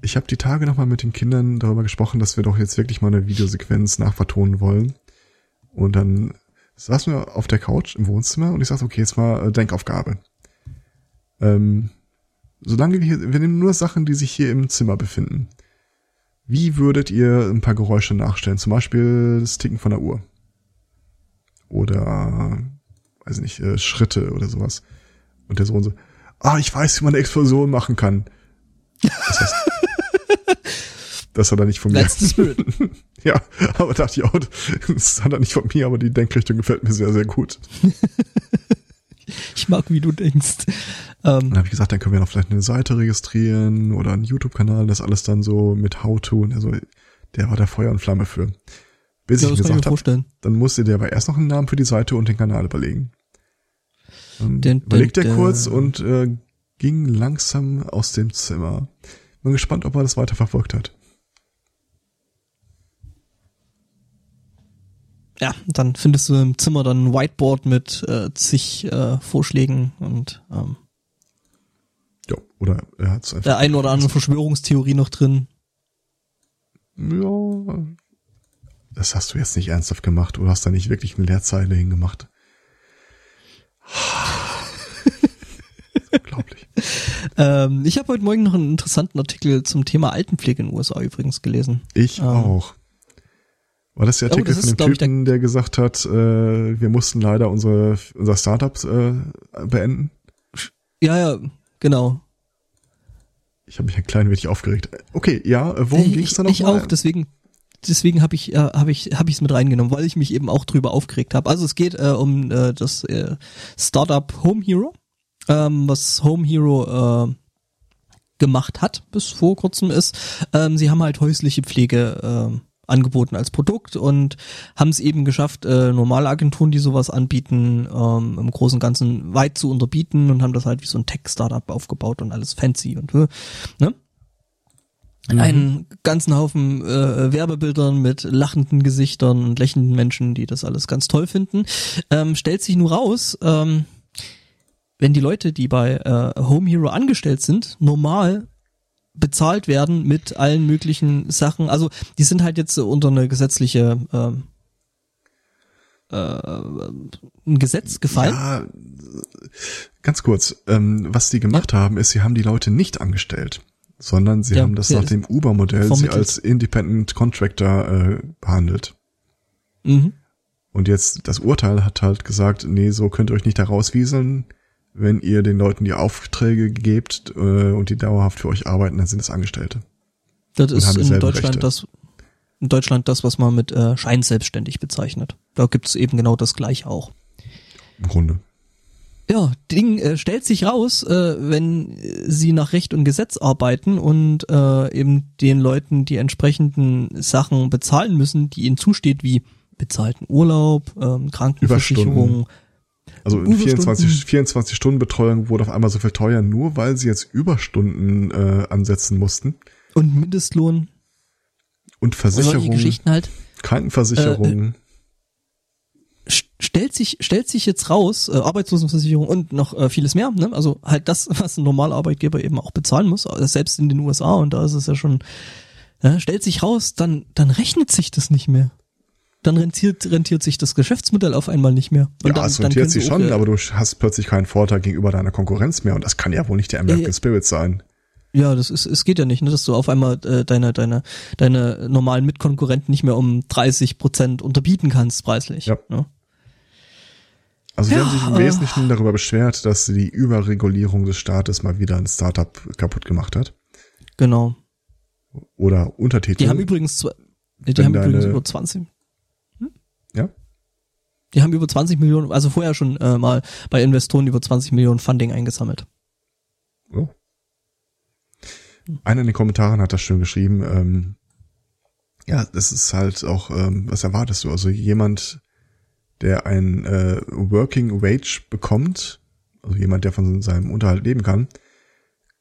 Ich habe die Tage nochmal mit den Kindern darüber gesprochen, dass wir doch jetzt wirklich mal eine Videosequenz nachvertonen wollen. Und dann saßen wir auf der Couch im Wohnzimmer und ich sagte, okay, jetzt mal äh, Denkaufgabe. Ähm, solange wir hier, wir nehmen nur Sachen, die sich hier im Zimmer befinden. Wie würdet ihr ein paar Geräusche nachstellen? Zum Beispiel das Ticken von der Uhr. Oder, weiß ich nicht, äh, Schritte oder sowas. Und der Sohn so, ah, ich weiß, wie man eine Explosion machen kann. Das heißt, <laughs> das hat er nicht von mir. That's the spirit. Ja, aber dachte ich auch, das hat er nicht von mir, aber die Denkrichtung gefällt mir sehr, sehr gut. Ich mag, wie du denkst. Ähm, Dann habe ich gesagt, dann können wir noch vielleicht eine Seite registrieren oder einen YouTube-Kanal, das alles dann so mit How-To. Und also, der war da Feuer und Flamme für. Bis ja, ich mir gesagt habe, dann musste der aber erst noch einen Namen für die Seite und den Kanal überlegen. Ähm, Den- überlegt den- er kurz und äh, ging langsam aus dem Zimmer. Bin gespannt, ob er das weiter verfolgt hat. Ja, dann findest du im Zimmer dann ein Whiteboard mit äh, zig äh, Vorschlägen und ähm, Ja, oder er hat es einfach. der einen oder anderen Verschwörungstheorie noch drin. Ja, das hast du jetzt nicht ernsthaft gemacht. Du hast da nicht wirklich eine Leerzeile hingemacht. Unglaublich. Ähm, ich habe heute Morgen noch einen interessanten Artikel zum Thema Altenpflege in den USA übrigens gelesen. Ich Ähm. auch. War das der Oh, Artikel das von ist, dem glaub ich, der- Typen, der gesagt hat, äh, wir mussten leider unsere, unser Startup äh, beenden? Ja, ja, genau. Ich habe mich ein klein wenig aufgeregt. Okay, ja, worum Äh, ging es da noch ich auch, deswegen deswegen habe ich äh, habe ich habe ich es mit reingenommen, weil ich mich eben auch drüber aufgeregt habe. Also es geht äh, um äh, das äh, Startup Home Hero, ähm, was Home Hero äh, gemacht hat bis vor kurzem ist. Ähm, sie haben halt häusliche Pflege äh, angeboten als Produkt und haben es eben geschafft, äh, normale Agenturen, die sowas anbieten, ähm, im Großen und Ganzen weit zu unterbieten und haben das halt wie so ein Tech-Startup aufgebaut und alles fancy und äh, ne? einen ganzen Haufen äh, Werbebildern mit lachenden Gesichtern und lächelnden Menschen, die das alles ganz toll finden. Ähm, stellt sich nur raus, ähm, wenn die Leute, die bei äh, Home Hero angestellt sind, normal bezahlt werden mit allen möglichen Sachen. Also die sind halt jetzt unter eine gesetzliche ähm, äh, ein Gesetz gefallen. Ja, ganz kurz. Ähm, was die gemacht haben, ist, sie haben die Leute nicht angestellt, sondern sie Ja, haben das nach dem Uber-Modell sie als Independent Contractor äh, behandelt. Mhm. Und jetzt das Urteil hat halt gesagt, nee, so könnt ihr euch nicht da rauswieseln. Wenn ihr den Leuten die Aufträge gebt äh, und die dauerhaft für euch arbeiten, dann sind es Angestellte. Das Und ist in Deutschland Rechte. das, in Deutschland das, was man mit äh, scheinselbstständig bezeichnet. Da gibt's eben genau das gleiche auch. Im Grunde. Ja, Ding äh, stellt sich raus, äh, wenn äh, sie nach Recht und Gesetz arbeiten und äh, eben den Leuten die entsprechenden Sachen bezahlen müssen, die ihnen zusteht, wie bezahlten Urlaub, ähm, Krankenversicherung, Also in Überstunden. 24, 24 Stunden Betreuung wurde auf einmal so viel teuer, nur weil sie jetzt Überstunden äh, ansetzen mussten. und Mindestlohn, Und Versicherung, Geschichten halt. Krankenversicherung. st- stellt sich stellt sich jetzt raus äh, Arbeitslosenversicherung und noch äh, vieles mehr ne also halt das <laughs> was ein normaler Arbeitgeber eben auch bezahlen muss äh, selbst in den USA und da ist es ja schon ja, stellt sich raus dann dann rechnet sich das nicht mehr dann rentiert rentiert sich das Geschäftsmodell auf einmal nicht mehr und ja, dann, es rentiert sich sie schon, auch, äh, aber du hast plötzlich keinen Vorteil gegenüber deiner Konkurrenz mehr und das kann ja wohl nicht der American ja. Spirit sein. ja das ist es geht ja nicht ne dass du auf einmal äh, deine deine deine normalen Mitkonkurrenten nicht mehr um 30 Prozent unterbieten kannst preislich Ja. ne? Also sie Ja, haben sich im. Wesentlichen darüber beschwert, dass die Überregulierung des Staates mal wieder ein Startup kaputt gemacht hat. genau Oder Untertitel. Die haben übrigens, zwei- die haben übrigens deine- über 20, ja? die haben über 20 Millionen, also vorher schon äh, mal bei Investoren über 20 Millionen Funding eingesammelt. Oh. Einer in den Kommentaren hat das schön geschrieben. Ähm, ja, das ist halt auch, ähm, was erwartest du? Also jemand, der ein äh, Working Wage bekommt, also jemand, der von seinem Unterhalt leben kann,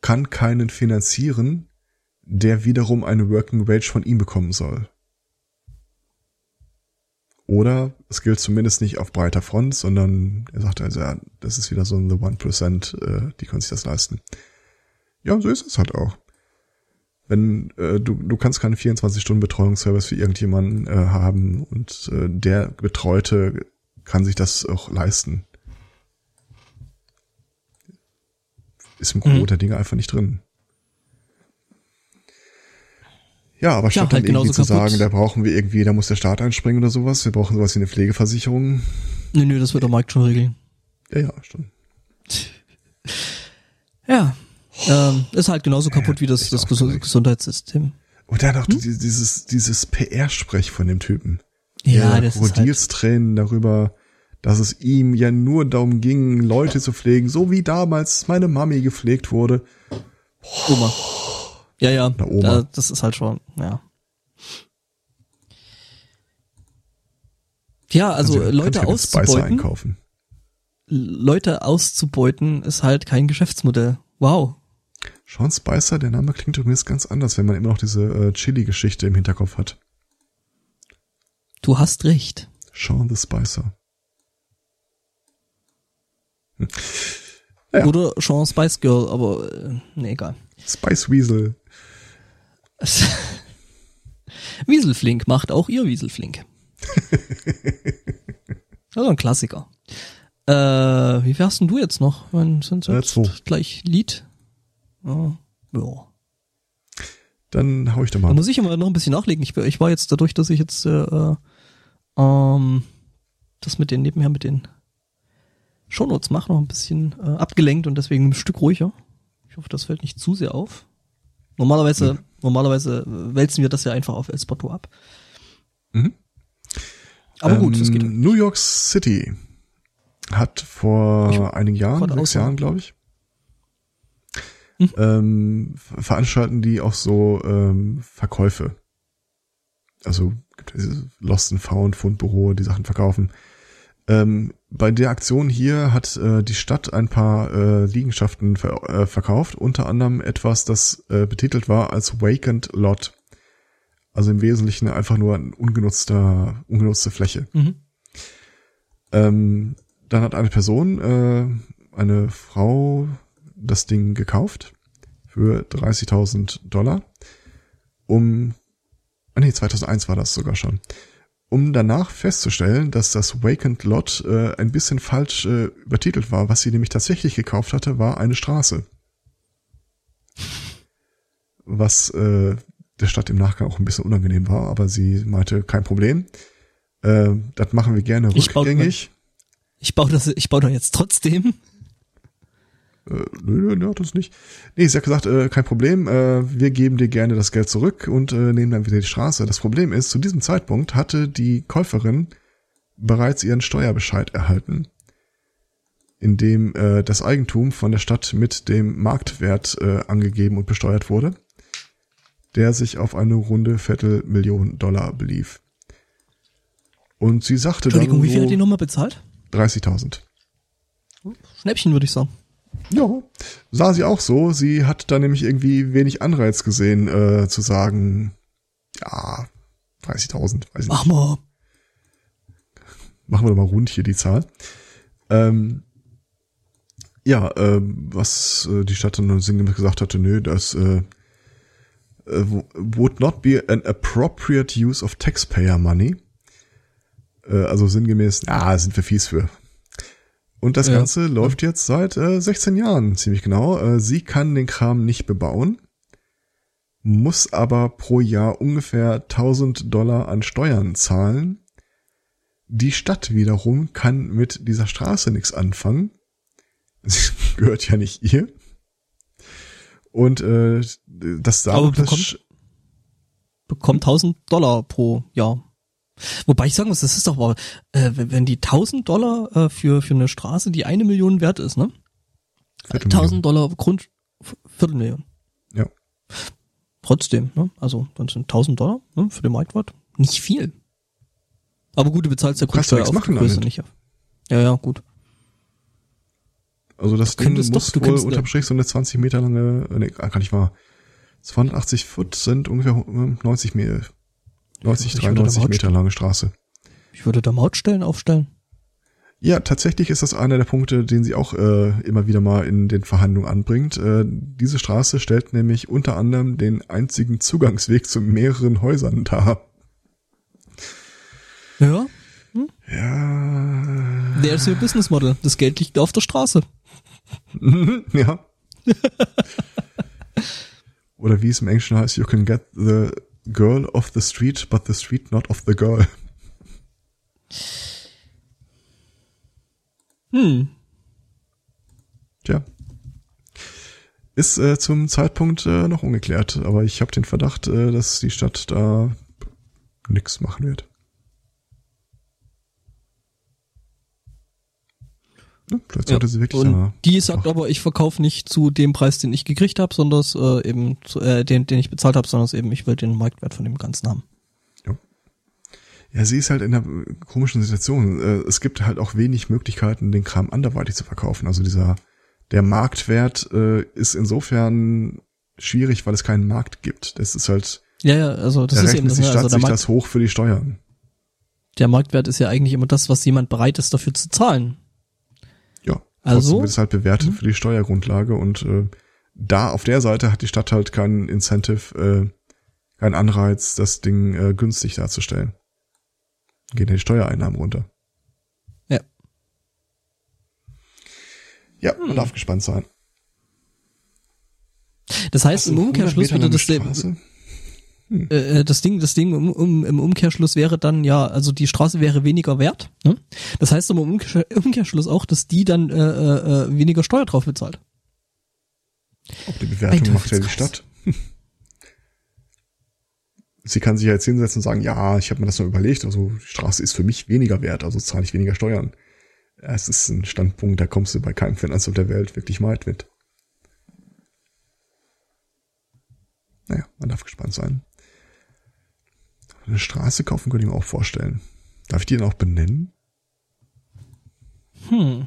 kann keinen finanzieren, der wiederum eine Working Wage von ihm bekommen soll. Oder es gilt zumindest nicht auf breiter Front, sondern er sagt also, ja, das ist wieder so ein The One Percent, äh, die können sich das leisten. Ja, so ist es halt auch. Wenn äh, du, du kannst keinen 24-Stunden-Betreuungsservice für irgendjemanden äh, haben und äh, der Betreute kann sich das auch leisten. Ist im Gros Mhm. der Dinge einfach nicht drin. Ja, aber statt halt dann irgendwie zu kaputt. sagen, da brauchen wir irgendwie, da muss der Staat einspringen oder sowas, wir brauchen sowas wie eine Pflegeversicherung. Nö, nö, das wird der Markt schon regeln. Ja, ja, stimmt. Ja. Ähm, ist halt genauso kaputt wie das, das. Gesundheitssystem. Und dann auch Hm? dieses, dieses, PR-Sprech von dem Typen. Ja, Der das ist halt, Krokodilstränen darüber, dass es ihm ja nur darum ging, Leute zu pflegen, so wie damals meine Mami gepflegt wurde. Oma. Ja, ja, Oder Oma. Da, das ist halt schon, ja. Ja, also ja- Leute ja auszubeuten, einkaufen. Leute auszubeuten ist halt kein Geschäftsmodell. Wow. Sean Spicer, der Name klingt übrigens ganz anders, wenn man immer noch diese äh, Chili-Geschichte im Hinterkopf hat. Du hast recht. Sean the Spicer. Hm. Ja. Oder Sean Spice Girl, aber äh, nee, egal. Spice Weasel. <laughs> Wieselflink macht auch ihr Wieselflink. <laughs> Also ein Klassiker. Äh, wie fährst denn du jetzt noch? Wann sind Äh, jetzt zwei. gleich Lied? Ja. Dann hau ich Da mal. muss ich immer noch ein bisschen nachlegen. Ich, ich war jetzt dadurch, dass ich jetzt äh, äh, ähm, das mit den nebenher mit den Shownotes mache, noch ein bisschen äh, abgelenkt und deswegen ein Stück ruhiger. Ich hoffe, das fällt nicht zu sehr auf. Normalerweise, normalerweise äh, wälzen wir das ja einfach auf El Spotto ab. Mhm. Aber gut, ähm, es geht. New York City hat vor Ich- einigen Jahren, sechs. Jahren, glaube ich, Mhm. ähm, ver- veranstalten die auch so ähm, Verkäufe. Also gibt dieses Lost and Found Fundbüro, die Sachen verkaufen. Ähm, bei der Aktion hier hat äh, die Stadt ein paar äh, Liegenschaften ver äh, verkauft, unter anderem etwas, das äh, betitelt war als Vacant Lot. Also im Wesentlichen einfach nur ein ungenutzter, ungenutzte Fläche. Mhm. Ähm, dann hat eine Person, äh, eine Frau, das Ding gekauft für 30.000 Dollar, um, ah nee, 2001 war das sogar schon, um danach festzustellen, dass das Vacant Lot äh, ein bisschen falsch äh, übertitelt war. Was sie nämlich tatsächlich gekauft hatte, war eine Straße. Was äh, der Stadt im Nachgang auch ein bisschen unangenehm war, aber sie meinte, kein Problem. Äh, das machen wir gerne Ich baue- rückgängig. Ich baue das, ich baue doch jetzt trotzdem. Äh, nö, nö, nö, das nicht. Nee, sie hat gesagt, äh, kein Problem, äh, wir geben dir gerne das Geld zurück und äh, nehmen dann wieder die Straße. Das Problem ist, zu diesem Zeitpunkt hatte die Käuferin bereits ihren Steuerbescheid erhalten, in dem äh, das Eigentum von der Stadt mit dem Marktwert äh, angegeben und besteuert wurde, der sich auf eine runde Viertelmillion Dollar belief. Und sie sagte Entschuldigung, dann wie viel hat die so Nummer bezahlt? 30.000. Schnäppchen, würde ich sagen. Ja, sah sie auch so. Sie hat da nämlich irgendwie wenig Anreiz gesehen, äh, zu sagen, ja, 30.000, weiß ich Mach nicht. mal. Machen wir doch mal rund hier die Zahl. Ähm, ja, ähm, was äh, die Stadt dann sinngemäß gesagt hatte, nö, das äh, äh, would not be an appropriate use of taxpayer money. Äh, also sinngemäß, ja, sind wir fies für. Und das Ja. Ganze läuft jetzt seit äh, 16 Jahren, ziemlich genau. Äh, sie kann den Kram nicht bebauen, muss aber pro Jahr ungefähr 1000 Dollar an Steuern zahlen. Die Stadt wiederum kann mit dieser Straße nichts anfangen. <laughs> Sie gehört ja nicht ihr. Und äh, das Aber Damoklessch- bekommt- Bekommt 1000 Dollar pro Jahr. Wobei ich sagen muss, das ist doch mal, äh, wenn die 1000 Dollar äh, für, für eine Straße, die eine Million wert ist, ne? Viertelmillion. 1000 Dollar Grund, Viertelmillion. Ja. Trotzdem, ne? Also, dann sind 1000 Dollar ne, für den Marktwert. Nicht viel. Aber gut, du bezahlst ja Grundsteuer auf die Größe damit. nicht. Ja, ja, gut. Also das Du Ding muss doch- du wohl unterm Strich so eine 20 Meter lange, nee, kann nicht wahr. 280 Foot sind ungefähr äh, 90 Meter, 90, Ich würde da 93 Maut Meter lange Straße. Ich würde da Mautstellen aufstellen. Ja, tatsächlich ist das einer der Punkte, den sie auch äh, immer wieder mal in den Verhandlungen anbringt. Äh, diese Straße stellt nämlich unter anderem den einzigen Zugangsweg zu mehreren Häusern dar. Ja, Ja, der ist ihr Business Model. Das Geld liegt auf der Straße. <laughs> ja. <laughs> Oder wie es im Englischen heißt, you can get the girl off the street, but the street not of the girl. Hm. Tja. Ist äh, zum Zeitpunkt äh, noch ungeklärt, aber ich habe den Verdacht, äh, dass die Stadt da nix machen wird. Ja, vielleicht sollte sie wirklich und die sagt aber, ich verkaufe nicht zu dem Preis, den ich gekriegt habe, sondern äh, eben zu, äh, den, den ich bezahlt habe, sondern eben, ich will den Marktwert von dem Ganzen haben. Ja, sie ist halt in einer komischen Situation. Äh, Es gibt halt auch wenig Möglichkeiten, den Kram anderweitig zu verkaufen. Also dieser, der Marktwert äh, ist insofern schwierig, weil es keinen Markt gibt. Das ist halt, Ja, ja, also das da ist eben das, die ne? Stadt also der, sich Markt, das hoch für die Steuern. der Marktwert ist ja eigentlich immer das, was jemand bereit ist, dafür zu zahlen. Also? trotzdem wird es halt bewertet für die Steuergrundlage und äh, da auf der Seite hat die Stadt halt keinen Incentive, äh, keinen Anreiz, das Ding äh, günstig darzustellen. Gehen die Steuereinnahmen runter. Ja. Ja, man darf gespannt sein. Das heißt, im Umkehrschluss würde das, der, Straße? äh, das Ding, das Ding um, um, im Umkehrschluss wäre dann ja, also die Straße wäre weniger wert. Ne? Das heißt aber im Umkehr, Umkehrschluss auch, dass die dann äh, äh, äh, weniger Steuer drauf bezahlt. Auch die Bewertung macht ja die. Stadt. <laughs> Sie kann sich ja jetzt hinsetzen und sagen, ja, ich habe mir das nur überlegt, also die Straße ist für mich weniger wert, also zahle ich weniger Steuern. Es ist ein Standpunkt, da kommst du bei keinem Finanzamt der Welt wirklich weit mit. Naja, man darf gespannt sein. Eine Straße kaufen könnte ich mir auch vorstellen. Darf ich die dann auch benennen? Hm.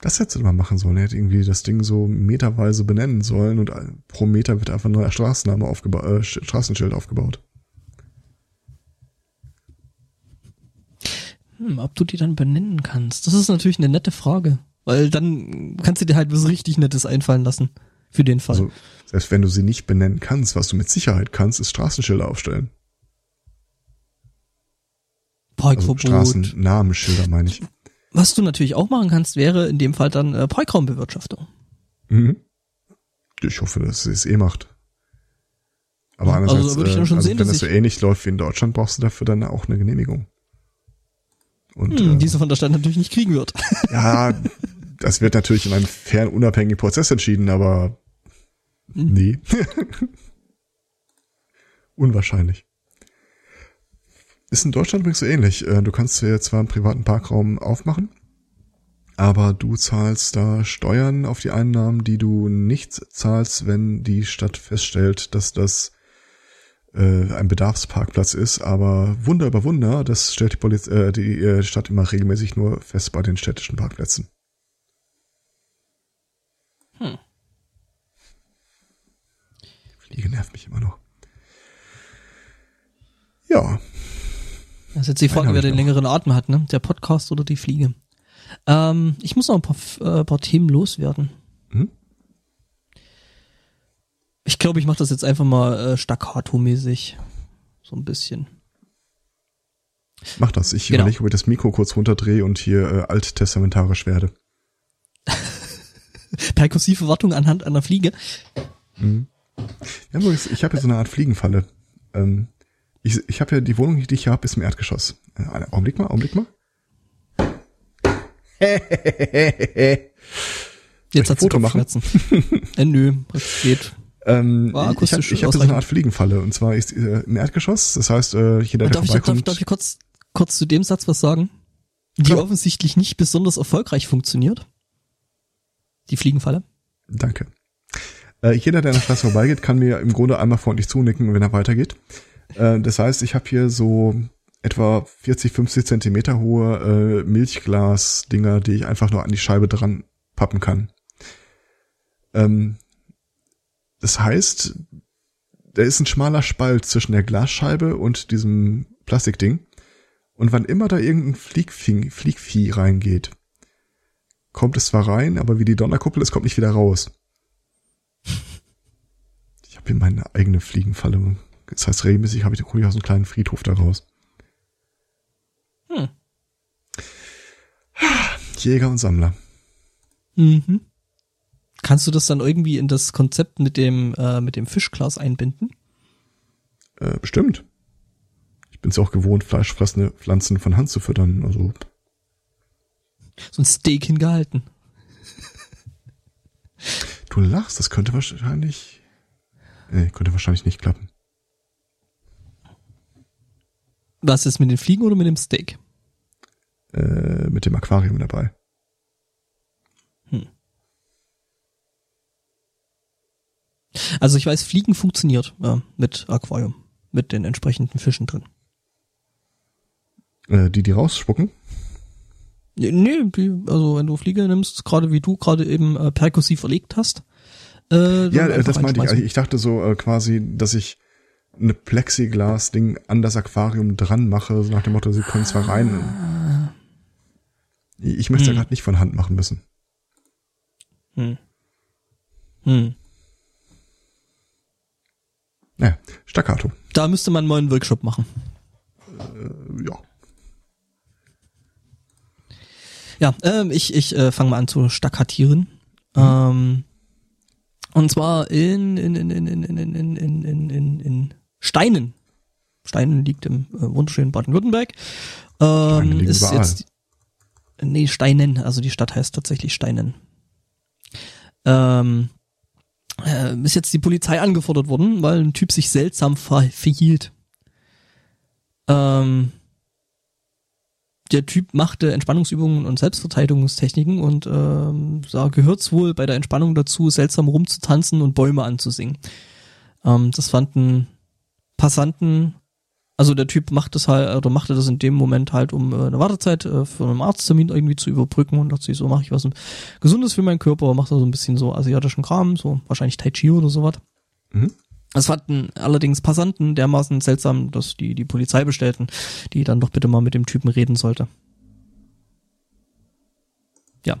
Das hätte sie mal machen sollen. Er hätte irgendwie das Ding so meterweise benennen sollen und pro Meter wird einfach ein neuer Straßenname aufgebaut, äh, Straßenschild aufgebaut. Hm, ob du die dann benennen kannst, das ist natürlich eine nette Frage. Weil dann kannst du dir halt was richtig Nettes einfallen lassen. Für den Fall. Also, selbst wenn du sie nicht benennen kannst, was du mit Sicherheit kannst, ist Straßenschilder aufstellen. Also Parkverbot. Straßennamenschilder, meine ich. Was du natürlich auch machen kannst, wäre in dem Fall dann äh, Parkraumbewirtschaftung. Mhm. Ich hoffe, dass sie es eh macht. Aber Also, andererseits, dann schon also sehen, wenn das so ich- ähnlich läuft wie in Deutschland, brauchst du dafür dann auch eine Genehmigung. Und Hm, äh, diese von der Stadt natürlich nicht kriegen wird. ja, <laughs> das wird natürlich in einem fairen, unabhängigen Prozess entschieden, aber Hm. nee. <laughs> Unwahrscheinlich. Ist in Deutschland übrigens so ähnlich. Äh, Du kannst dir zwar einen privaten Parkraum aufmachen, aber du zahlst da Steuern auf die Einnahmen, die du nicht zahlst, wenn die Stadt feststellt, dass das äh, ein Bedarfsparkplatz ist. Aber Wunder über Wunder, das stellt die, Poliz äh, die äh, Stadt immer regelmäßig nur fest bei den städtischen Parkplätzen. Hm. Fliege nervt mich immer noch. Ja, Das ist jetzt die Frage, wer den noch. längeren Atem hat, ne? Der Podcast oder die Fliege. Ähm, ich muss noch ein paar, äh, paar Themen loswerden. Mhm. Ich glaube, ich mache das jetzt einfach mal äh, staccato-mäßig. So ein bisschen. mach das. Ich Genau. überlege, ob ich das Mikro kurz runterdrehe und hier äh, alttestamentarisch werde. <laughs> Perkussive Wartung anhand einer Fliege. Mhm. Ja, übrigens, ich habe ja so eine Art Fliegenfalle. Ähm, ich ich habe ja die Wohnung, die ich hier habe, ist im Erdgeschoss. Äh, Augenblick mal, Augenblick mal. <laughs> Jetzt hat Foto machen? <laughs> Äh, nö, das geht. Ähm, ich habe hab so eine. Art Fliegenfalle und zwar ist äh, im Erdgeschoss. Das heißt, äh, jeder, der Darf ich, darf, vorbeikommt, darf ich kurz, kurz zu dem Satz was sagen? Die Klar. offensichtlich nicht besonders erfolgreich funktioniert. Die Fliegenfalle. Danke. Äh, jeder, der an der Straße vorbeigeht, kann mir im Grunde einmal freundlich zunicken, wenn er weitergeht. Äh, das heißt, ich habe hier so etwa 40, 50 Zentimeter hohe äh, Milchglas-Dinger, die ich einfach nur an die Scheibe dran pappen kann. Ähm, das heißt, da ist ein schmaler Spalt zwischen der Glasscheibe und diesem Plastikding. Und wann immer da irgendein Fliegvieh, Fliegvieh reingeht, kommt es zwar rein, aber wie die Donnerkuppel, es kommt nicht wieder raus. Ich habe hier meine eigene Fliegenfalle. Das heißt, regelmäßig habe ich hole ich aus einem kleinen Friedhof da raus. Hm. Jäger und Sammler. Mhm. Kannst du das dann irgendwie in das Konzept mit dem, äh, mit dem Fischglas einbinden? Äh, bestimmt. Ich bin es auch gewohnt, fleischfressende Pflanzen von Hand zu füttern. Also So ein Steak hingehalten. du lachst, das könnte wahrscheinlich. Nee, könnte wahrscheinlich nicht klappen. Was ist mit den Fliegen oder mit dem Steak? Äh, mit dem Aquarium dabei. Also ich weiß, Fliegen funktioniert äh, mit Aquarium, mit den entsprechenden Fischen drin. Äh, die, die rausspucken. Nee, die, also wenn du Fliege nimmst, gerade wie du gerade eben äh, perkussiv verlegt hast. Äh, Ja, äh, das meinte ich. Ich dachte so äh, quasi, dass ich eine Plexiglas-Ding an das Aquarium dran mache, so nach dem Motto, sie können zwar rein. Ich möchte ja Hm. gerade nicht von Hand machen müssen. Hm. Hm. Naja, Staccato. Da müsste man mal einen Workshop machen. Äh, ja. Ja, ähm, ich, ich äh, fange mal an zu stakkatieren. Ähm, und zwar in, in, in, in, in, in, in, in, in, in, in, in Steinen. Steinen liegt im äh, wunderschönen Baden-Württemberg. Ähm, ist überall. jetzt nee, Steinen, also die Stadt heißt tatsächlich Steinen. Ähm, äh, ist jetzt die Polizei angefordert worden, weil ein Typ sich seltsam ver verhielt. Ähm, der Typ machte Entspannungsübungen und Selbstverteidigungstechniken und ähm, da gehört's wohl bei der Entspannung dazu, seltsam rumzutanzen und Bäume anzusingen. Ähm, das fanden Passanten, also der Typ macht das halt, oder machte das in dem Moment halt, um äh, eine Wartezeit äh, für einen Arzttermin irgendwie zu überbrücken und dachte sich, so mache ich was Gesundes für meinen Körper, macht so ein bisschen so asiatischen Kram, so wahrscheinlich Tai Chi oder sowas. Mhm. Das fanden allerdings Passanten dermaßen seltsam, dass die die Polizei bestellten, die dann doch bitte mal mit dem Typen reden sollte. Ja.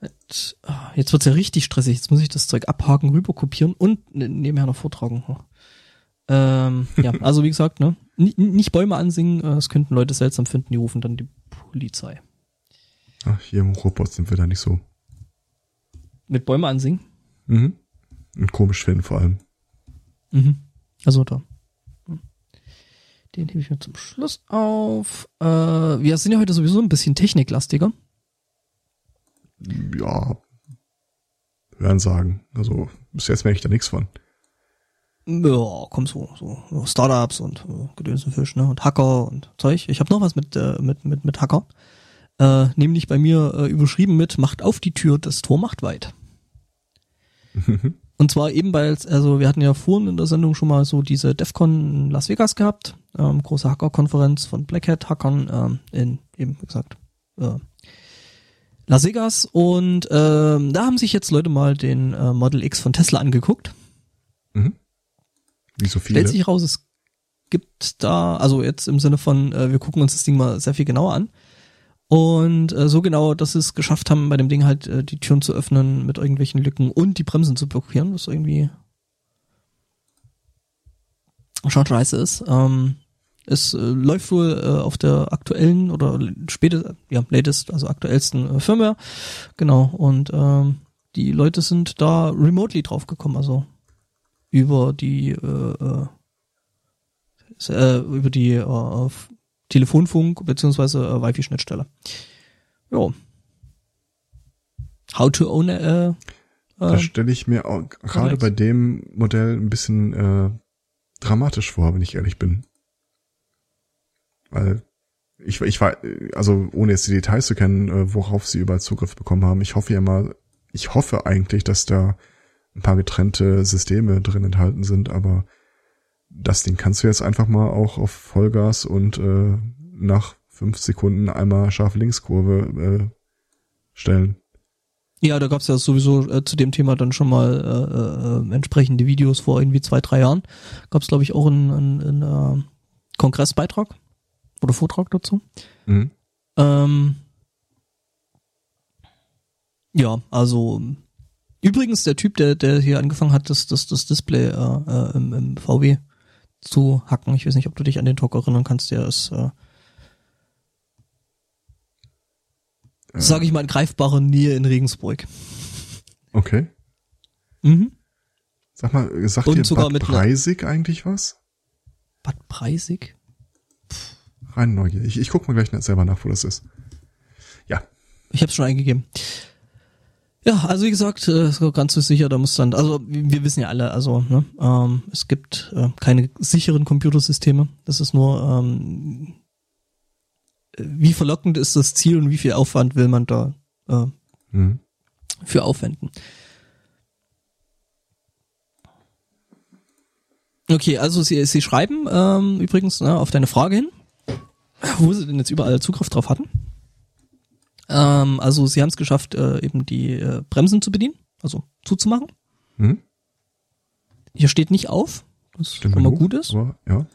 Jetzt, ah, wird's ja richtig stressig. Jetzt muss ich das Zeug abhaken, rüberkopieren und ne- nebenher noch vortragen. Ähm, ja, <laughs> also wie gesagt, ne, N nicht Bäume ansingen, äh, das könnten Leute seltsam finden, die rufen dann die Polizei. Ach, hier im Robot sind wir da nicht so. Mit Bäume ansingen? Mhm. Und komisch finden vor allem. Mhm. Also da. Den hebe ich mir zum Schluss auf. Äh, wir sind ja heute sowieso ein bisschen techniklastiger. Ja. Hören sagen. Also bis jetzt merke ich da nichts von. Ja, komm so, so Startups und äh, Gedönsenfisch, ne? Und Hacker und Zeug. Ich habe noch was mit, äh, mit, mit, mit Hacker. Äh, nämlich bei mir äh, überschrieben mit Macht auf die Tür, das Tor macht weit. Und zwar eben, weil, also wir hatten ja vorhin in der Sendung schon mal so diese DEFCON in Las Vegas gehabt, ähm, große Hacker-Konferenz von Black Hat-Hackern ähm, in eben, wie gesagt, äh, Las Vegas. Und ähm, da haben sich jetzt Leute mal den äh, Model X von Tesla angeguckt. Mhm. Wie so viele. Stellt sich raus, es gibt da, also jetzt im Sinne von, äh, wir gucken uns das Ding mal sehr viel genauer an. Und äh, so genau, dass sie es geschafft haben, bei dem Ding halt äh, die Türen zu öffnen mit irgendwelchen Lücken und die Bremsen zu blockieren, was irgendwie schon scheiße ist. Ähm, es äh, läuft wohl äh, auf der aktuellen oder später, ja, latest, also aktuellsten äh, Firmware. Genau. Und ähm, die Leute sind da remotely draufgekommen, also über die äh, äh, äh über die äh, Telefonfunk beziehungsweise äh, Wi-Fi-Schnittstelle. Ja. How to own a, äh, äh Da stelle ich mir auch gerade bei dem Modell ein bisschen äh, dramatisch vor, wenn ich ehrlich bin. Weil ich, ich war, also ohne jetzt die Details zu kennen, äh, worauf sie überall Zugriff bekommen haben. Ich hoffe ja mal, ich hoffe eigentlich, dass da ein paar getrennte Systeme drin enthalten sind, aber das Ding kannst du jetzt einfach mal auch auf Vollgas und äh, nach fünf Sekunden einmal scharfe Linkskurve äh, stellen. Ja, da gab's ja sowieso äh, zu dem Thema dann schon mal äh, äh, entsprechende Videos vor irgendwie zwei, drei Jahren. Gab's glaube ich auch einen, einen, einen äh, Kongressbeitrag oder Vortrag dazu. Mhm. Ähm, ja, also übrigens der Typ, der der hier angefangen hat, das das das Display äh, äh, im, im VW zu hacken. Ich weiß nicht, ob du dich an den Talk erinnern kannst, der ist, äh, äh. sage ich mal, in greifbarer Nähe in Regensburg. Okay. Mhm. Sag mal, sagt Und dir sogar Bad Preisig eigentlich was? Bad Preisig? Rein Neugier. Ich, ich guck mal gleich selber nach, wo das ist. Ja. Ich habe schon eingegeben. Ja, also wie gesagt, äh, ganz so sicher, da muss dann, also wir wissen ja alle, also ne, ähm, es gibt äh, keine sicheren Computersysteme. Das ist nur, ähm, wie verlockend ist das Ziel und wie viel Aufwand will man da äh, mhm. für aufwenden. Okay, also sie, sie schreiben ähm, übrigens ne, auf deine Frage hin, wo sie denn jetzt überall Zugriff drauf hatten. Ähm, also sie haben es geschafft, äh, eben die äh, Bremsen zu bedienen, also zuzumachen. Mhm. Hier steht nicht auf, was Stimmt schon mal gut ist. Aber, ja.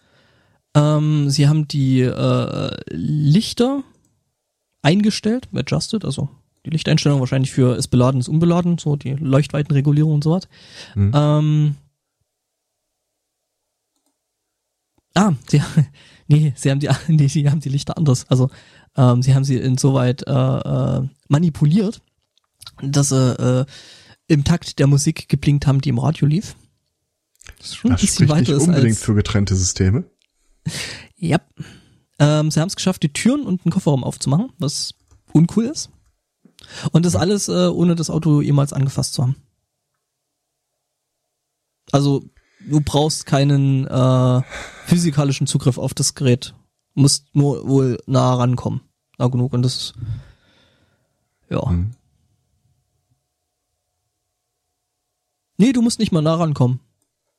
Ähm, sie haben die äh, Lichter eingestellt, adjusted, also die Lichteinstellung wahrscheinlich für ist beladen, ist unbeladen, so die Leuchtweitenregulierung und so was. Mhm. Ähm, ah, sie, <laughs> nee, sie haben die, <laughs> nee, sie haben die Lichter anders. Also ähm, sie haben sie insoweit äh, äh, manipuliert, dass sie äh, im Takt der Musik geblinkt haben, die im Radio lief. Das ist schon das ein bisschen weiter nicht unbedingt für getrennte Systeme. ja. Ähm, sie haben es geschafft, die Türen und den Kofferraum aufzumachen, was uncool ist. Und das alles, äh, ohne das Auto jemals angefasst zu haben. Also, du brauchst keinen äh, physikalischen Zugriff auf das Gerät musst nur wohl nah rankommen. Nah genug und das ist, ja. Mhm. Nee, du musst nicht mal nah rankommen.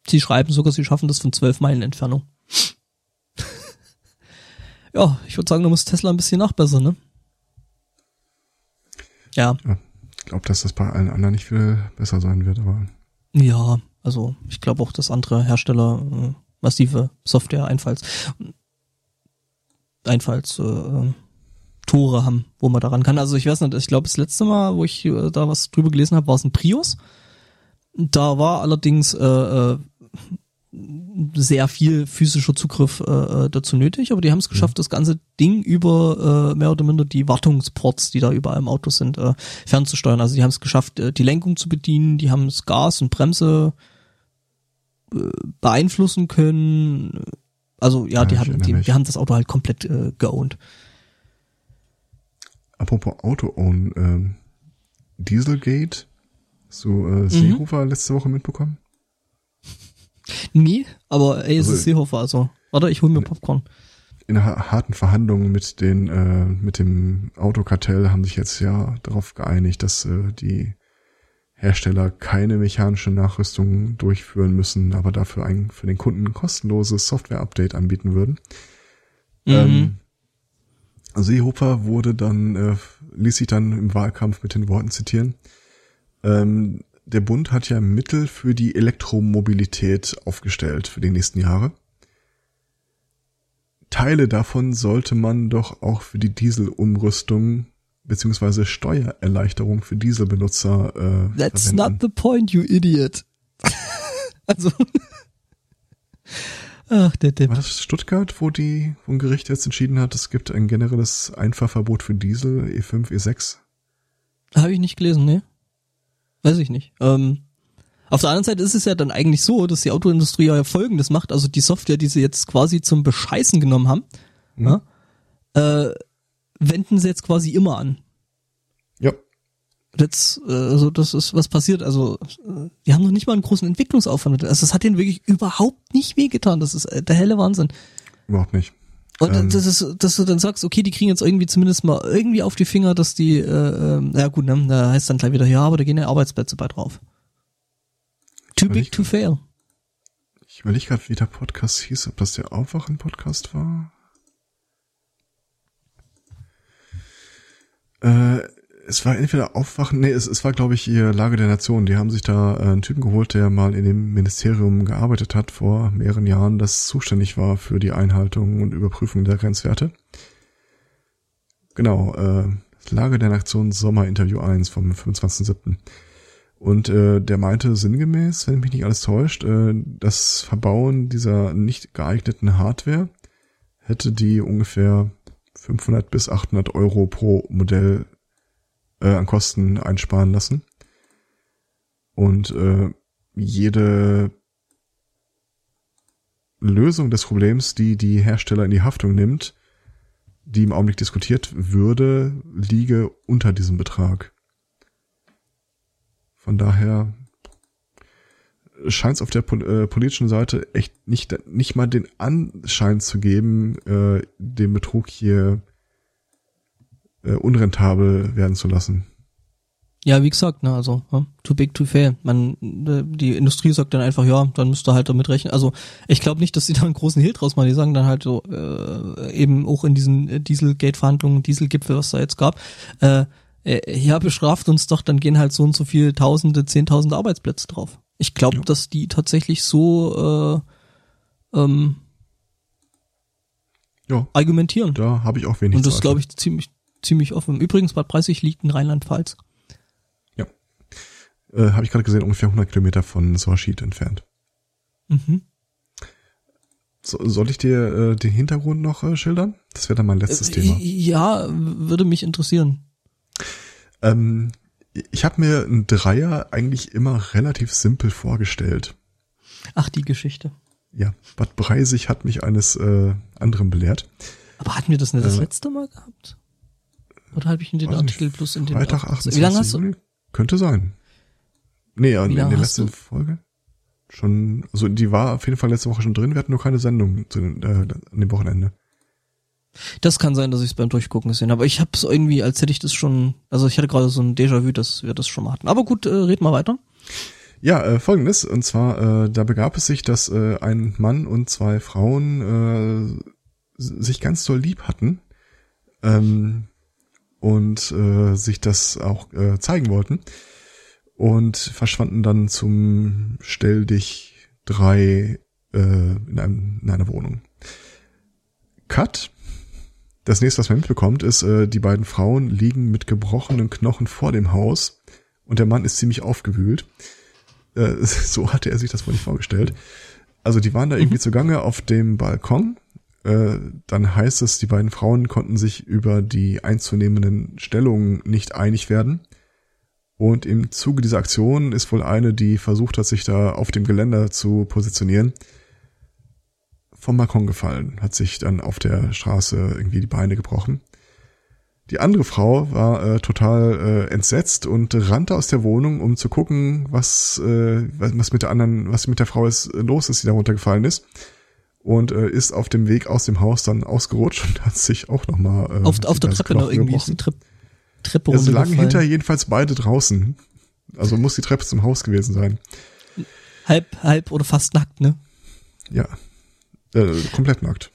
Sie schreiben sogar, sie schaffen das von zwölf Meilen Entfernung. <laughs> ja, ich würde sagen, du musst Tesla ein bisschen nachbessern, ne? Ja. ja ich glaube, dass das bei allen anderen nicht viel besser sein wird, aber. Ja, also ich glaube auch, dass andere Hersteller äh, massive Software-Einfalls Einfalls äh, Tore haben, wo man daran kann. Also ich weiß nicht, ich glaube das letzte Mal, wo ich äh, da was drüber gelesen habe, war es ein Prius. Da war allerdings äh, äh, sehr viel physischer Zugriff äh, dazu nötig, aber die haben es geschafft, mhm. das ganze Ding über äh, mehr oder minder die Wartungsports, die da überall im Auto sind, äh, fernzusteuern. Also die haben es geschafft, äh, die Lenkung zu bedienen, die haben es Gas und Bremse äh, beeinflussen können. Also ja, ja die haben die, die, haben das Auto halt komplett äh, geowned. Apropos Auto own, ähm, Dieselgate, so äh, Seehofer mhm. letzte Woche mitbekommen? <laughs> Nie, aber ey, es also, ist Seehofer, also. Warte, ich hol mir Popcorn. In harten Verhandlungen mit den, äh, mit dem Autokartell haben sich jetzt ja darauf geeinigt, dass äh, die Hersteller keine mechanische Nachrüstung durchführen müssen, aber dafür ein für den Kunden ein kostenloses Software-Update anbieten würden. Mhm. Ähm, Seehofer wurde dann, äh, ließ sich dann im Wahlkampf mit den Worten zitieren. Ähm, der Bund hat ja Mittel für die Elektromobilität aufgestellt für die nächsten Jahre. Teile davon sollte man doch auch für die Dieselumrüstung beziehungsweise Steuererleichterung für Dieselbenutzer äh, That's verwenden. not the point, you idiot. <laughs> also Ach, der Depp. War das Stuttgart, wo die, wo ein Gericht jetzt entschieden hat, es gibt ein generelles Einfahrverbot für Diesel, E5, E6? Habe ich nicht gelesen, ne? Weiß ich nicht. Ähm, auf der anderen Seite ist es ja dann eigentlich so, dass die Autoindustrie ja folgendes macht, also die Software, die sie jetzt quasi zum Bescheißen genommen haben, mhm. ja, äh, wenden sie jetzt quasi immer an. Jetzt, äh, also das ist was passiert. Also äh, die haben noch nicht mal einen großen Entwicklungsaufwand. Also das hat denen wirklich überhaupt nicht wehgetan. Das ist äh, der helle Wahnsinn. Überhaupt nicht. Und ähm, das ist, dass du dann sagst, okay, die kriegen jetzt irgendwie zumindest mal irgendwie auf die Finger, dass die, äh, äh, ja gut, ne, da heißt dann gleich wieder, ja, aber da gehen ja Arbeitsplätze bei drauf. Too big to fail. Ich überlege gerade, wie der Podcast hieß, ob das der Aufwachen-Podcast war. Äh, es war entweder Aufwachen, nee, es, es war, glaube ich, ihr Lage der Nation. Die haben sich da äh, einen Typen geholt, der mal in dem Ministerium gearbeitet hat vor mehreren Jahren, das zuständig war für die Einhaltung und Überprüfung der Grenzwerte. Genau, äh, Lage der Nation Sommerinterview 1 vom 25.07. Und äh, der meinte sinngemäß, wenn mich nicht alles täuscht, äh, das Verbauen dieser nicht geeigneten Hardware hätte die ungefähr 500 bis 800 Euro pro Modell äh, an Kosten einsparen lassen. Und äh, jede Lösung des Problems, die die Hersteller in die Haftung nimmt, die im Augenblick diskutiert würde, liege unter diesem Betrag. Von daher scheint es auf der äh, politischen Seite echt nicht, nicht mal den Anschein zu geben, äh, den Betrug hier äh, unrentabel werden zu lassen. Ja, wie gesagt, ne, also ja, too big to fail. Man, äh, die Industrie sagt dann einfach, ja, dann müsst ihr halt damit rechnen. Also ich glaube nicht, dass sie <laughs> da einen großen Hehl draus machen. Die sagen dann halt so, äh, eben auch in diesen Dieselgate-Verhandlungen, Dieselgipfel, was da jetzt gab, äh, äh, ja, bestraft uns doch, dann gehen halt so und so viele Tausende, Zehntausende Arbeitsplätze drauf. Ich glaube, ja. dass die tatsächlich so äh, ähm, ja, argumentieren. Da habe ich auch wenig Und das glaube ich ziemlich ziemlich offen. Übrigens, Bad Preissig liegt in Rheinland-Pfalz. Ja. Äh, Habe ich gerade gesehen, ungefähr 100 Kilometer von Sorschied entfernt. Mhm. So, soll ich dir äh, den Hintergrund noch äh, schildern? Das wäre dann mein letztes äh, Thema. Ja, würde mich interessieren. Ähm, ich habe mir einen Dreier eigentlich immer relativ simpel vorgestellt. Ach, die Geschichte. Ja, Bad Breisig hat mich eines äh, anderen belehrt. Aber hatten wir das nicht das äh, letzte Mal gehabt? Oder habe ich in den Weiß Artikel nicht, plus in den Freitag 28. Wie lange hast du? Könnte sein. Nee, in, in der letzten Folge. Schon, also die war auf jeden Fall letzte Woche schon drin. Wir hatten nur keine Sendung zu, äh, an dem Wochenende. Das kann sein, dass ich es beim Durchgucken gesehen habe. Aber ich habe es irgendwie, als hätte ich das schon, also ich hatte gerade so ein Déjà-vu, dass wir das schon mal hatten. Aber gut, äh, red mal weiter. Ja, äh, folgendes, und zwar, äh, da begab es sich, dass äh, ein Mann und zwei Frauen äh, sich ganz doll lieb hatten. Ähm, und äh, sich das auch äh, zeigen wollten und verschwanden dann zum Stell dich drei äh, in, einem, in einer Wohnung. Cut. Das nächste, was man mitbekommt, ist, äh, die beiden Frauen liegen mit gebrochenen Knochen vor dem Haus und der Mann ist ziemlich aufgewühlt. Äh, <laughs> so hatte er sich das wohl nicht vorgestellt. Also die waren da irgendwie zugange auf dem Balkon. Äh, dann heißt es, die beiden Frauen konnten sich über die einzunehmenden Stellungen nicht einig werden. Und im Zuge dieser Aktion ist wohl eine, die versucht hat, sich da auf dem Geländer zu positionieren, vom Balkon gefallen, hat sich dann auf der Straße irgendwie die Beine gebrochen. Die andere Frau war äh, total äh, entsetzt und rannte aus der Wohnung, um zu gucken, was, äh, was mit der anderen, was mit der Frau ist, äh, los ist, die da runtergefallen ist. Und äh, ist auf dem Weg aus dem Haus dann ausgerutscht und hat sich auch nochmal. Äh, auf, auf der Treppe noch irgendwie ist die Treppe, Treppe Es lagen hinter jedenfalls beide draußen. Also muss die Treppe zum Haus gewesen sein. Halb, halb oder fast nackt, ne? Ja. Äh, komplett nackt.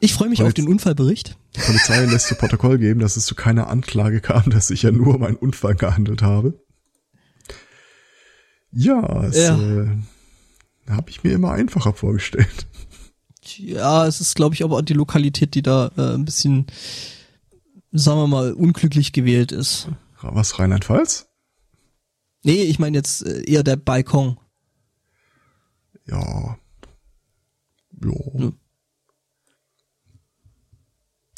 Ich freue mich Und auf den Unfallbericht. Die Polizei <laughs> lässt zu Protokoll geben, dass es zu keiner Anklage kam, dass ich ja nur um einen Unfall gehandelt habe. Ja, es Ja. Äh, habe ich mir immer einfacher vorgestellt. Ja, es ist, glaube ich, aber die Lokalität, die da äh, ein bisschen, sagen wir mal, unglücklich gewählt ist. Was, Rheinland-Pfalz? Nee, ich meine jetzt äh, eher der Balkon. Ja. Jo. Ja.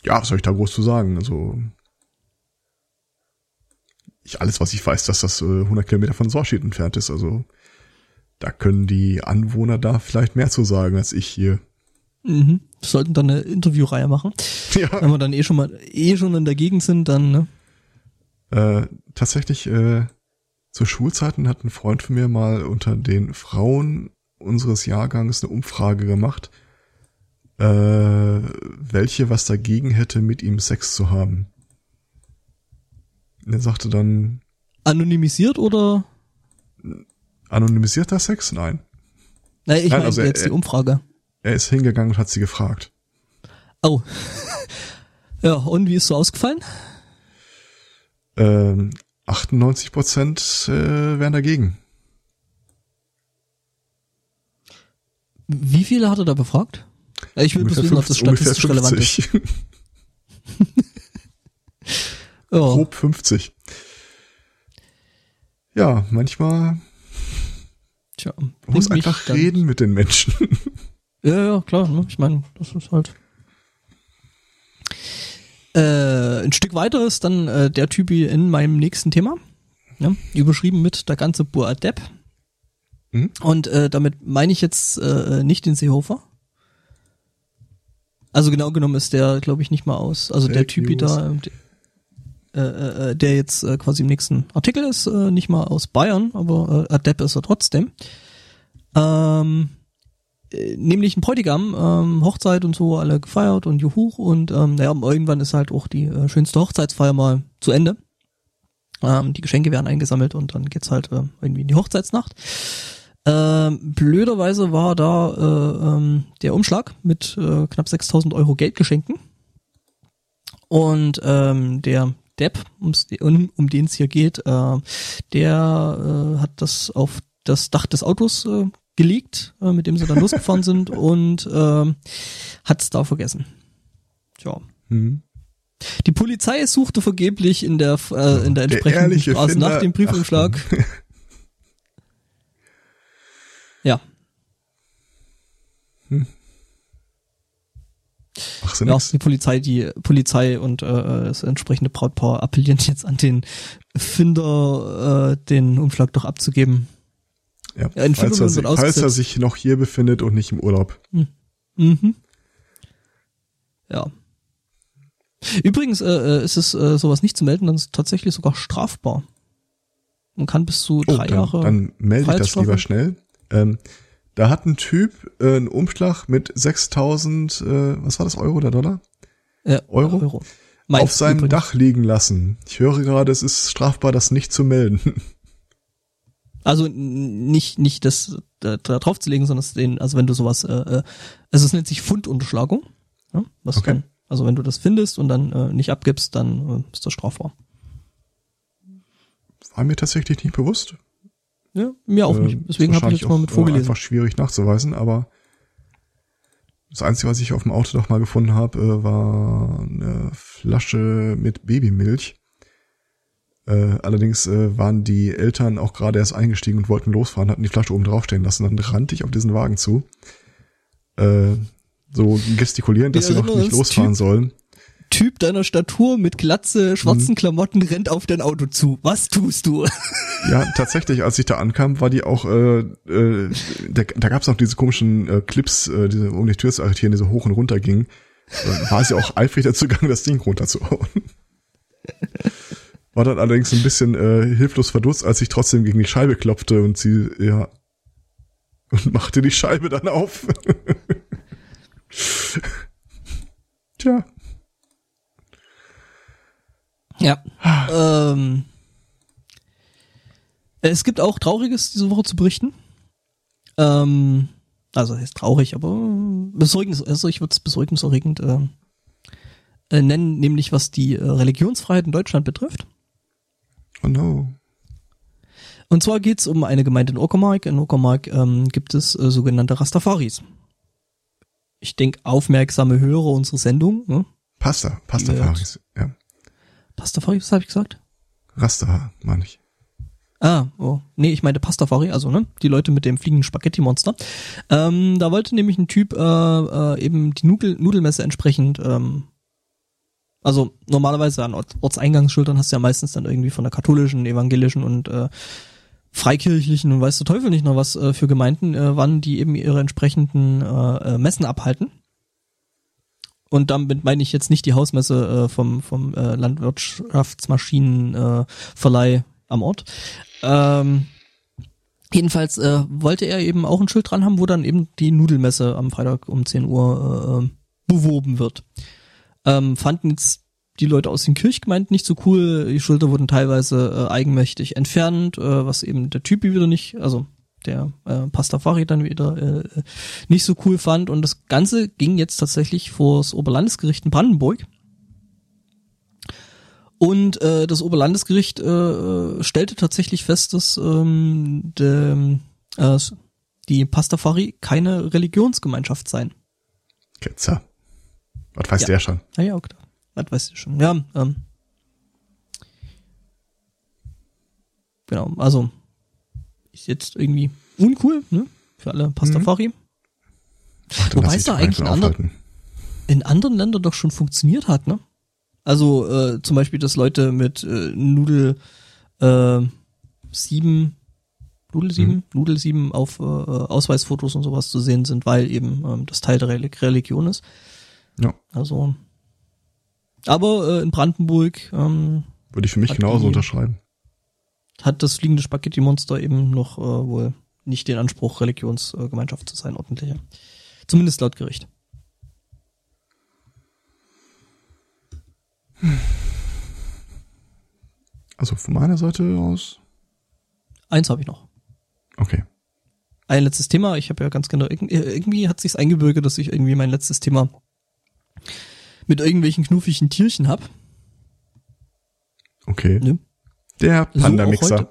Ja, was soll ich da groß zu sagen? Also, ich, alles, was ich weiß, dass das äh, 100 Kilometer von Sorschied entfernt ist. Also, da können die Anwohner da vielleicht mehr zu sagen als ich hier. Mhm. Wir sollten dann eine Interviewreihe machen. <laughs> Ja. Wenn wir dann eh schon mal, eh schon in der Gegend sind, dann, ne? Äh, tatsächlich, äh, zu Schulzeiten hat ein Freund von mir mal unter den Frauen unseres Jahrgangs eine Umfrage gemacht, äh, welche was dagegen hätte, mit ihm Sex zu haben. Er sagte dann, Anonymisiert oder? Anonymisierter Sex? Nein. Nein, ich Nein, meine also, jetzt äh, die Umfrage. Er ist hingegangen und hat sie gefragt. Oh. <laughs> ja, und wie ist so ausgefallen? Ähm, 98 Prozent äh, wären dagegen. Wie viele hat er da befragt? Ich will bloß wissen, ob das statistisch relevant ist. 50. <laughs> Ja. Grob 50. Ja, manchmal Tja, man muss einfach reden mit den Menschen. <laughs> Ja, ja, klar. Ne? Ich meine, das ist halt. Äh, ein Stück weiter ist dann äh, der Typi in meinem nächsten Thema. Ja? Überschrieben mit der ganze Boadep. Mhm. Und äh, damit meine ich jetzt äh, nicht den Seehofer. Also genau genommen ist der, glaube ich, nicht mal aus. Also der Fake Typi News. da, äh, äh, äh, der jetzt äh, quasi im nächsten Artikel ist, äh, nicht mal aus Bayern, aber äh, Adept ist er trotzdem. Ähm, äh, nämlich ein Bräutigam, ähm, Hochzeit und so, alle gefeiert und juhu und ähm, naja, irgendwann ist halt auch die äh, schönste Hochzeitsfeier mal zu Ende. Ähm, die Geschenke werden eingesammelt und dann geht's halt äh, irgendwie in die Hochzeitsnacht. Ähm, blöderweise war da äh, ähm, der Umschlag mit äh, knapp 6000 Euro Geldgeschenken. Und ähm, der Depp, um, um den es hier geht, äh, der äh, hat das auf das Dach des Autos äh, gelegt, äh, mit dem sie dann losgefahren <laughs> sind und äh, hat es da vergessen. Tja. Hm. Die Polizei suchte vergeblich in der äh, in der Der entsprechenden ehrliche Straße Finder- nach dem Briefumschlag. Ach, <laughs> Ja, Ach, ja, die Polizei, die Polizei und äh, das entsprechende Brautpaar appellieren jetzt an den Finder, äh, den Umschlag doch abzugeben. Ja, Ja, falls, er, sich- falls er sich noch hier befindet und nicht im Urlaub. Mhm. Ja. Übrigens äh, äh, ist es äh, sowas nicht zu melden, dann ist es tatsächlich sogar strafbar. Man kann bis zu Oh, drei dann, Jahre. dann melde ich das lieber schnell. Ähm, da hat ein Typ äh, einen Umschlag mit 6000, äh, was war das, Euro oder Dollar? äh, Euro? Euro. Auf seinem übrigens. Dach liegen lassen. Ich höre gerade, es ist strafbar, das nicht zu melden. <laughs> Also nicht nicht das da, da drauf zu legen, sondern es den, also wenn du sowas, äh, äh, also es nennt sich Fundunterschlagung. Ja, was Okay. dann, also wenn du das findest und dann äh, nicht abgibst, dann äh, ist das strafbar. War mir tatsächlich nicht bewusst. Ja, mir auch Äh, nicht. Deswegen habe ich jetzt mal mit auch, äh, vorgelesen. Einfach schwierig nachzuweisen, aber das Einzige, was ich auf dem Auto doch mal gefunden habe, äh, war eine Flasche mit Babymilch. Äh, allerdings äh, waren die Eltern auch gerade erst eingestiegen und wollten losfahren, hatten die Flasche oben drauf stehen lassen. Dann rannte ich auf diesen Wagen zu, äh, so gestikulierend, dass sie noch nicht losfahren Typ- sollen. Typ deiner Statur mit Glatze, schwarzen Mhm. Klamotten rennt auf dein Auto zu. Was tust du? <laughs> Ja, tatsächlich, als ich da ankam, war die auch, äh, äh, da, da gab es auch diese komischen äh, Clips, äh, diese, um die Tür zu arretieren, die so hoch und runter gingen. Äh, war sie auch <laughs> eifrig dazu gegangen, das Ding runterzuhauen. War dann allerdings ein bisschen äh, hilflos verdutzt, als ich trotzdem gegen die Scheibe klopfte und sie, ja, und machte die Scheibe dann auf. <laughs> Tja, Ja. ähm, es gibt auch Trauriges diese Woche zu berichten. Ähm, also ist traurig, aber besorgnis, also ich würde es besorgniserregend äh, äh, nennen, nämlich was die äh, Religionsfreiheit in Deutschland betrifft. oh no. Und zwar geht's um eine Gemeinde in Uckermark. In Uckermark ähm, gibt es äh, sogenannte Rastafaris. Ich denke, aufmerksame Hörer unserer Sendung, ne? Pasta, Pasta Ja. Pastafari, was habe ich gesagt? Rasta, meine ich. Ah, oh. Nee, ich meinte Pastafari, also, ne? Die Leute mit dem fliegenden Spaghetti-Monster. Ähm, da wollte nämlich ein Typ äh, äh, eben die Nudel Nudelmesse entsprechend, ähm, also normalerweise an Ort Ortseingangsschildern hast du ja meistens dann irgendwie von der katholischen, evangelischen und äh, freikirchlichen und weißt du Teufel nicht noch was äh, für Gemeinden, äh, wann die eben ihre entsprechenden äh, äh, Messen abhalten. Und damit meine ich jetzt nicht die Hausmesse äh, vom, vom äh, Landwirtschaftsmaschinenverleih äh, am Ort. Ähm, jedenfalls äh, wollte er eben auch ein Schild dran haben, wo dann eben die Nudelmesse am Freitag um 10 Uhr äh, beworben wird. Ähm, fanden jetzt die Leute aus den Kirchgemeinden nicht so cool. Die Schilder wurden teilweise äh, eigenmächtig entfernt, was eben der Typ wieder nicht, also der äh, Pastafari dann wieder äh, nicht so cool fand. Und das Ganze ging jetzt tatsächlich vors Oberlandesgericht in Brandenburg. Und äh, das Oberlandesgericht äh, stellte tatsächlich fest, dass ähm, de, äh, die Pastafari keine Religionsgemeinschaft seien. Ketzer. Was weiß Ja. der schon? Naja, okay. Das weißt du schon. Ja, ähm. Genau, also ist jetzt irgendwie uncool, ne? Für alle Pastafari. Ach, dann Wobei es da eigentlich einfach ein ander- aufhalten. in anderen Ländern doch schon funktioniert hat, ne? Also äh, zum Beispiel, dass Leute mit äh, Nudel äh, 7, Nudel 7, Mhm. Nudel 7 auf äh, Ausweisfotos und sowas zu sehen sind, weil eben ähm, das Teil der Reli- Religion ist. Ja. Also, aber äh, in Brandenburg ähm, Würde ich für mich genauso die- unterschreiben. Hat das fliegende Spaghetti-Monster eben noch äh, wohl nicht den Anspruch, Religionsgemeinschaft zu sein, ordentliche. Zumindest laut Gericht. Also von meiner Seite aus. Eins habe ich noch. Okay. ein letztes Thema. Ich habe ja ganz genau, irg- irgendwie hat sich's eingebürgert, dass ich irgendwie mein letztes Thema mit irgendwelchen knuffigen Tierchen hab. Okay. Ne? Der So Panda-Mixer. heute.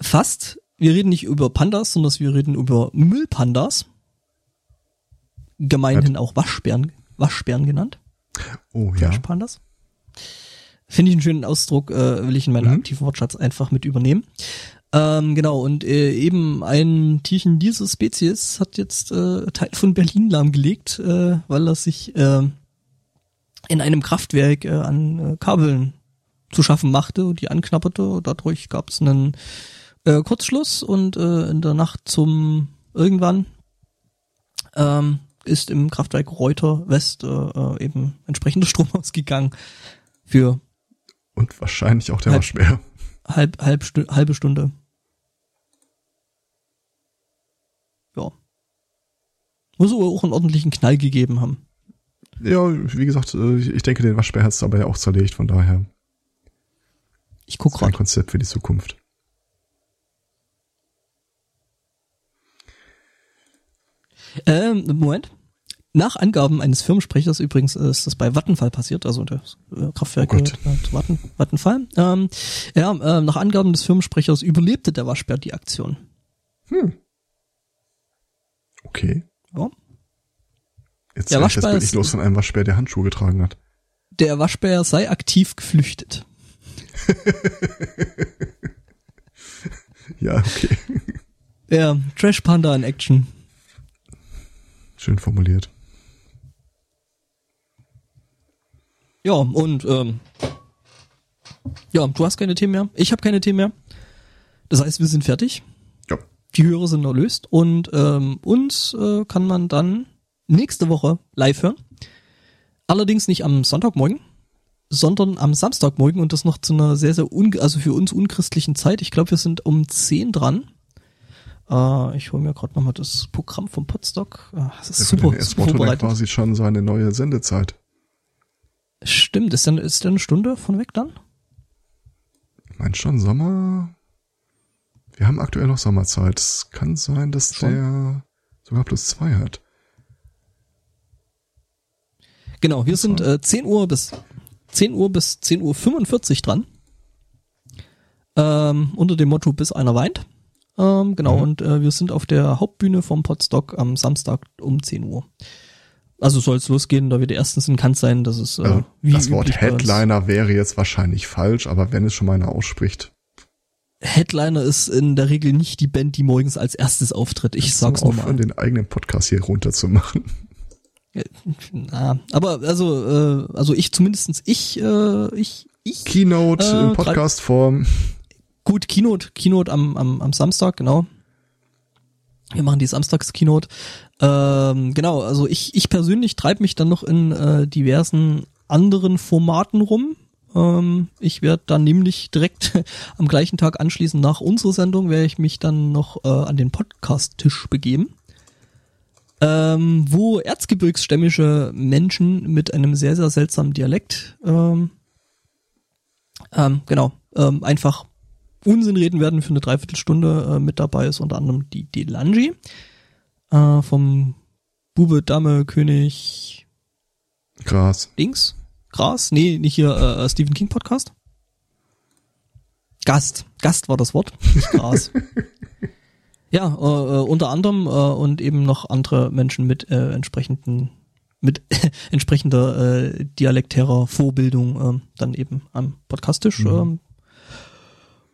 Fast. Wir reden nicht über Pandas, sondern wir reden über Müllpandas. Gemeinhin auch Waschbären, Waschbären genannt. oh ja. Waschpandas. Finde ich einen schönen Ausdruck, äh, will ich in meinen Mhm. aktiven Wortschatz einfach mit übernehmen. Ähm, genau, und äh, eben ein Tierchen dieser Spezies hat jetzt äh, Teil von Berlin lahmgelegt, äh, weil er sich äh, in einem Kraftwerk äh, an äh, Kabeln zu schaffen machte und die anknapperte. Dadurch gab es einen äh, Kurzschluss und äh, in der Nacht zum irgendwann ähm, ist im Kraftwerk Reuter West äh, äh, eben entsprechender <laughs> Strom ausgegangen für Und wahrscheinlich auch der Halb- Waschbär. halb, halb Stu halbe Stunde. Ja. Muss aber auch einen ordentlichen Knall gegeben haben. Ja, wie gesagt, äh, ich denke, den Waschbär hat es aber ja auch zerlegt, von daher Ich guck ist ein. Konzept für die Zukunft. Ähm, Moment. Nach Angaben eines Firmensprechers, übrigens ist das bei Vattenfall passiert, also das äh, Kraftwerk Oh Vatten, Vattenfall. Ähm, ja, äh, nach Angaben des Firmensprechers überlebte der Waschbär die Aktion. Hm. Okay. Ja. Jetzt Der ich das Waschbär Bild nicht los von einem Waschbär, der Handschuhe getragen hat. der Waschbär sei aktiv geflüchtet. <laughs> ja, okay. Ja, Trash Panda in Action. Schön formuliert. Ja, und ähm, ja, du hast keine Themen mehr. Ich habe keine Themen mehr. Das heißt, wir sind fertig. Ja. Die Hörer sind erlöst und ähm, uns äh, kann man dann nächste Woche live hören. Allerdings nicht am Sonntagmorgen, sondern am Samstagmorgen und das noch zu einer sehr, sehr, un also für uns unchristlichen Zeit. Ich glaube, wir sind um 10 dran. Äh, ich hole mir gerade nochmal das Programm vom Podstock. Äh, das ist Der super, super vorbereitet. quasi schon seine neue Sendezeit. Stimmt, ist denn, ist denn eine Stunde von weg dann? Ich meine schon Sommer. Wir haben aktuell noch Sommerzeit. Es kann sein, dass Schon? der sogar plus zwei hat. Genau, wir sind äh, 10 Uhr bis 10 Uhr bis 10 Uhr 45 dran. Ähm, unter dem Motto bis einer weint. Ähm, genau, Mhm. und äh, wir sind auf der Hauptbühne vom Podstock am Samstag um 10 Uhr. Also soll es losgehen, da wir die ersten sind, kann es sein, dass es äh, Also, wie das Wort Headliner wäre jetzt wahrscheinlich falsch, aber wenn es schon mal einer ausspricht, Headliner ist in der Regel nicht die Band, die morgens als erstes auftritt. Ich kannst sag's nochmal. den eigenen Podcast hier runterzumachen. Na, aber also, äh, also ich zumindestens ich, äh, ich, ich Keynote Äh, in Podcast-Form. Gut, Keynote, Keynote am, am, am Samstag, genau. Wir machen die Samstags-Keynote. Ähm, genau, also ich, ich persönlich treibe mich dann noch in äh, diversen anderen Formaten rum. Ähm, ich werde dann nämlich direkt <laughs> am gleichen Tag anschließend nach unserer Sendung, werde ich mich dann noch äh, an den Podcast-Tisch begeben. Ähm, wo erzgebirgsstämmische Menschen mit einem sehr, sehr seltsamen Dialekt ähm, ähm, genau, ähm, einfach Unsinn reden werden für eine Dreiviertelstunde. Äh, mit dabei ist unter anderem die Delangi äh, vom Bube, Dame, König, Gras. Dings, Gras, nee, nicht hier äh, Stephen King Podcast. Gast, Gast war das Wort, nicht Gras. <laughs> ja, äh, äh, unter anderem äh, und eben noch andere Menschen mit äh, entsprechenden mit <laughs> entsprechender äh, dialektärer Vorbildung äh, dann eben am Podcasttisch. Mhm. Ähm.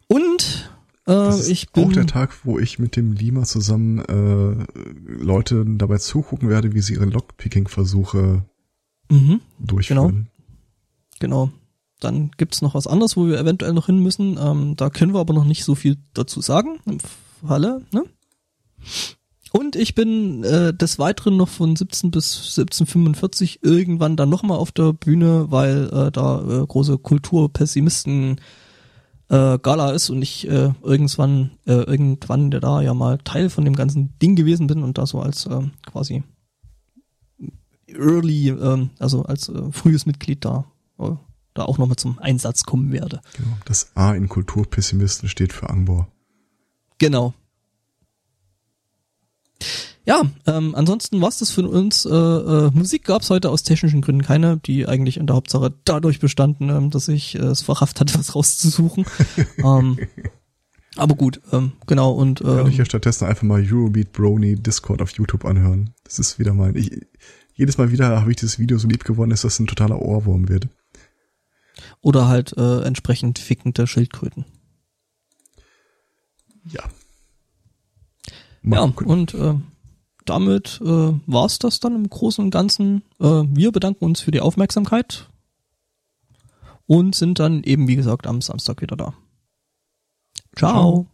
Und äh, Das ist ich auch bin der Tag, wo ich mit dem Lima zusammen äh, Leute dabei zugucken werde, wie sie ihre Lockpicking-Versuche mhm, durchführen. Genau. Dann gibt's noch was anderes, wo wir eventuell noch hin müssen. Ähm, da können wir aber noch nicht so viel dazu sagen. Im Falle, ne? Und ich bin äh, des Weiteren noch von 17 bis 1745 irgendwann dann nochmal auf der Bühne, weil äh, da äh, große Kulturpessimisten äh, Gala ist und ich äh, irgendwann, äh, irgendwann der da ja mal Teil von dem ganzen Ding gewesen bin und da so als äh, quasi early, ähm, also als äh, frühes Mitglied da, äh, da auch nochmal zum Einsatz kommen werde. Genau. Das A in Kulturpessimisten steht für Angbor. Genau. Ja, ähm, ansonsten war's das für uns. Äh, äh, Musik gab's heute aus technischen Gründen keine, die eigentlich in der Hauptsache dadurch bestanden, ähm, dass ich äh, es verrafft hatte, <laughs> was rauszusuchen. <laughs> ähm, aber gut, ähm, genau und Kann ich ja ähm, stattdessen einfach mal Eurobeat Brony Discord auf YouTube anhören. Das ist wieder mein. Ich, jedes Mal wieder habe ich dieses Video so lieb gewonnen, dass das ein totaler Ohrwurm wird. oder halt äh, entsprechend fickende Schildkröten. Ja. Ja, gucken. und äh, damit äh, war's das dann im Großen und Ganzen. Äh, wir bedanken uns für die Aufmerksamkeit und sind dann eben, wie gesagt, am Samstag wieder da. Ciao. Ciao.